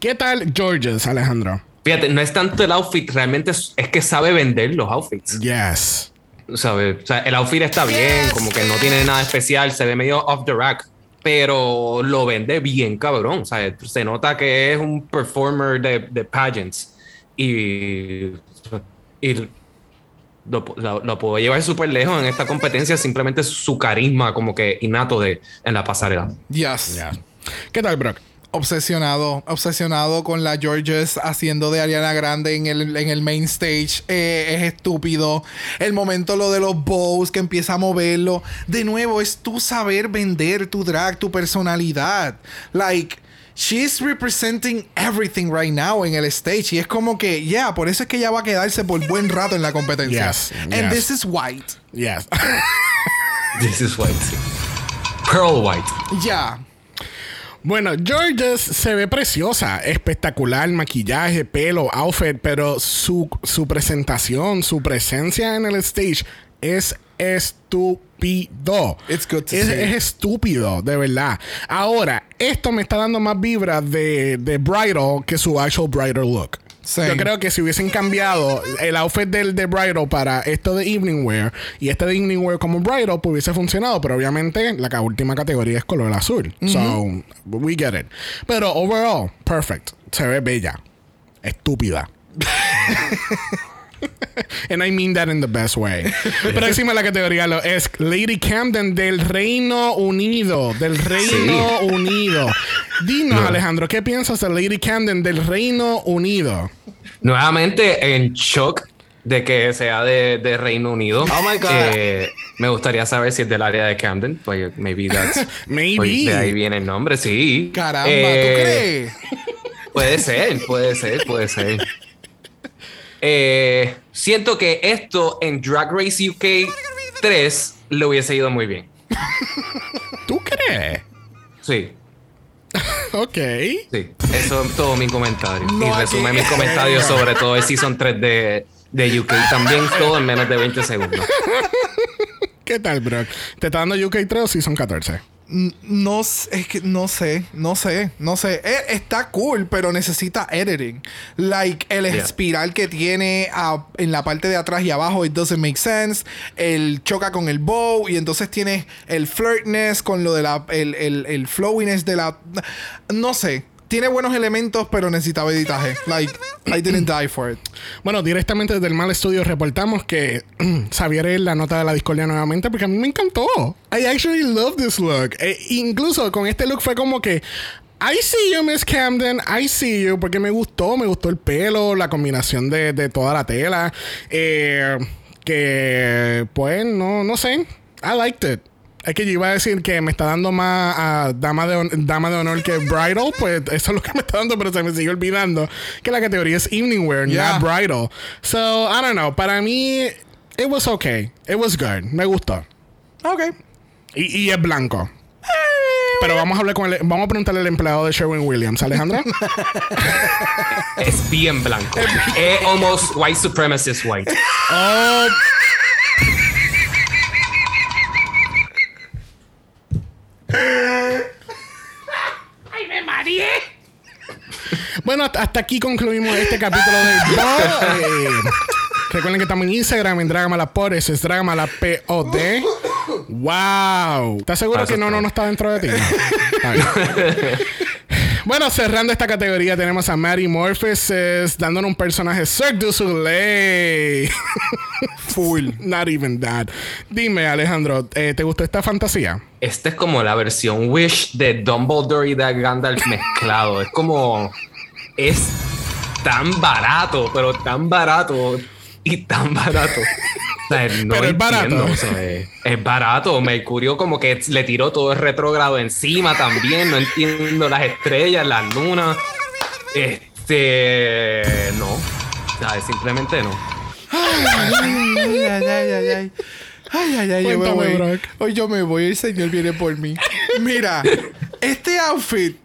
¿Qué tal Georges, Alejandro? Fíjate, no es tanto el outfit, realmente es, es que sabe vender los outfits. Yes. ¿Sabes? O sea, el outfit está bien, como que no tiene nada especial, se ve medio off the rack, pero lo vende bien, cabrón. O sea, se nota que es un performer de, de pageants y, y lo, lo, lo puedo llevar súper lejos en esta competencia, simplemente su carisma como que innato de, en la pasarela. Yes. Yeah. ¿Qué tal, Brock? Obsesionado, obsesionado con la Georges haciendo de Ariana Grande en el, en el main stage. Eh, es estúpido. El momento lo de los bows que empieza a moverlo. De nuevo, es tu saber vender tu drag, tu personalidad. Like, she's representing everything right now en el stage. Y es como que, yeah, por eso es que ella va a quedarse por buen rato en la competencia. Yes, And yes. this is white. Yes. This is white. Pearl white. Ya. Bueno, Georges se ve preciosa, espectacular, maquillaje, pelo, outfit, pero su, su presentación, su presencia en el stage es estúpido. It's good to es, see. es estúpido, de verdad. Ahora, esto me está dando más vibras de, de bridal que su actual bridal look. Same. Yo creo que si hubiesen cambiado el outfit del de bridal para esto de evening wear y este de evening wear como bridal, pues hubiese funcionado. Pero obviamente la última categoría es color azul. So, we get it. Pero overall, perfect. Se ve bella. Estúpida. And I mean that in the best way. Próxima la categoría lo es Lady Camden del Reino Unido. Del Reino Unido. Dinos, No. Alejandro, ¿qué piensas de Lady Camden del Reino Unido? Nuevamente en shock de que sea de, de Reino Unido. Oh my God. Eh, me gustaría saber si es del área de Camden. Pues maybe that's. Maybe. pues, de ahí viene el nombre, sí. Caramba, Eh, ¿tú crees? Puede ser, puede ser, puede ser. Eh, siento que esto en Drag Race UK 3 le hubiese ido muy bien. ¿Tú crees? Sí, Ok. sí. Eso es todo mi comentario. No, y resume mis comentarios sobre todo el Season 3 de, de UK. También todo en menos de 20 segundos. ¿Qué tal, Brock? ¿Te está dando UK 3 o Season 14? No, es que no sé, no sé, no sé. Eh, está cool, pero necesita editing. Like el Yeah. espiral que tiene a- en la parte de atrás y abajo, it doesn't make sense. El choca con el bow y entonces tiene el flirtness con lo de la, el, el, el flowiness de la. No sé. Tiene buenos elementos, pero necesitaba editaje. Like, I didn't die for it. Bueno, directamente desde el Mal Estudio reportamos que Xavier es la nota de la discordia nuevamente porque a mí me encantó. I actually love this look. E- incluso con este look fue como que I see you, Miss Camden. I see you. Porque me gustó. Me gustó el pelo, la combinación de, de toda la tela. Eh, que, pues, no, no sé. I liked it. Es que yo iba a decir que me está dando más a dama de, dama de honor que bridal. Pues eso es lo que me está dando, pero se me sigue olvidando que la categoría es evening wear, Yeah. not bridal. So, I don't know. Para mí, it was okay. It was good. Me gustó. Ok. Y, y es blanco. Pero vamos a hablar con el, vamos a preguntarle al empleado de Sherwin Williams, Alejandra. Es bien blanco. es almost white supremacist white. Oh. Bueno, hasta aquí concluimos este capítulo de Bo- eh, Recuerden que estamos en Instagram en Dragamalapod, eso es Dragamalapod. Wow. ¿Estás seguro que no, no, no está dentro de ti? Bueno, cerrando esta categoría tenemos a Mary Morpheus dándonos un personaje Cirque du Soleil. Full. Not even that. Dime, Alejandro, eh, ¿te gustó esta fantasía? Esta es como la versión Wish de Dumbledore y de Gandalf mezclado. Es como. Es tan barato, pero tan barato y tan barato. O sea, no Pero es barato. o sea, es, barato. Mercurio como que le tiró todo el retrogrado encima también. No entiendo las estrellas, las lunas. Este. No. O sea, simplemente no. Ay, ay, ay, ay, ay. Ay, ay, ay, yo me Cuéntame, voy. Brock. Hoy yo me voy, el Señor viene por mí. Mira, este outfit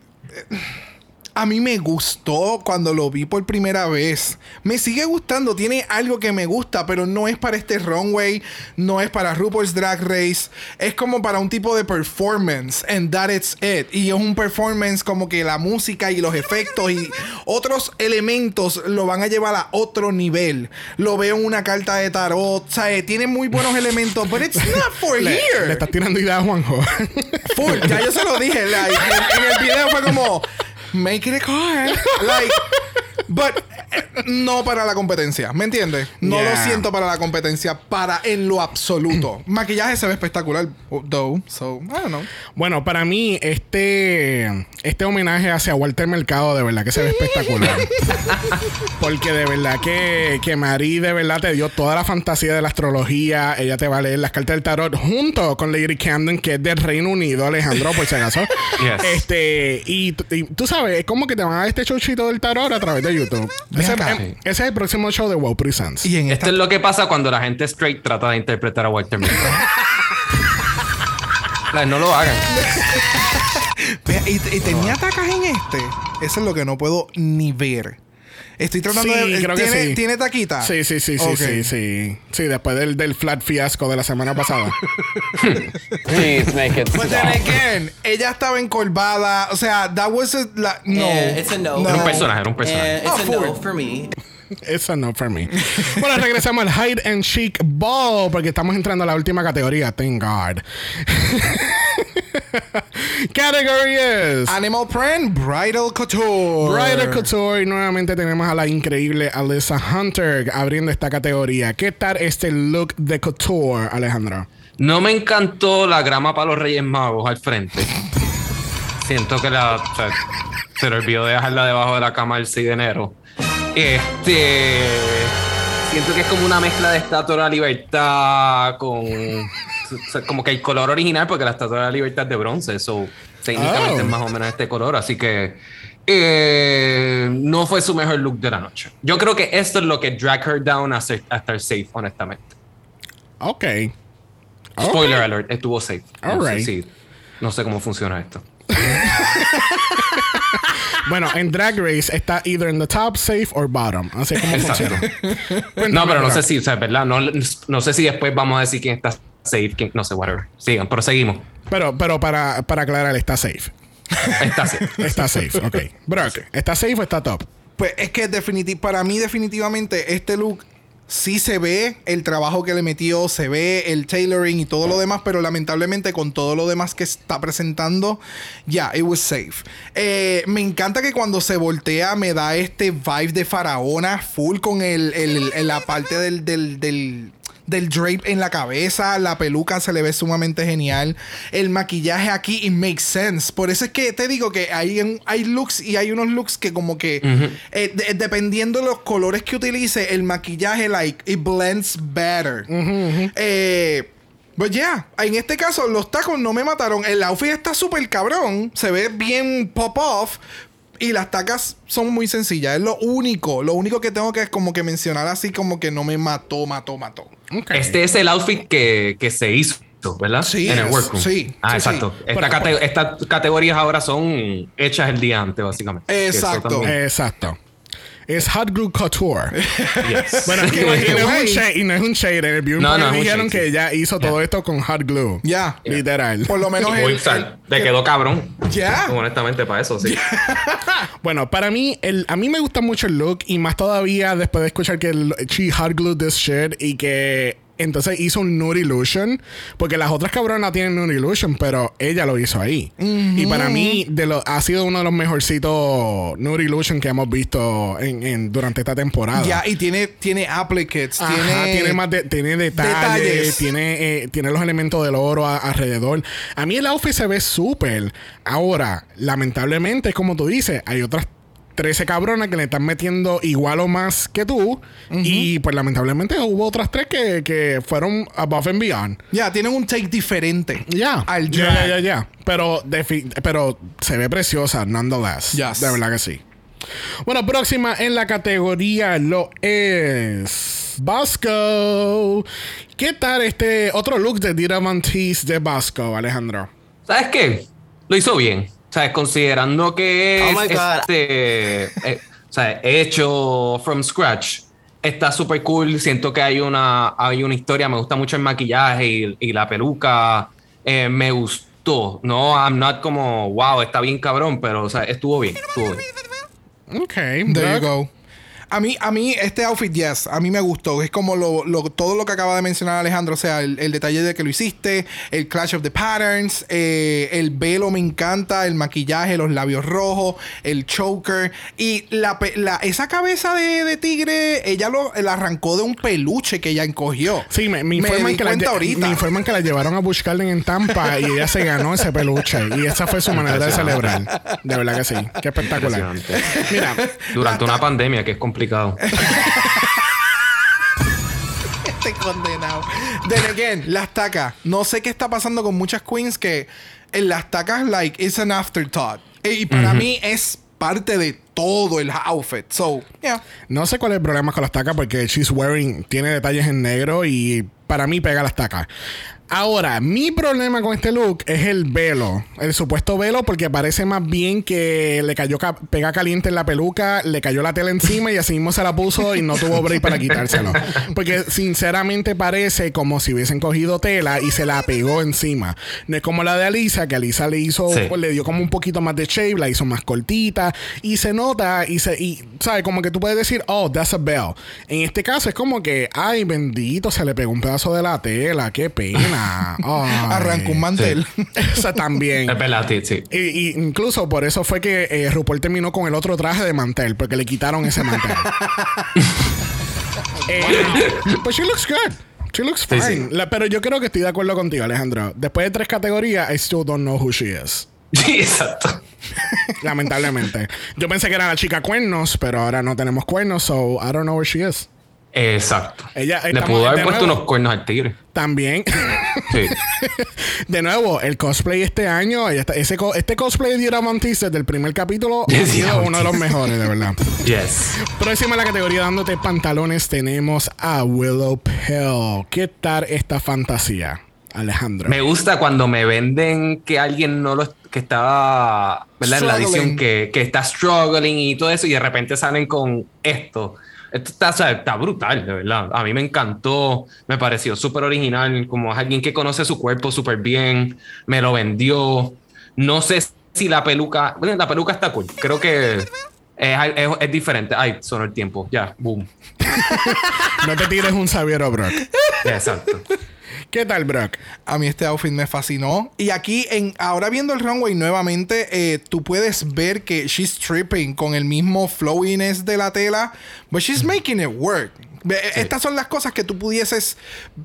a mí me gustó cuando lo vi por primera vez. Me sigue gustando, tiene algo que me gusta, pero no es para este runway, no es para RuPaul's Drag Race, es como para un tipo de performance and that it's it. Y es un performance como que la música y los efectos y otros elementos lo van a llevar a otro nivel. Lo veo en una carta de tarot, o sea, tiene muy buenos elementos, but it's not for Le, here. le estás tirando idea a Juanjo. Full, ya yo se lo dije. Like, en, en el video fue como, make it a car. Like, but no para la competencia, ¿me entiendes? No Yeah. lo siento para la competencia, para en lo absoluto. Maquillaje se ve espectacular, though, so, I don't know. Bueno, para mí, este, este homenaje hacia Walter Mercado, de verdad que se ve espectacular. Porque de verdad que, que Marie, de verdad, te dio toda la fantasía de la astrología. Ella te va a leer las cartas del tarot junto con Lady Camden, que es del Reino Unido, Alejandro, por si acaso. Yes. Este, y, tú sabes, es como que te van a dar este showcito del tarot a través de YouTube. Ese, es el próximo show de Wow Presents. Y en esta Esto es lo que pasa cuando la gente straight trata de interpretar a Walter. Like, no lo hagan. Y, y tenía tacas en este. Eso es lo que no puedo ni ver. Estoy tratando Sí, de. creo que ¿tiene, sí. ¿Tiene taquita? Sí, sí, sí, sí, Ok. sí, sí. Sí, después del, del flat fiasco de la semana pasada. Please make it But then again, ella estaba encorvada. O sea, that was a, la- no. Eh, it's a no. Era un personaje, era un personaje. And it's Oh, a no for me. Eso no for me. Bueno, regresamos al Hide and Chic Ball porque estamos entrando a la última categoría. Thank God. Category is Animal Print, Bridal Couture. Bridal Couture y nuevamente tenemos a la increíble Alyssa Hunter abriendo esta categoría. ¿Qué tal este look de couture, Alejandro? No me encantó la grama para los Reyes Magos al frente. Siento que la. o sea, se le olvidó de dejarla debajo de la cama el 6 de enero. Este. Siento que es como una mezcla de Estatua de la Libertad con. como que el color original, porque la Estatua de la Libertad es de bronce. Eso técnicamente Oh. es más o menos este color. Así que. eh, no fue su mejor look de la noche. Yo creo que esto es lo que drag her down a, ser- a estar safe, honestamente. Ok. Spoiler alert, estuvo safe. No, sé Alright. si- no sé cómo funciona esto. Bueno, en Drag Race está either in the top, safe or bottom. Así es como funciona. No, pero no sé si, o sea, ¿verdad? No, no sé si después vamos a decir quién está safe, quién, no sé, whatever. Sigan, proseguimos. Pero, pero para, para aclarar, está safe. Está safe. Está safe, ok. Brock, ¿está safe o está top? Pues es que definiti- para mí definitivamente este look sí se ve el trabajo que le metió, se ve el tailoring y todo lo demás, pero lamentablemente con todo lo demás que está presentando, ya, it was safe. Eh, me encanta que cuando se voltea me da este vibe de faraona full con el, el- la parte del, del del drape en la cabeza, la peluca se le ve sumamente genial, el maquillaje aquí it makes sense. Por eso es que te digo que hay, hay looks y hay unos looks que como que eh, de- dependiendo de los colores que utilice, el maquillaje like it blends better. Eh, pues ya, en este caso los tacos no me mataron. El outfit está súper cabrón, se ve bien pop off. Y las tacas son muy sencillas. Es lo único. Lo único que tengo que es como que mencionar así como que no me mató, mató, mató. Este es el outfit que, que se hizo, ¿verdad? Sí, En el workroom. sí, Ah, sí, exacto. sí. Cate- Estas categorías ahora son hechas el día antes, básicamente. Exacto. Exacto. Es Hot Glue Couture. Yes. Bueno, y, no, no es un shade, y no es un shade. En el Beauty No, no, dijeron shade, que sí. ella hizo todo esto con Hot Glue. Ya. Literal. Por lo menos Uy, el- le quedó cabrón. Ya. Honestamente, para eso, sí. Bueno, para mí, el, a mí me gusta mucho el look y más todavía después de escuchar que el, she hot glued this shit y que entonces hizo un nude illusion porque las otras cabronas tienen nude illusion, pero ella lo hizo ahí. Y para mí de lo, ha sido uno de los mejorcitos nude illusion que hemos visto en, en- durante esta temporada. Ya, y tiene, tiene applicates, Ajá, tiene, tiene, más de- tiene detalles, detalles. Tiene, eh, tiene los elementos del oro a- alrededor. A mí el outfit se ve súper. Ahora, lamentablemente, como tú dices, hay otras 13 cabronas que le están metiendo igual o más que tú. Y pues lamentablemente hubo otras tres que, que fueron above and beyond. Ya, tienen un take diferente. Ya. Al Ya, ya, ya, ya. Pero, se ve preciosa, nonetheless. Yes. De verdad que sí. Bueno, próxima en la categoría lo es. Bosco. ¿Qué tal este otro look de Dira Monteith de Bosco, Alejandro? ¿Sabes qué? Lo hizo bien. ¿Sabes? Considerando que es Oh my God. este, eh, o sea, hecho from scratch. Está súper cool. Siento que hay una, hay una historia. Me gusta mucho el maquillaje y, y la peluca. Eh, me gustó. No, I'm not como, wow, está bien cabrón, pero o sea, estuvo bien. Estuvo bien. Ok. There you go. A mí, a mí, este outfit, yes, a mí me gustó. Es como lo, lo- todo lo que acaba de mencionar Alejandro. O sea, el, el detalle de que lo hiciste, el clash of the patterns, eh, el velo me encanta, el maquillaje, los labios rojos, el choker. Y la, esa cabeza de, de tigre, ella lo la arrancó de un peluche que ella encogió. Sí, me, me informan, di que la, cuenta ahorita. me informan que la llevaron a Busch Garden en Tampa y ella se ganó ese peluche. Y esa fue su manera de celebrar. De verdad que sí. Qué espectacular. Mira, Durante una pandemia, que es complicado. Este condenado. Then again, las tacas. No sé qué está pasando con muchas queens que en las tacas, like, it's an afterthought. E- Y para mí es parte de todo el outfit. So, yeah. no sé cuál es el problema con las tacas porque She's Wearing tiene detalles en negro y para mí pega las tacas. Ahora, mi problema con este look es el velo, el supuesto velo, porque parece más bien que le cayó ca- pega caliente en la peluca, le cayó la tela encima y así mismo se la puso y no tuvo break para quitárselo. Porque sinceramente parece como si hubiesen cogido tela y se la pegó encima. No es como la de Alisa, que Alisa le hizo, Sí. pues, le dio como un poquito más de shape, la hizo más cortita y se nota y se, y, ¿sabes? Como que tú puedes decir, oh, that's a bell. En este caso es como que, ay, bendito, se le pegó un pedazo de la tela, qué pena. Ay. Arrancó un mantel. Esa también. Es verdad, sí, sí. Y, y incluso por eso fue que eh, RuPaul terminó con el otro traje de mantel, porque le quitaron ese mantel. Eh, Pues she looks good. She looks Sí, fine. sí. La- pero yo creo que estoy de acuerdo contigo, Alejandro. Después de tres categorías, I still don't know who she is. Sí, exacto. Lamentablemente. Yo pensé que era la chica cuernos, pero ahora no tenemos cuernos, so I don't know where she is. Exacto. Ella- Le pudo haber puesto nuevo. unos cuernos al tigre. También. Sí. De nuevo, el cosplay este año, ese este cosplay de Dira Montis desde el primer capítulo ha De sido uno de los mejores, de verdad. yes. Próxima en la categoría dándote pantalones tenemos a Willow Pell. ¿Qué tal esta fantasía, Alejandro? Me gusta cuando me venden que alguien no lo que estaba ¿verdad? en la edición que, que está struggling y todo eso y de repente salen con esto. Esto está, o sea, está brutal, de verdad. A mí me encantó, me pareció súper original, como es alguien que conoce su cuerpo súper bien, me lo vendió. No sé si la peluca, bueno, la peluca está cool, creo que es, es- es diferente. Ay, sonó el tiempo, ya, boom. No te tires un Xavier Brock. Exacto. ¿Qué tal, Brock? A mí este outfit me fascinó. Y aquí, en, ahora viendo el runway nuevamente, eh, tú puedes ver que she's tripping con el mismo flowiness de la tela, but she's making it work. Ve- Estas son las cosas que tú pudieses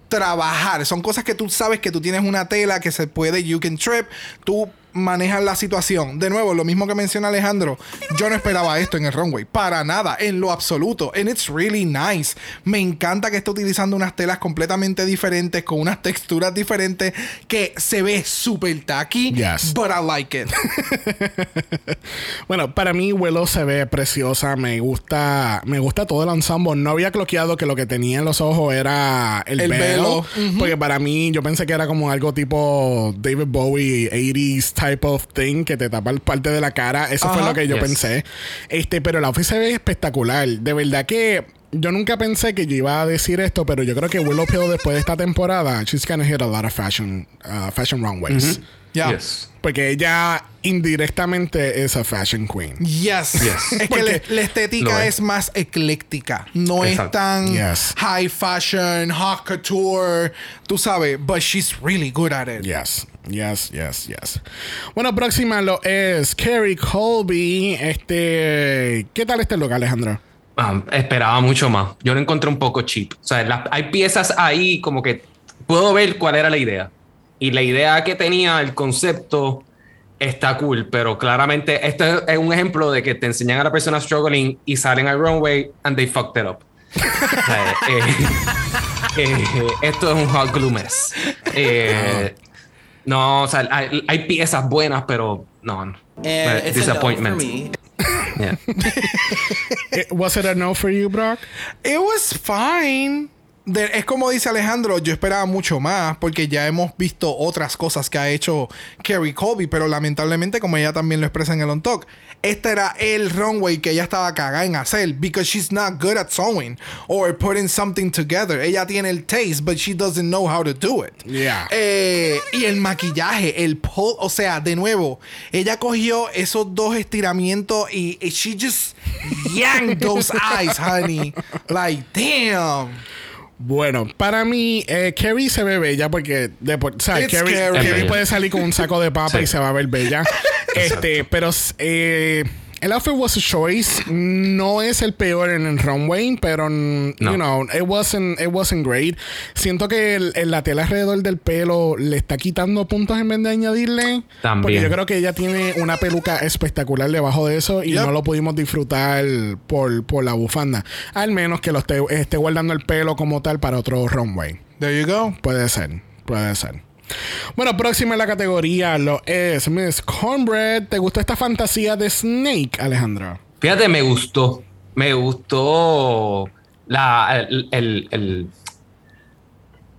trabajar. Son cosas que tú sabes que tú tienes una tela que se puede, you can trip. Tú manejas la situación. De nuevo, lo mismo que menciona Alejandro. Yo no esperaba esto en el runway. Para nada, en lo absoluto. And it's really nice. Me encanta que esté utilizando unas telas completamente diferentes, con unas texturas diferentes, que se ve súper tacky. Yes. But I like it. Bueno, para mí Willow se ve preciosa, me gusta, me gusta todo el ensemble. No había cloqueado que lo que tenía en los ojos era el, El velo, velo. porque para mí yo pensé que era como algo tipo David Bowie 80s type of thing que te tapa el parte de la cara. Eso fue Ajá. lo que yo Yes. pensé. Este, pero la outfit se ve espectacular. De verdad que yo nunca pensé que yo iba a decir esto, pero yo creo que Willow Pill después de esta temporada, she's gonna hit a lot of fashion, uh, fashion runways. Yeah. Yes. Porque ella indirectamente es a fashion queen. Yes. Es que la, la estética es. es. más ecléctica. No Exacto. es tan Yes. high fashion, hot couture. Tú sabes, but she's really good at it. Yes, yes, yes, yes. Bueno, próxima lo es Carrie Colby. Este, ¿qué tal este look, Alejandro? Ah, esperaba mucho más. Yo lo encontré un poco cheap. O sea, las- hay piezas ahí como que puedo ver cuál era la idea. Y la idea que tenía, el concepto, está cool, pero claramente este es un ejemplo de que te enseñan a la persona struggling y salen al runway and they fucked it up. Sea, eh, eh, esto es un hot glue mess. Eh, No, o sea, hay, hay piezas buenas, pero no. no. Eh, disappointment. me. Yeah. Eh, Was it a no for you, Brock? It was fine. De- es como dice Alejandro, yo esperaba mucho más porque ya hemos visto otras cosas que ha hecho Kerry Colby, pero lamentablemente, como ella también lo expresa en el On Talk, este era el runway que ella estaba cagada en hacer because she's not good at sewing or putting something together. Ella tiene el taste, but she doesn't know how to do it. Yeah. Eh, y el maquillaje, el pull, o sea, de nuevo, ella cogió esos dos estiramientos y, y she just yanked those eyes, honey. Like, damn. Bueno, para mí, eh, Carrie se ve bella porque, de, por- o sea, puede salir con un saco de papa Sí. y se va a ver bella. este, pero eh, el outfit was a choice. No es el peor en el runway, pero, mm, No. you know, it wasn't, it wasn't great. Siento que el- el- la tela alrededor del pelo le está quitando puntos en vez de añadirle. Porque También. yo creo que ella tiene una peluca espectacular debajo de eso y Yep. no lo pudimos disfrutar por, por la bufanda. Al menos que lo esté, esté guardando el pelo como tal para otro runway. There you go. Puede ser, puede ser. Bueno, próxima en la categoría lo es Miss Cornbread. ¿Te gustó esta fantasía de Snake, Alejandro? Fíjate, me gustó. Me gustó la, el, el,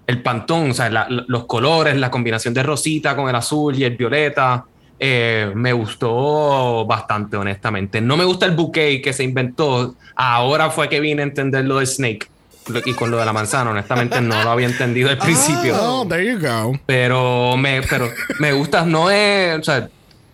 el, pantón, o sea, los colores, la combinación de rosita con el azul y el violeta. Eh, me gustó bastante, honestamente. No me gusta el bouquet que se inventó. Ahora fue que vine a entender lo de Snake y con lo de la manzana. Honestamente, no lo había entendido al principio. Oh, there you go. Pero me, pero me gusta, no es, o sea,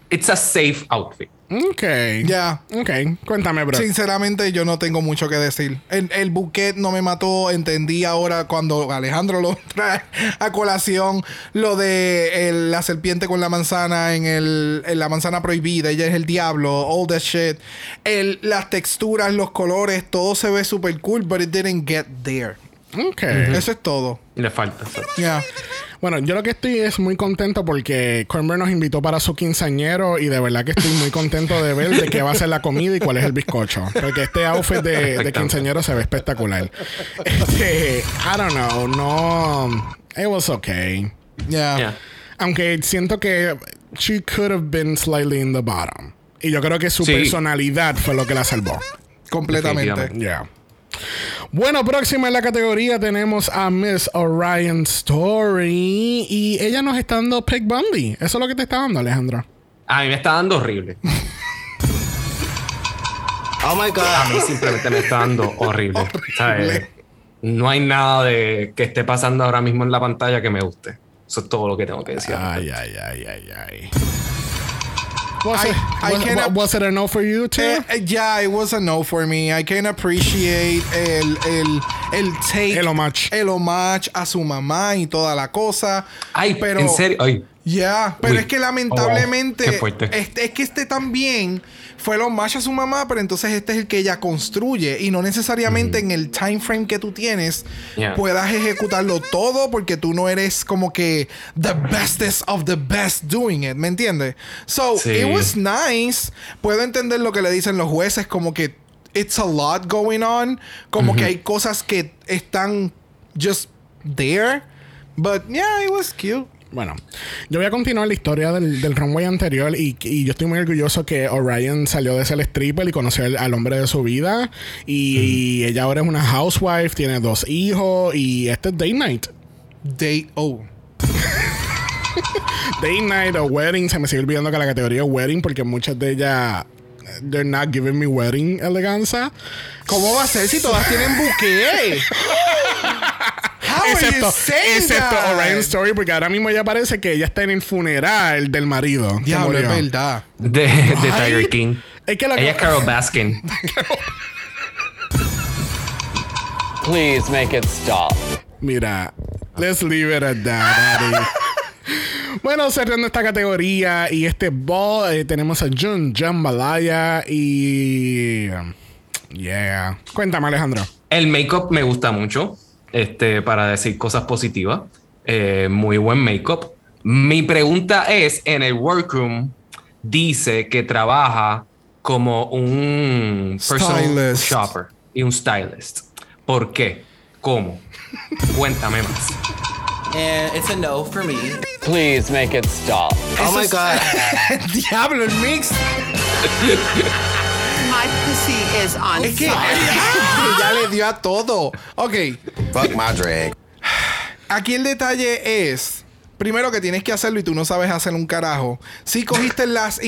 it's a safe outfit. Ok. Ya. Ok, cuéntame, bro. Sinceramente, yo no tengo mucho que decir. El, el buquet no me mató. Entendí ahora cuando Alejandro lo trae a colación lo de el- la serpiente con la manzana en, el, en la manzana prohibida. Ella es el diablo. All that shit. El, las texturas, los colores, todo se ve super cool, but it didn't get there. Ok. Eso es todo. Le falta. o sea. Bueno, yo lo que estoy es muy contento porque Cornbread nos invitó para su quinceañero y de verdad que estoy muy contento de ver de qué va a ser la comida y cuál es el bizcocho. Porque este outfit de, de quinceañero se ve espectacular. Este, I don't know, no. It was okay. Yeah. Aunque siento que she could have been slightly in the bottom. Y yo creo que su Sí. personalidad fue lo que la salvó. Completamente. Yeah. Bueno, próxima en la categoría tenemos a Miss Orion Story. Y ella nos está dando Peg Bundy. Eso es lo que te está dando, Alejandro. A mí me está dando horrible. Oh my A god. mí simplemente me está dando horrible. ¿sabes? No hay nada de que esté pasando ahora mismo en la pantalla que me guste. Eso es todo lo que tengo que decir. Ay, ay, ay, ay, ay. Was, I- it, I was, cannot- was it a no for you too? Eh, yeah, it was a no for me. I can appreciate el, el, el take. El homage. El homage a su mamá y toda la cosa. Ay, pero. en serio. Ay, Ya, pero Uy. es que lamentablemente. Oh, qué fuerte. este, es que este también fue el homage a su mamá, pero entonces este es el que ella construye. Y no necesariamente en el time frame que tú tienes Yeah. puedas ejecutarlo todo porque tú no eres como que the bestest of the best doing it. ¿Me entiendes? So, Sí. it was nice. Puedo entender lo que le dicen los jueces, como que it's a lot going on. Como que hay cosas que están just there. But yeah, it was cute. Bueno, yo voy a continuar la historia del, del runway anterior y, y yo estoy muy orgulloso que Orion salió de ser stripper y conoció al, al hombre de su vida. Y, y ella ahora es una housewife, tiene dos hijos y este es Day Night. Date. Oh. Day Night o Wedding, se me sigue olvidando que la categoría es Wedding porque muchas de ellas, they're not giving me wedding eleganza. ¿Cómo va a ser si todas tienen buque? How are Excepto, you saying excepto that? Orion Story porque ahora mismo ya parece que ella está en el funeral del marido. que Diablo, es verdad. de, de Tiger King. Es que la Ella es Carol Baskin. Please make it stop. Mira, let's leave it at that, Daddy. Bueno, cerrando esta categoría y este ball, eh, tenemos a Jun Jambalaya y. Yeah. Cuéntame, Alejandro. El make-up me gusta mucho. Este, para decir cosas positivas. Eh, muy buen make-up. Mi pregunta es: en el workroom dice que trabaja como un personal Stylist. shopper y un stylist. ¿Por qué? ¿Cómo? Cuéntame más. And it's a no for me. Please make it stop. Oh my god. Diablo, mix. My pussy is on Es que fire. ella le dio a todo. Ok, Fuck my drag. aquí el detalle es. Primero que tienes que hacerlo y tú no sabes hacer un carajo. Sí cogiste las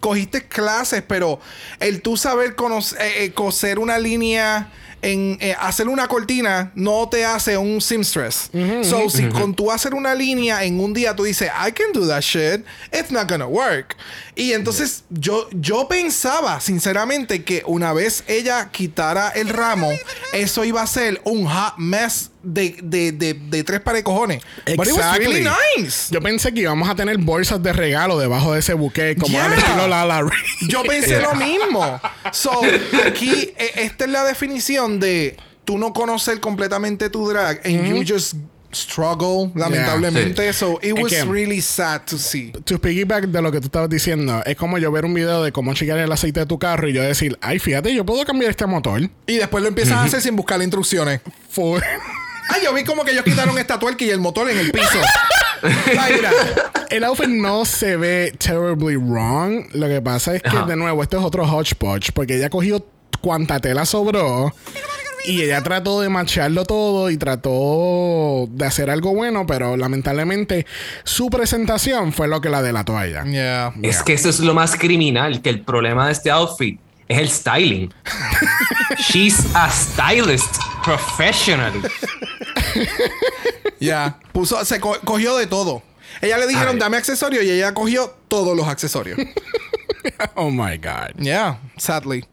cogiste clases, pero el tú saber conocer, eh, eh, coser una línea en eh, hacer una cortina no te hace un seamstress. so si con tú hacer una línea en un día tú dices, I can do that shit, it's not gonna work. Y entonces yo yo pensaba sinceramente que una vez ella quitara el ramo, eso iba a ser un hot mess de, de, de, de tres pares de cojones. But it was really nice. Yo pensé que íbamos a tener bolsas de regalo debajo de ese buque, como al Yeah. estilo Lala Ray. Yo pensé lo mismo. So, aquí, eh, esta es la definición de tú no conocer completamente tu drag and you just struggle, lamentablemente. So, it was que- really sad to see. To piggyback de lo que tú estabas diciendo, es como yo ver un video de cómo chequear el aceite de tu carro y yo decir, ay, fíjate, yo puedo cambiar este motor. Y después lo empiezas a hacer sin buscar instrucciones. For- Ay, yo vi como que ellos quitaron esta tuerca y el motor en el piso. Mira. el outfit no se ve terribly wrong. Lo que pasa es que, Ajá. de nuevo, esto es otro hodgepodge, porque ella cogió cuanta tela sobró. Y ella trató de macharlo todo y trató de hacer algo bueno, pero lamentablemente su presentación fue lo que la delató a ella. Yeah. Es que eso es lo más criminal, que el problema de este outfit es el styling. She's a stylist professionally. Ya. Puso, se co- cogió de todo. Ella le dijeron, Ay. dame accesorios y ella cogió todos los accesorios. Oh my God. yeah, sadly.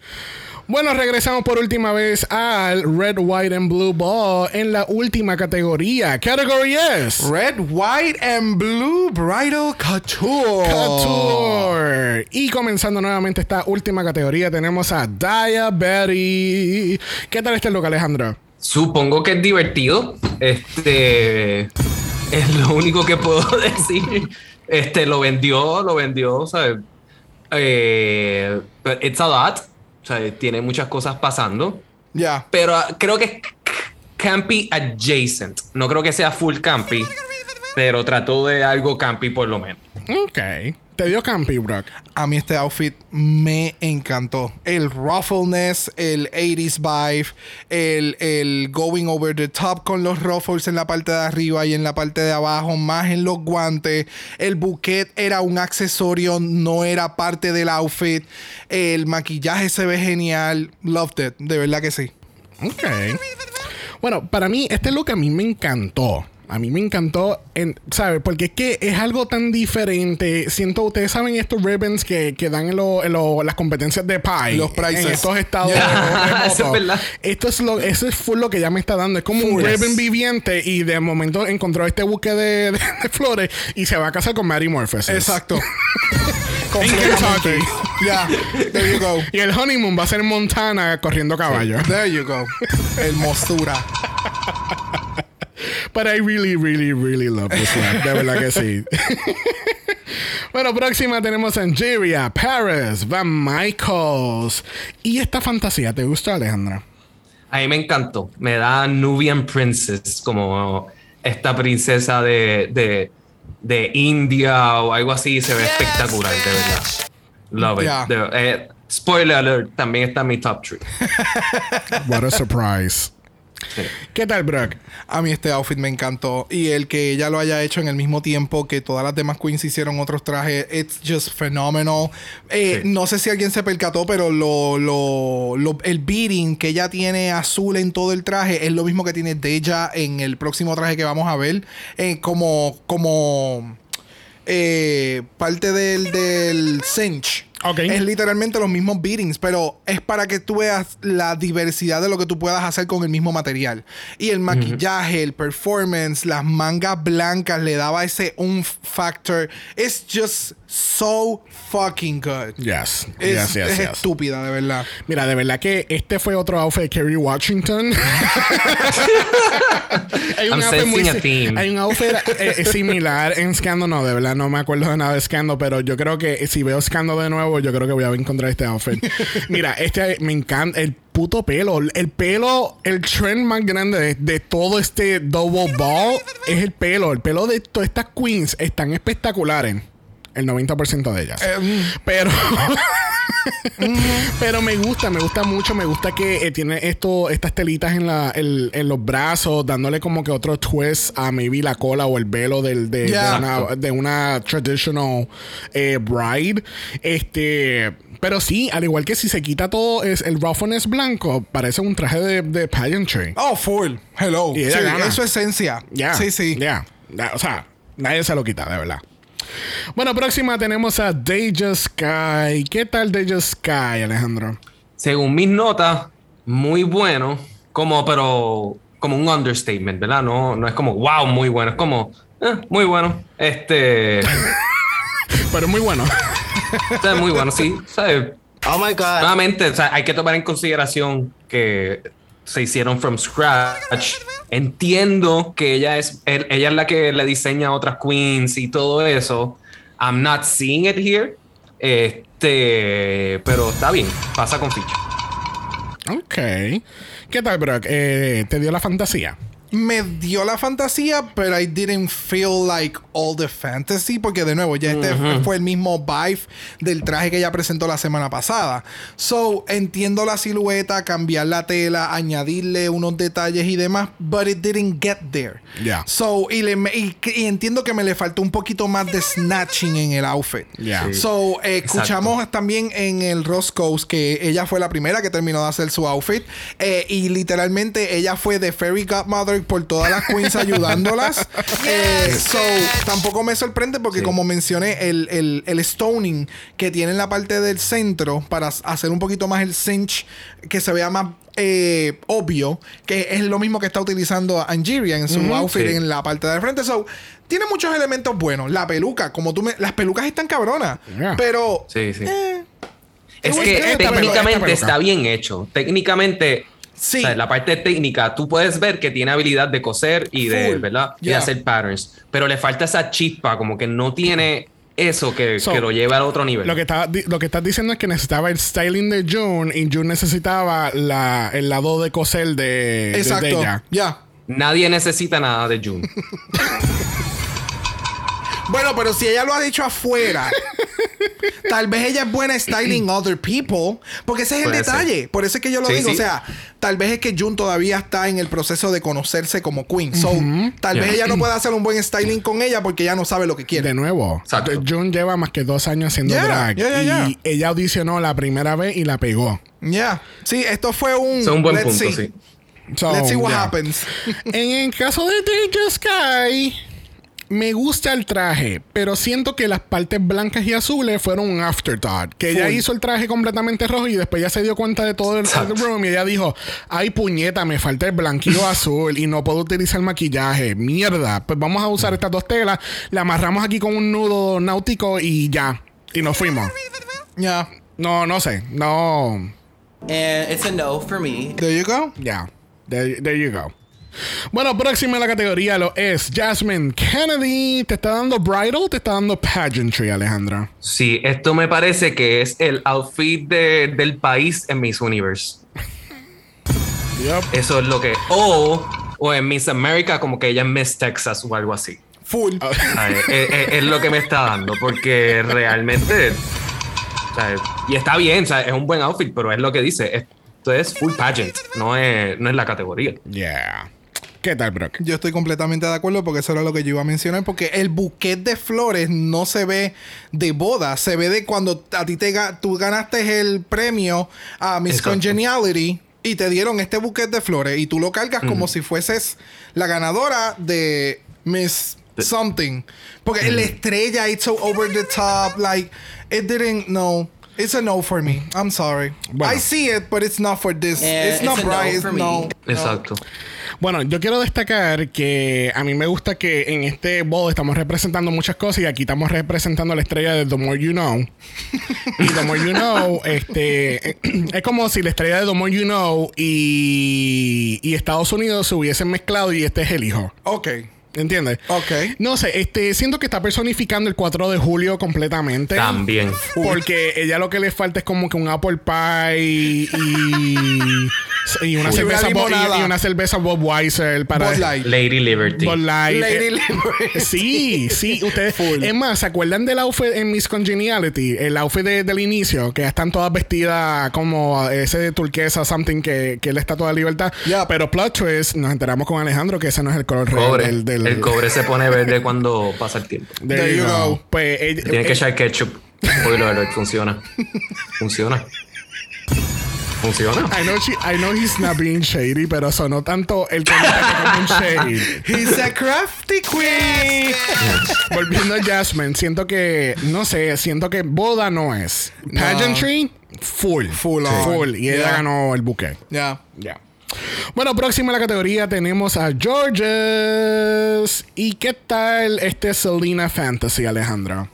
Bueno, regresamos por última vez al Red, White and Blue Ball en la última categoría. Category es Red, white and blue bridal couture. Couture. Y comenzando nuevamente esta última categoría, tenemos a Daya Betty. ¿Qué tal este look, Alejandro? Supongo que es divertido. Este es lo único que puedo decir. Este lo vendió, lo vendió, ¿sabes? Eh, it's a lot. O sea, tiene muchas cosas pasando. Ya. Pero ah, creo que es campy adjacent. No creo que sea full campy. Pero trató de algo campy por lo menos. Ok. Te dio Campy, Brock. A mí este outfit me encantó. El ruffleness, el 80s vibe, el, el going over the top con los ruffles en la parte de arriba y en la parte de abajo, más en los guantes. El bouquet era un accesorio, no era parte del outfit. El maquillaje se ve genial. Loved it, de verdad que sí. Ok. Bueno, para mí, este look a mí me encantó. A mí me encantó, en, ¿sabes? Porque es que es algo tan diferente. Siento, ustedes saben estos ribbons que, que dan en, lo- en lo- las competencias de Pie. Los prices. En estos estados Yeah. Eso es verdad. Esto es lo, eso es full lo que ya me está dando. Es como un ribbon viviente y de momento encontró este buque de, de- de flores y se va a casar con Mary Morpheus. Exacto. Kentucky. Ya, there you go. Y el honeymoon va a ser en Montana corriendo caballo. There you go. Hermosura. But I really, really, really love this look. De verdad que sí. bueno, próxima tenemos Angeria, Paris, Van Michaels. ¿Y esta fantasía te gusta, Alejandra? A mí me encantó. Me da Nubian Princess, como esta princesa de, de, de India o algo así. Se ve espectacular, de verdad. Love it. De- eh, spoiler alert, también está en mi top 3. What a surprise. ¿Qué tal, Brock? A mí este outfit me encantó. Y el que ella lo haya hecho en el mismo tiempo que todas las demás queens hicieron otros trajes, it's just phenomenal. Eh, Sí. No sé si alguien se percató, pero lo, lo- lo- el beading que ella tiene azul en todo el traje es lo mismo que tiene Deja en el próximo traje que vamos a ver. Eh, como como eh, parte del, del cinch. Es literalmente los mismos beatings, pero es para que tú veas la diversidad de lo que tú puedas hacer con el mismo material. Y el maquillaje, el performance, las mangas blancas le daba ese un factor. It's just so fucking good. Yes. Es, yes, yes, es yes. estúpida, de verdad. Mira, de verdad que este fue otro outfit de Kerry Washington. hay, I'm outfit sensing a si- theme. hay un outfit eh, eh, similar en Scandal. No, de verdad, no me acuerdo de nada de Scandal, pero yo creo que si veo Scandal de nuevo, yo creo que voy a encontrar este outfit. Mira, este me encanta. El puto pelo. El pelo, el trend más grande de, de todo este double ball es el pelo. El pelo de todas estas queens están espectaculares. El 90% de ellas. Eh, mm. Pero Pero me gusta, me gusta mucho. Me gusta que eh, tiene esto, estas telitas en, la, en, en los brazos, dándole como que otro twist a maybe la cola o el velo del, de, Yeah. de, una, de una traditional eh, bride. Este. Pero sí, al igual que si se quita todo es el roughness blanco, parece un traje de, de pageantry. Oh, full. Hello. Y Sí, es esencia. Ya. Sí, sí. Ya, O sea, nadie se lo quita, de verdad. Bueno, próxima tenemos a Deja Sky. ¿Qué tal Deja Sky, Alejandro? Según mis notas, muy bueno, como pero como un understatement, ¿verdad? No, no es como wow, muy bueno, es como eh, muy bueno. Este, Pero muy bueno. o sea, muy bueno, sí, ¿sabes? Oh my god. Nuevamente, o sea, hay que tomar en consideración que se hicieron from scratch. Entiendo que ella es, el- ella es la que le diseña a otras queens y todo eso. I'm not seeing it here. Este, pero está bien, pasa con ficha. Ok. ¿Qué tal, Brock? Eh, ¿Te dio la fantasía? Me dio la fantasía, pero I didn't feel like all the fantasy. Porque de nuevo, ya este fue el mismo vibe del traje que ella presentó la semana pasada. So, entiendo la silueta, cambiar la tela, añadirle unos detalles y demás, but it didn't get there. Yeah. So, y, le, me- y, y entiendo que me le faltó un poquito más de snatching en el outfit. Yeah. Sí. So, eh, Exacto. escuchamos también en el Roscoe's que ella fue la primera que terminó de hacer su outfit. eh, y literalmente ella fue de Fairy Godmother por todas las queens ayudándolas. Eh, so, tampoco me sorprende porque, Sí. como mencioné, el, el, el stoning que tiene en la parte del centro para hacer un poquito más el cinch que se vea más. eh, obvio que es lo mismo que está utilizando Angeria en su outfit Sí. en la parte de frente. So, tiene muchos elementos buenos. La peluca, como tú me. Las pelucas están cabronas. Yeah. Pero. Sí, sí. eh, Es que técnicamente está bien hecho. Técnicamente, Sí. o sea, la parte técnica, tú puedes ver que tiene habilidad de coser y de, Full. ¿verdad? Y de Yeah. hacer patterns. Pero le falta esa chispa, como que no tiene eso que, So, que lo lleva al otro nivel. Lo que, estaba lo que estás diciendo es que necesitaba el styling de June y June necesitaba la, el lado de coser de, de exacto. ella. Ya. Nadie necesita nada de June. Bueno, pero si ella lo ha dicho afuera, tal vez ella es buena styling other people. Porque ese es el Puede ser. detalle. Por eso es que yo lo Sí, digo. sí. O sea, tal vez es que June todavía está en el proceso de conocerse como queen. So, tal Yeah. vez ella no pueda hacer un buen styling con ella porque ella no sabe lo que quiere. De nuevo, Exacto. June lleva más que dos años haciendo Yeah, drag yeah, yeah, y ella audicionó la primera vez y la pegó. Ya. Sí, esto fue un. Es un buen let's punto, see. sí. So, Let's see what yeah. happens. En el caso de Deja Sky, me gusta el traje, pero siento que las partes blancas y azules fueron un afterthought. Que ella Full. hizo el traje completamente rojo y después ya se dio cuenta de todo el, room y ella dijo: Ay, puñeta, me falta el blanquillo azul y no puedo utilizar maquillaje. Mierda. Pues vamos a usar estas dos telas, la amarramos aquí con un nudo náutico y ya. Y nos fuimos. Ya. No, no sé. No. And it's a no for me. There you go. Ya. There, there you go. Bueno, próxima en la categoría lo es Jasmine Kennedy. ¿Te está dando bridal o te está dando pageantry, Alejandra? Sí, esto me parece que es el outfit de- del país en Miss Universe. Yep. Eso es lo que. O, o en Miss America, como que ella es Miss Texas o algo así. Full. ¿Sabes? es, es- es lo que me está dando, porque realmente. Y está bien, es un buen outfit, pero es lo que dice. Esto es full pageant, no es, no es la categoría. Yeah. ¿Qué tal, Brock? Yo estoy completamente de acuerdo porque eso era lo que yo iba a mencionar. Porque el buquet de flores no se ve de boda, se ve de cuando a ti te ga- tú ganaste el premio a Miss Exacto. Congeniality y te dieron este buquet de flores y tú lo cargas como si fueses la ganadora de Miss Something. Porque la estrella, it's so over the top, like it didn't. No, it's a no for me. I'm sorry. Bueno. I see it, but it's not for this. Eh, it's not a no. Exacto. Bueno, yo quiero destacar que a mí me gusta que en este ball estamos representando muchas cosas y aquí estamos representando la estrella de The More You Know. y The More You Know, este, es como si la estrella de The More You Know y, y Estados Unidos se hubiesen mezclado y este es el hijo. Ok. ¿Entiendes? Ok. No sé, este, siento que está personificando el 4 de julio completamente. También. Porque ella lo que le falta es como que un apple pie y. Y una cerveza Bob, y- una cerveza Bob Weiser para Bud Light. Lady Liberty. Bud Light. Lady Liberty. Sí, sí, ustedes. Es más, ¿se acuerdan del outfit en Miss Congeniality? El outfit de- del inicio, que están todas vestidas como ese de turquesa, something que, que es la estatua de libertad. Yep. Pero plot twist, nos enteramos con Alejandro que ese no es el color real del, El cobre se pone verde cuando pasa el tiempo. There, There you you go. go. Pues Tiene que eh, echar ketchup. Funciona. Funciona. Funciona. I know, she, I know he's not being shady, pero sonó tanto el comentario como un shade. He's a crafty queen. Volviendo a Jasmine, siento que, no sé, siento que boda no es. Pageantry, full. Full on. Full. Y ella Yeah. ganó el buque. Ya. Ya. Bueno, próxima a la categoría tenemos a Georges. ¿Y qué tal este Selena Fantasy, Alejandro?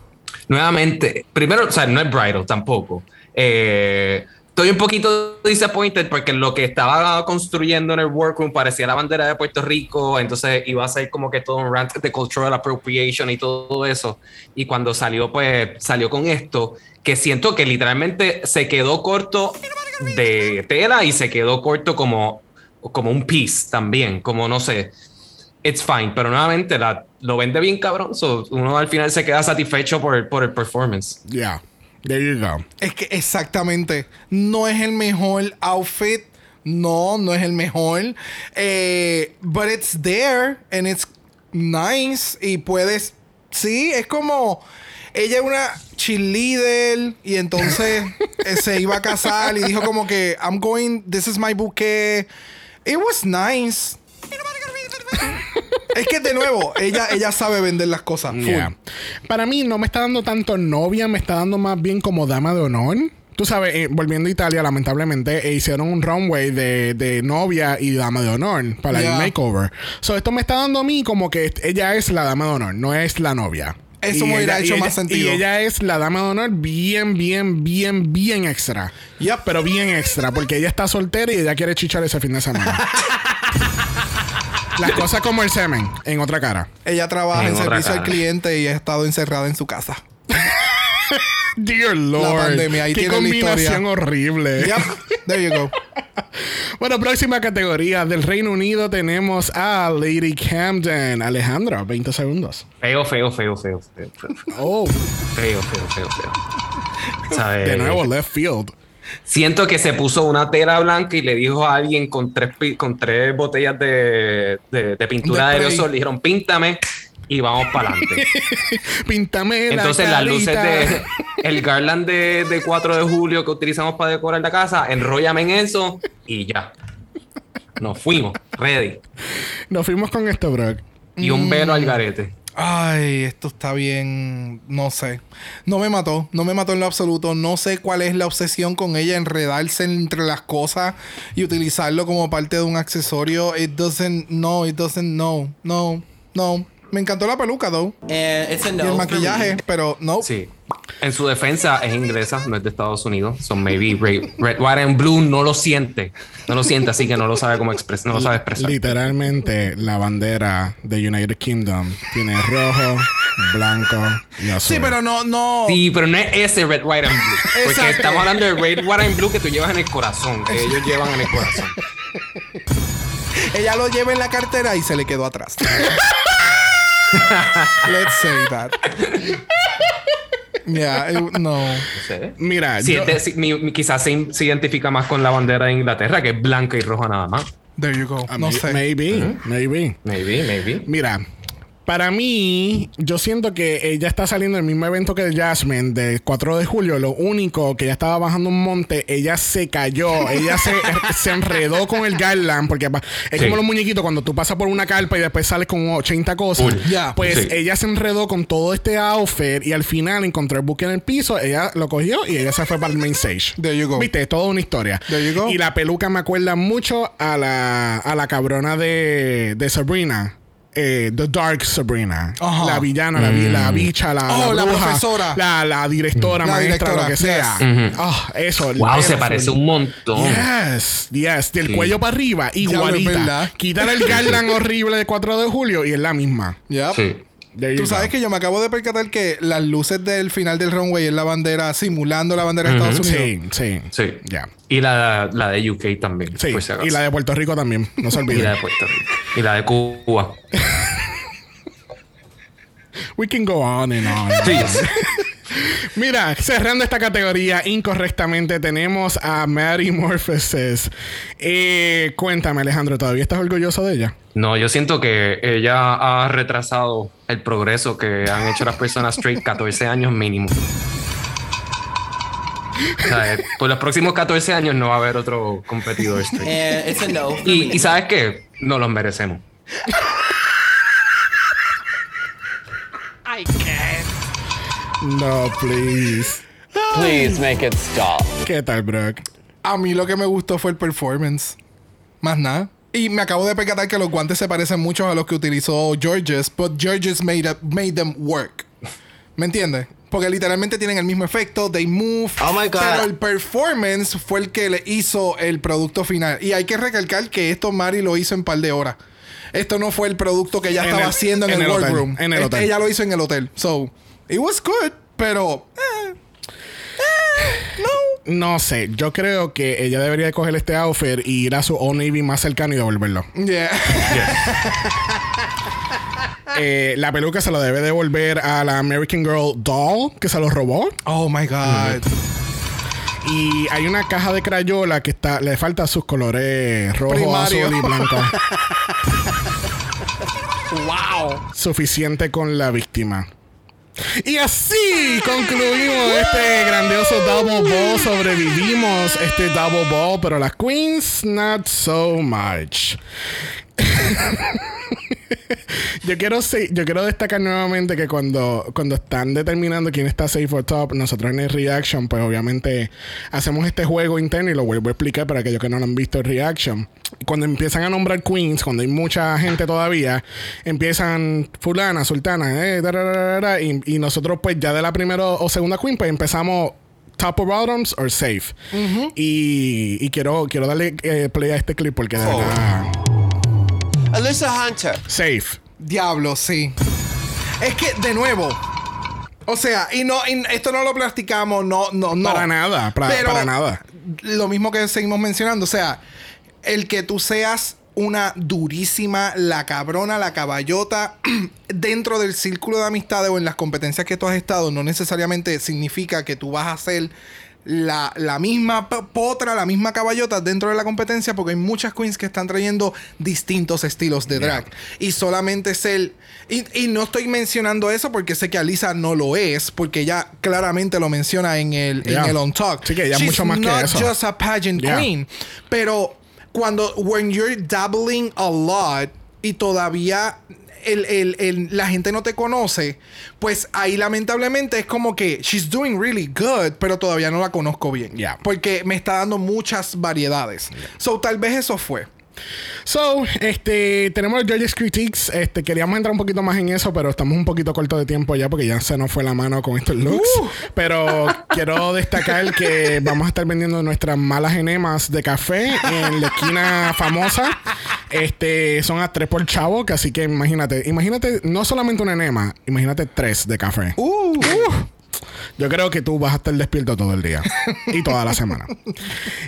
Nuevamente, primero, o sea, no es bridal tampoco. Eh, estoy un poquito disappointed porque lo que estaba construyendo en el workroom parecía la bandera de Puerto Rico, entonces iba a ser como que todo un rant de cultural appropriation y todo eso. Y cuando salió, pues salió con esto, que siento que literalmente se quedó corto de tela y se quedó corto como, como un piece también, como no sé. It's fine, pero nuevamente la, lo vende bien cabrón, so uno al final se queda satisfecho por, el- por el performance. Yeah. There you go. Es que exactamente. No es el mejor outfit. No, no es el mejor. Eh, but it's there and it's nice. Y puedes. Sí, es como. Ella es una cheerleader y entonces eh, se iba a casar y dijo como que I'm going, this is my bouquet. It was nice. es que de nuevo, ella, ella sabe vender las cosas. Yeah. Para mí no me está dando tanto novia, me está dando más bien como dama de honor. Tú sabes, eh, volviendo a Italia, lamentablemente, eh, hicieron un runway de, de novia y dama de honor para Yeah. el makeover. So, esto me está dando a mí como que ella es la dama de honor, no es la novia. Eso me hubiera hecho más sentido. Y ella es la dama de honor bien, bien, bien, bien extra. Yep. Pero bien extra, porque ella está soltera y ella quiere chichar ese fin de semana. Las cosas como el semen, en otra cara. Ella trabaja en, servicio al cliente y ha estado encerrada en su casa. Dear Lord. pandemia, ahí Qué la combinación historia. horrible. Yep, there you go. Bueno, próxima categoría del Reino Unido tenemos a Lady Camden. Alejandra, 20 segundos. Feo, feo, feo, feo, feo, feo, Oh, feo, feo, feo, feo. ¿Sabes? de nuevo, left field. Siento que se puso una tela blanca y le dijo a alguien con tres, con tres botellas de, de- de pintura De aerosol, le dijeron, píntame y vamos para adelante. Píntame la Entonces las luces de el garland de, de 4 de julio que utilizamos para decorar la casa, enróllame en eso y ya. Nos fuimos, ready. Nos fuimos con esto, Brock. Y un velo al garete. Ay, esto está bien. No sé. No me mató. No me mató en lo absoluto. No sé cuál es la obsesión con ella, enredarse entre las cosas y utilizarlo como parte de un accesorio. It doesn't. No, it doesn't. No, no, no. Me encantó la peluca, though. It's a Y el maquillaje, me. pero no. Sí. En su defensa es inglesa, no es de Estados Unidos. Son maybe red, red, white and blue no lo siente. No lo siente, así que no lo sabe cómo expresar. No lo sabe expresar. Literalmente, la bandera de United Kingdom tiene rojo, blanco y azul. Sí, pero no, no. Sí, pero no es ese red, white and blue. Porque Exacto. estamos hablando de red, white and blue que tú llevas en el corazón. Que ellos llevan en el corazón. Ella lo lleva en la cartera y se le quedó atrás. Let's say that. Yeah, it- no. No sé. Mira, Sí, yo- es de- sí, mi- mi- quizás se, se identifica más con la bandera de Inglaterra, que es blanca y roja nada más. There you go. No may- sé. Maybe, maybe. Maybe, maybe. Mira, para mí, yo siento que ella está saliendo en el mismo evento que Jasmine del 4 de julio. Lo único que ella estaba bajando un monte, ella se cayó, ella se, se enredó con el garland, porque pa- es Sí. como los muñequitos cuando tú pasas por una carpa y después sales con 80 cosas. Pues Sí. ella se enredó con todo este outfit y al final encontró el buque en el piso, ella lo cogió y ella se fue para el main stage. There you go. Viste, toda una historia. There you go. Y la peluca me acuerda mucho a la, a la cabrona de, de Sabrina. Eh, The Dark Sabrina. Ajá. La villana, la, vi- la bicha, la, Oh, la bruja, profesora. La, la directora, La maestra, directora, lo que sea. yes. Ah, eso. Wow, se parece un montón. Yes, yes. Del Sí. cuello para arriba, igualita. Quitar el garland horrible de 4 de julio y es la misma. Yep. Sí. Tú sabes go. que yo me acabo de percatar que las luces del final del runway es la bandera, simulando la bandera de Estados Unidos. Sí, sí. Sí. Ya. Y la, la de UK también. Sí, por si acaso. y la de Puerto Rico también, no se Y la olviden. de Puerto Rico. Y la de Cuba. We can go on and on. Sí. Mira, cerrando esta categoría incorrectamente, tenemos a Mary Morphosis. Eh, cuéntame, Alejandro, ¿todavía estás orgulloso de ella? No, yo siento que ella ha retrasado el progreso que han hecho las personas straight 14 años mínimo. O sea, eh, por los próximos 14 años no va a haber otro competidor straight. Y, me. y sabes qué? No los merecemos. No, please. Please make it stop. ¿Qué tal, Brock? A mí lo que me gustó fue el performance. Más nada. Y me acabo de percatar que los guantes se parecen mucho a los que utilizó Georges, but Georges made, a- made them work. ¿Me entiendes? Porque literalmente tienen el mismo efecto, they move. Oh my God. Pero el performance fue el que le hizo el producto final. Y hay que recalcar que esto Mari lo hizo en par de horas. Esto no fue el producto que ella En estaba el- haciendo en, en el, el hotel, workroom. en el Este, hotel. Ella lo hizo en el hotel. So, it was good, pero. eh, No sé, yo creo que ella debería de coger este outfit y ir a su Old Navy más cercano y devolverlo. yeah. Eh, la peluca se lo debe devolver a la American Girl Doll, que se lo robó. Oh my God. Y hay una caja de crayola que está, le falta sus colores rojo, Primario. azul y blanco. wow. Suficiente con la víctima. Y así concluimos este grandioso Double Ball. Sobrevivimos este Double Ball, pero las Queens, not so much. yo quiero yo quiero destacar nuevamente que cuando, cuando están determinando quién está safe or top, nosotros en el reaction, pues obviamente hacemos este juego interno y lo vuelvo a explicar para aquellos que no lo han visto en reaction. Cuando empiezan a nombrar queens, cuando hay mucha gente todavía, empiezan fulana, sultana, eh, da, da, da, da, da, y, y nosotros pues ya de la primera o segunda queen pues empezamos top or bottoms or safe. y, y quiero, quiero darle eh, play a este clip porque de verdad... Alyssa Hunter. Safe. Diablo, sí. Es que, de nuevo. O sea, y no, y esto no lo platicamos, no, no, no. Para nada, para- Pero para nada. Lo mismo que seguimos mencionando, o sea, el que tú seas una durísima, la cabrona, la caballota, dentro del círculo de amistades o en las competencias que tú has estado, no necesariamente significa que tú vas a ser la, la misma potra, la misma caballota dentro de la competencia, porque hay muchas queens que están trayendo distintos estilos de drag. Y solamente ser. Y, y no estoy mencionando eso porque sé que Alisa no lo es, porque ella claramente lo menciona en el, Yeah. en el On Talk. Sí, que ella es She's mucho más que not eso. just a pageant Yeah. queen. Pero cuando, when you're dabbling a lot y todavía el- el- el- la gente no te conoce, pues ahí lamentablemente es como que she's doing really good, pero todavía no la conozco bien. Yeah. Porque me está dando muchas variedades. So tal vez eso fue. So, este, tenemos los Judges Critiques. Este, queríamos entrar un poquito más en eso, pero estamos un poquito corto de tiempo ya porque ya se nos fue la mano con estos looks. Pero quiero destacar que vamos a estar vendiendo nuestras malas enemas de café en la esquina famosa. Este, son a tres por chavo, que así que imagínate, imagínate no solamente una enema, imagínate tres de café. Uh, Yo creo que tú vas a estar despierto todo el día y toda la semana.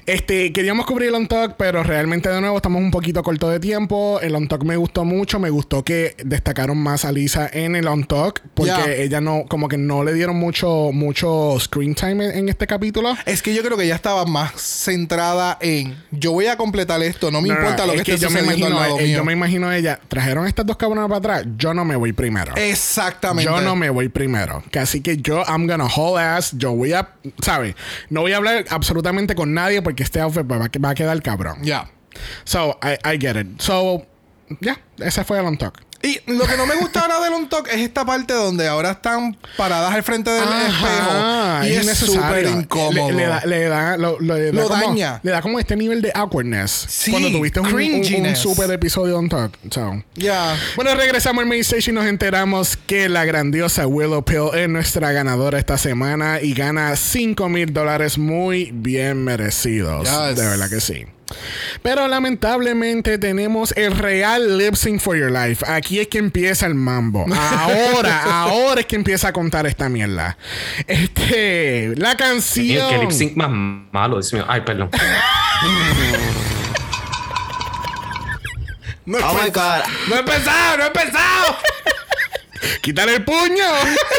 Este, queríamos cubrir el on talk, pero realmente de nuevo estamos un poquito corto de tiempo. El on talk me gustó mucho, me gustó que destacaron más a Lisa en el on talk porque Ya. ella no como que no le dieron mucho mucho screen time en, en este capítulo. Es que yo creo que ella estaba más centrada en yo voy a completar esto, no me No, no, importa lo es que, esté yo me sucediendo al imagino, lado eh, mío. yo me imagino a ella trajeron estas dos cabronas para atrás, yo no me voy primero. Exactamente. Yo no me voy primero. Que así que yo, I'm gonna haul ass. Yo voy a, ¿sabes? No voy a hablar absolutamente con nadie porque este outfit va, a- va a quedar cabrón. Ya. So, I, I get it. So, ya, ese fue el on talk. Y lo que no me gusta ahora del on talk es esta parte donde ahora están paradas al frente del espejo. Y es súper incómodo. Le, le da, le da, lo, lo- le da Lo como, daña. Le da como este nivel de awkwardness. Sí, cuando tuviste un, un, super episodio on talk. So. Ya. Bueno, regresamos al main station y nos enteramos que la grandiosa Willow Pill es nuestra ganadora esta semana y gana 5 mil dólares muy bien merecidos. Yes. De verdad que sí. Pero lamentablemente tenemos el real lip sync for your life. Aquí es que empieza el mambo. Ahora, ahora es que empieza a contar esta mierda. Este, la canción. Qué lip sync más malo, Dios mío. Ay, perdón. No, Oh my god. no he empezado, no he empezado. Quitar el puño.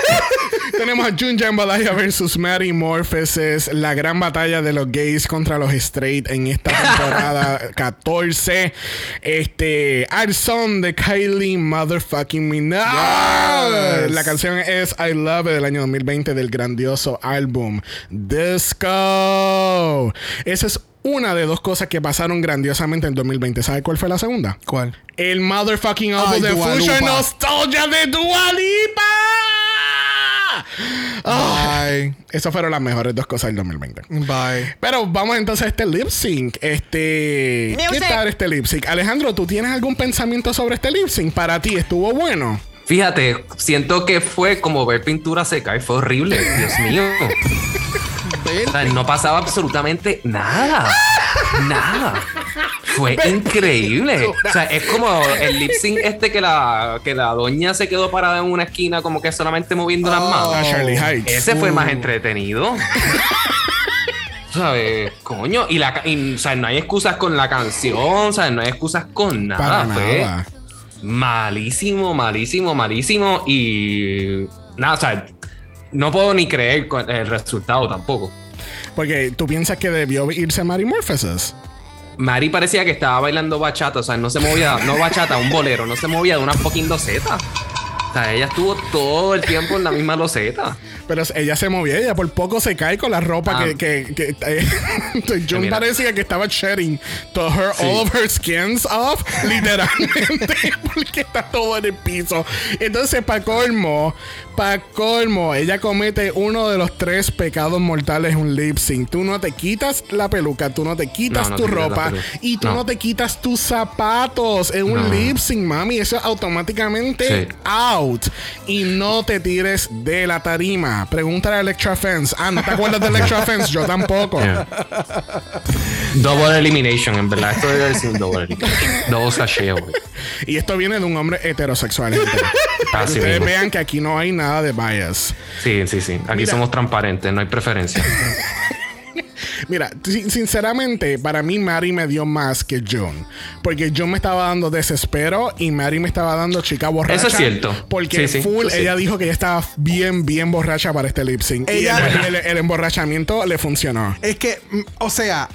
Tenemos a Jun Jambalaya versus Mary Morpheus. La gran batalla de los gays contra los straight en esta temporada 14. Este, al son de Kylie Motherfucking Minogue. Yes. La canción es I Love It del año 2020 del grandioso álbum Disco. Esa es una de dos cosas que pasaron grandiosamente en 2020. ¿Sabes cuál fue la segunda? ¿Cuál? El motherfucking álbum de Dua Future. Nostalgia de Dua Lipa. Ah, Bye. esas fueron las mejores dos cosas del 2020. Bye. Pero vamos entonces a este lip sync. Este. ¿Qué tal este lip sync? Alejandro, ¿tú tienes algún pensamiento sobre este lip sync? Para ti, ¿estuvo bueno? Fíjate, siento que fue como ver pintura seca y fue horrible. Dios mío. O sea, no pasaba absolutamente nada. Nada. Fue increíble. O sea, es como el lip sync este que la, que la doña se quedó parada en una esquina como que solamente moviendo las manos. Charlie Heights. Ese fue más entretenido. ¿Sabes? Coño. Y, la, y, o sea, no hay excusas con la canción. ¿Sabes? No hay excusas con nada. Para fue nada. malísimo, malísimo, malísimo. Y nada, o sea, no puedo ni creer el resultado tampoco. Porque tú piensas que debió irse Mary Morpheus. Mari parecía que estaba bailando bachata, o sea, no se movía, no bachata, un bolero, no se movía de una fucking loseta. O sea, ella estuvo todo el tiempo en la misma loseta. Pero ella se movía, ella por poco se cae con la ropa Ah. que, que, que eh, parecía que estaba shedding todo her, Sí. all of her skins off, literalmente, porque está todo en el piso. Entonces, para colmo, para colmo, ella comete uno de los tres pecados mortales un lip sync. Tú no te quitas la peluca, tú no te quitas No, no tu te ropa y tú no. No. te quitas tus zapatos en un lip sync, mami. Eso es automáticamente Sí. out. Y no te tires de la tarima. Pregúntale a Electra Fence. Ah, ¿no te acuerdas de Electra Fence? Yo tampoco. Yeah. Double elimination, en verdad. Esto debe decir un double elimination. Double sasheo, güey. Y esto viene de un hombre heterosexual. Así Ustedes mismo. vean que aquí no hay nada de bias. Sí, sí, sí. Aquí somos transparentes, no hay preferencia. Mira, sin- sinceramente, para mí Mary me dio más que John. Porque John me estaba dando desespero y Mary me estaba dando chica borracha. Eso es cierto. Porque Sí, sí, full, ella dijo que ella estaba bien, bien borracha para este lip sync. Ella- y el, el- el emborrachamiento le funcionó. Es que, mm, o sea,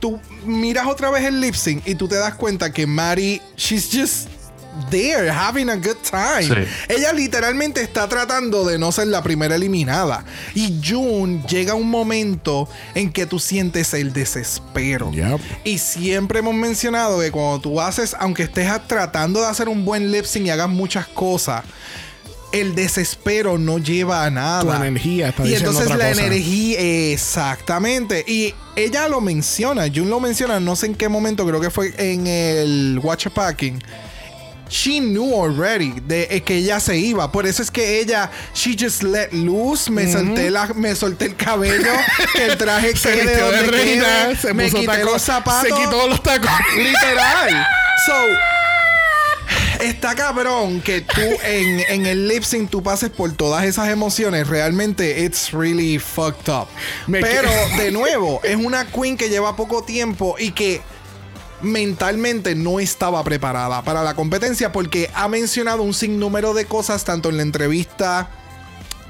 tú miras otra vez el lip sync y tú te das cuenta que Mari, she's just there, having a good time. Sí. Ella literalmente está tratando de no ser la primera eliminada. Y June llega un momento en que tú sientes el desespero. Yep. Y siempre hemos mencionado que cuando tú haces, aunque estés tratando de hacer un buen lip sync y hagas muchas cosas, el desespero no lleva a nada. Tu energía está Y entonces otra la cosa. energía, exactamente. Y ella lo menciona, Jun lo menciona, no sé en qué momento, creo que fue en el Watch Packing. She knew already de eh, que ella se iba. Por eso es que ella, she just let loose. Me solté la, me solté el cabello, que el traje Se vistió de donde reina, quede, se me puso quité tacos, los zapatos. se quitó los tacos. Literal. So, está cabrón que tú en, en el lip sync tú pases por todas esas emociones. Realmente, it's really fucked up. Me Pero, que- de nuevo, es una queen que lleva poco tiempo y que mentalmente no estaba preparada para la competencia porque ha mencionado un sinnúmero de cosas tanto en la entrevista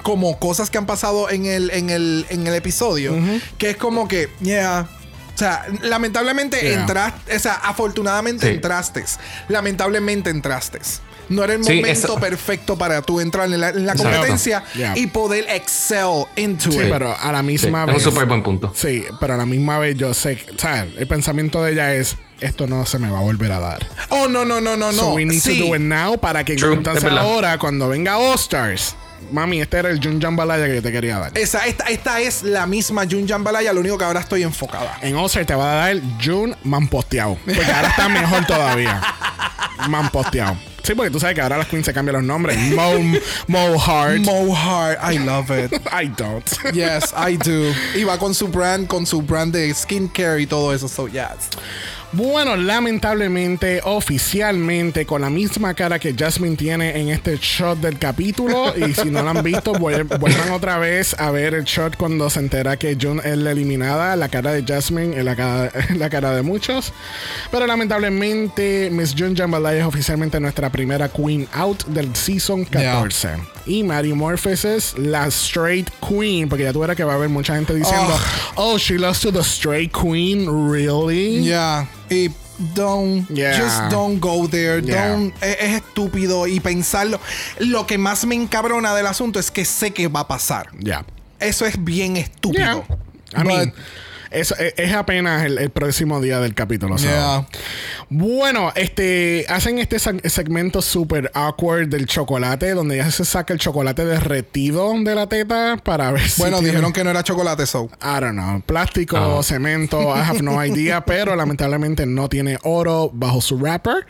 como cosas que han pasado en el, en el, en el episodio que es como que, yeah. O sea, lamentablemente Yeah. entraste, o sea, afortunadamente Sí. entraste. Lamentablemente entraste. No era el Sí, momento eso- perfecto para tú entrar en la, en la Exacto. competencia Yeah. y poder excel into Sí, it. pero a la Sí, misma es vez. un súper buen punto. Sí, pero a la misma vez yo sé, que- o sea, el pensamiento de ella es, esto no se me va a volver a dar. Oh, no, no, no, no, So no. we need Sí. to do it now para que entonces ahora cuando venga All Stars, mami, este era el Jun Jambalaya que yo te quería dar. Esa, esta, esta es la misma Jun Jambalaya, lo único que ahora estoy enfocada. En All Stars te va a dar Jun man posteado. Porque ahora está mejor todavía. Man posteado. Sí, porque tú sabes que ahora las queens se cambian los nombres. Mo, Mo Hart. Mo Hart, I love it. I don't. Yes, I do. Y va con su brand, con su brand de skincare y todo eso. So, yes. Bueno, lamentablemente, oficialmente, con la misma cara que Jasmine tiene en este shot del capítulo. y si no lo han visto, vuel- vuelvan otra vez a ver el shot cuando se entera que June es la eliminada. La cara de Jasmine es la cara, la cara de muchos. Pero lamentablemente, Miss June Jambalaya es oficialmente nuestra primera Queen out del season 14. Y Mary Morpheus es la straight queen, porque ya tú verás que va a haber mucha gente diciendo, oh, she lost to the straight queen, really? Yeah. Y don't, Yeah. just don't go there. Yeah. Don't, es, es estúpido y pensarlo. Lo que más me encabrona del asunto es que sé que va a pasar. Ya. Eso es bien Yeah. estúpido. I mean, But- es, es apenas el, el próximo día del capítulo. Yeah. Bueno, este hacen este seg- segmento super awkward del chocolate, donde ya se saca el chocolate derretido de la teta para ver si. Bueno, tiene- dijeron que no era chocolate, so. I don't know, plástico, Ah. cemento, I have no idea, pero lamentablemente no tiene oro bajo su wrapper.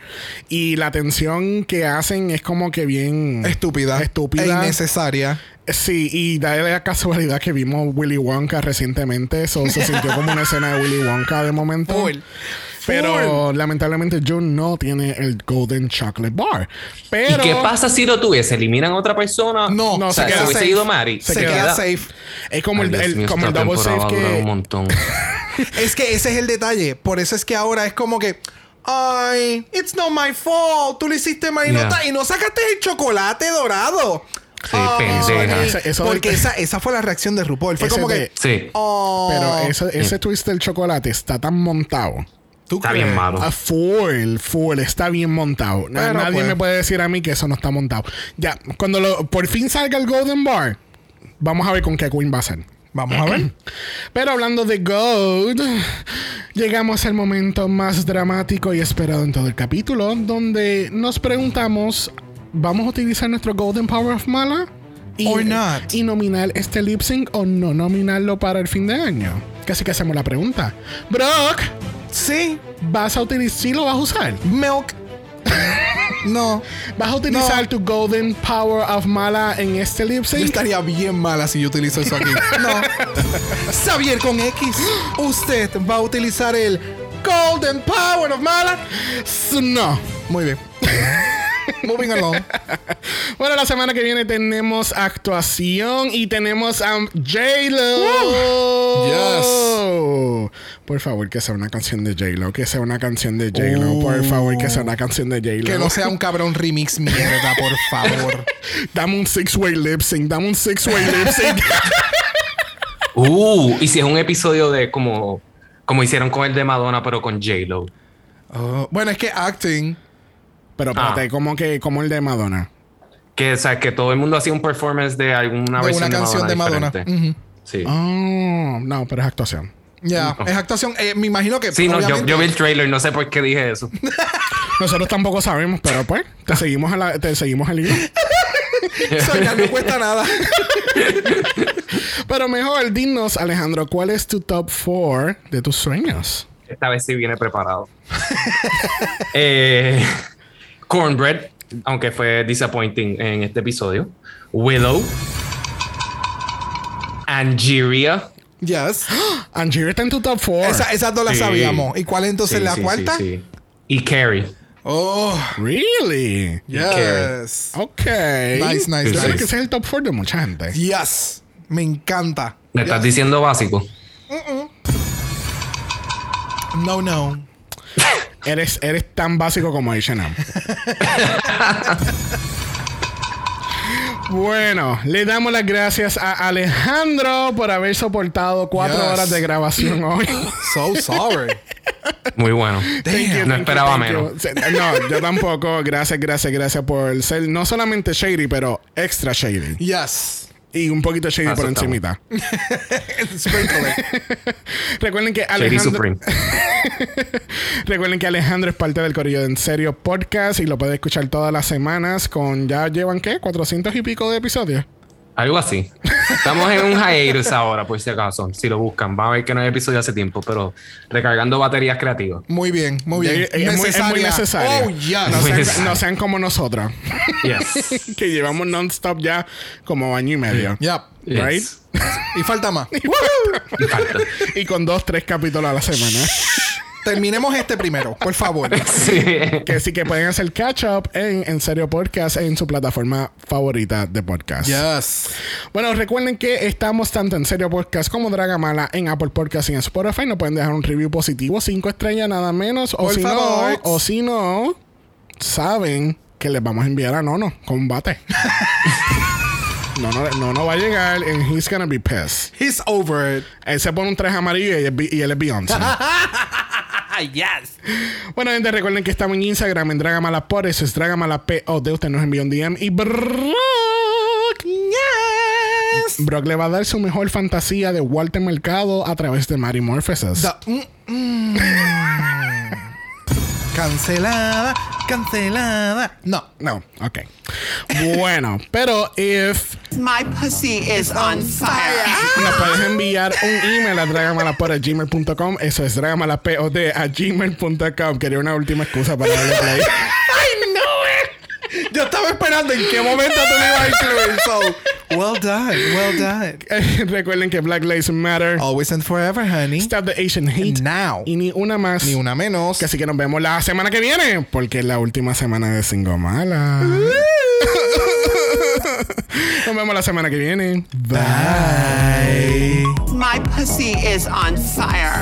Y la atención que hacen es como que bien Estúpida. Estúpida. E innecesaria. Sí, y da la casualidad que vimos Willy Wonka recientemente. Eso se sintió como una escena de Willy Wonka de momento. Full. Pero lamentablemente June no tiene el Golden Chocolate Bar. ¿Y Pero qué pasa si lo tuviese? ¿Eliminan a otra persona? No, No, o sea, se queda si hubiese safe. ido Mary. Se, Se queda, queda- safe. es como Ay, el, el- mío, como el esta double a durar un que. montón. Es que ese es el detalle. Por eso es que ahora es como que. Ay, it's not my fault. Tú lo hiciste mal y, no, Yeah. y no sacaste el chocolate dorado. Sí, pendeja. Eso porque del- esa, esa fue la reacción de RuPaul. Fue Ese como de- que. Sí. Oh, Pero ese, ese twist del chocolate está tan montado. ¿tú Está crees? bien malo. A full, full, está bien montado. Pero, Nadie pues. me puede decir a mí que eso no está montado. Ya, cuando lo- por fin salga el Golden Bar, vamos a ver con qué Queen va a ser. Vamos a ver. Pero hablando de Gold, llegamos al momento más dramático y esperado en todo el capítulo, donde nos preguntamos, ¿vamos a utilizar nuestro Golden Power of Mala? Y, Or not. y nominar este lip sync o no nominarlo para el fin de año. Casi que hacemos la pregunta. Brock, Sí, ¿vas a utilizar? ¿Sí lo vas a usar? milk. no. ¿Vas a utilizar No. tu Golden Power of Mala en este lip Yo sync? estaría bien mala si yo utilizo eso aquí. No. Xavier con X. Usted va a utilizar el Golden Power of Mala. No. Muy bien. Moving along. Bueno, la semana que viene tenemos actuación y tenemos a J-Lo. Por favor, que sea una canción de J-Lo. Que sea una canción de J-Lo. Por favor, que sea una canción de J-Lo. Que no sea un cabrón remix mierda, por favor. Dame un six-way lip sync. Dame un six-way lip sync. Uh, y si es un episodio de como, como hicieron con el de Madonna, pero con J-Lo. Oh, bueno, es que acting. Pero espérate, Ah. como que como el de Madonna. Que, o sea, que todo el mundo hacía un performance de alguna De versión una canción de Madonna. diferente. Ujú. Sí. Oh, no, pero es actuación. Ya, es actuación. Eh, me imagino que. Sí, no, yo, vi el trailer, no sé por qué dije eso. Nosotros tampoco sabemos, pero pues, te seguimos, a la- te seguimos el. Soñar no cuesta nada. Pero mejor, dinos, Alejandro, ¿cuál es tu top 4 de tus sueños? Esta vez sí viene preparado. eh, Cornbread, aunque fue disappointing en este episodio. Willow. Angeria. Yes. Angier está en tu top 4. Esa, esas dos las Sí. sabíamos. ¿Y cuál es entonces Sí, la sí, cuarta? sí, sí. Y Carrie. Oh, Really? yes. Ok. Nice, nice, nice. que ese es el top 4 de mucha gente. Yes. Me encanta. ¿Me estás diciendo básico? No, no. Eres, eres tan básico como H&M. Bueno, le damos las gracias a Alejandro por haber soportado cuatro Yes. horas de grabación hoy. So sorry. Muy bueno. You, no esperaba menos. No, yo tampoco. Gracias, gracias, gracias por ser no solamente shady, pero extra shady. Yes. Y un poquito shady Ah, por encimita. Sprinkle. Recuerden que Shady Alejandro... Recuerden que Alejandro es parte del Corillo de En Serio Podcast y lo puede escuchar todas las semanas con... ¿Ya llevan qué? ¿400 y pico de episodios? Algo así. Estamos en un hiatus ahora, por si acaso. Si lo buscan, van a ver que no hay episodio hace tiempo, pero recargando baterías creativas. Muy bien, muy bien. Es, es muy, es muy necesario. Oh, yes. No, Muy sean, necesario. no sean como nosotros, Yes. que llevamos non-stop ya como año y medio. Yep. Yes. Right? Y falta más. Me encanta. Y con dos, tres capítulos a la semana. Terminemos este primero, por favor. Sí. que sí que pueden hacer catch up en En Serio Podcast en su plataforma favorita de podcast. Yes. Bueno, recuerden que estamos tanto en Serio Podcast como Dragamala en Apple Podcast y en Spotify. Nos pueden dejar un review positivo, cinco estrellas nada menos. O Por si favor. no, o si no, saben que les vamos a enviar a Nono combate. no, no, no, no va a llegar and he's gonna be pissed. He's over it. Él se pone un traje amarillo y él, es Be- y él es Beyoncé. yes. bueno, gente, recuerden que estamos en Instagram en Dragamala por eso es Dragamala POD. Usted nos envió un DM y Brock. Yes. Brock le va a dar su mejor fantasía de Walter Mercado a través de Mary mm, mm. Cancelada, cancelada. No. No, ok. Bueno, pero if My pussy is on fire. nos puedes enviar un email a dragamalapod.gmail.com, eso es dragamalapod a gmail.com. Quería una última excusa para darle play. Yo estaba esperando en qué momento tú me ibas a incluir. So, well done, well done. Eh, Recuerden que Black Lives Matter. Always and forever, honey. Stop the Asian hate. Now. Y ni una más. Ni una menos. Que así que nos vemos la semana que viene. Porque es la última semana de Singomala. nos vemos la semana que viene. Bye. My pussy is on fire.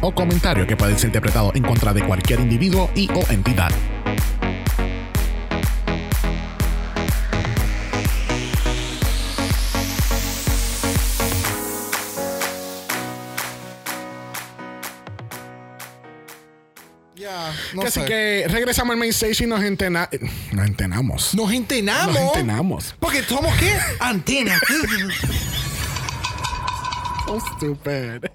o comentario que pueda ser interpretado en contra de cualquier individuo y o entidad. Ya, no Así sé. que regresamos al main stage y nos, entena nos entenamos. Nos entenamos. Nos entenamos. Porque somos qué? Antenas. So stupid.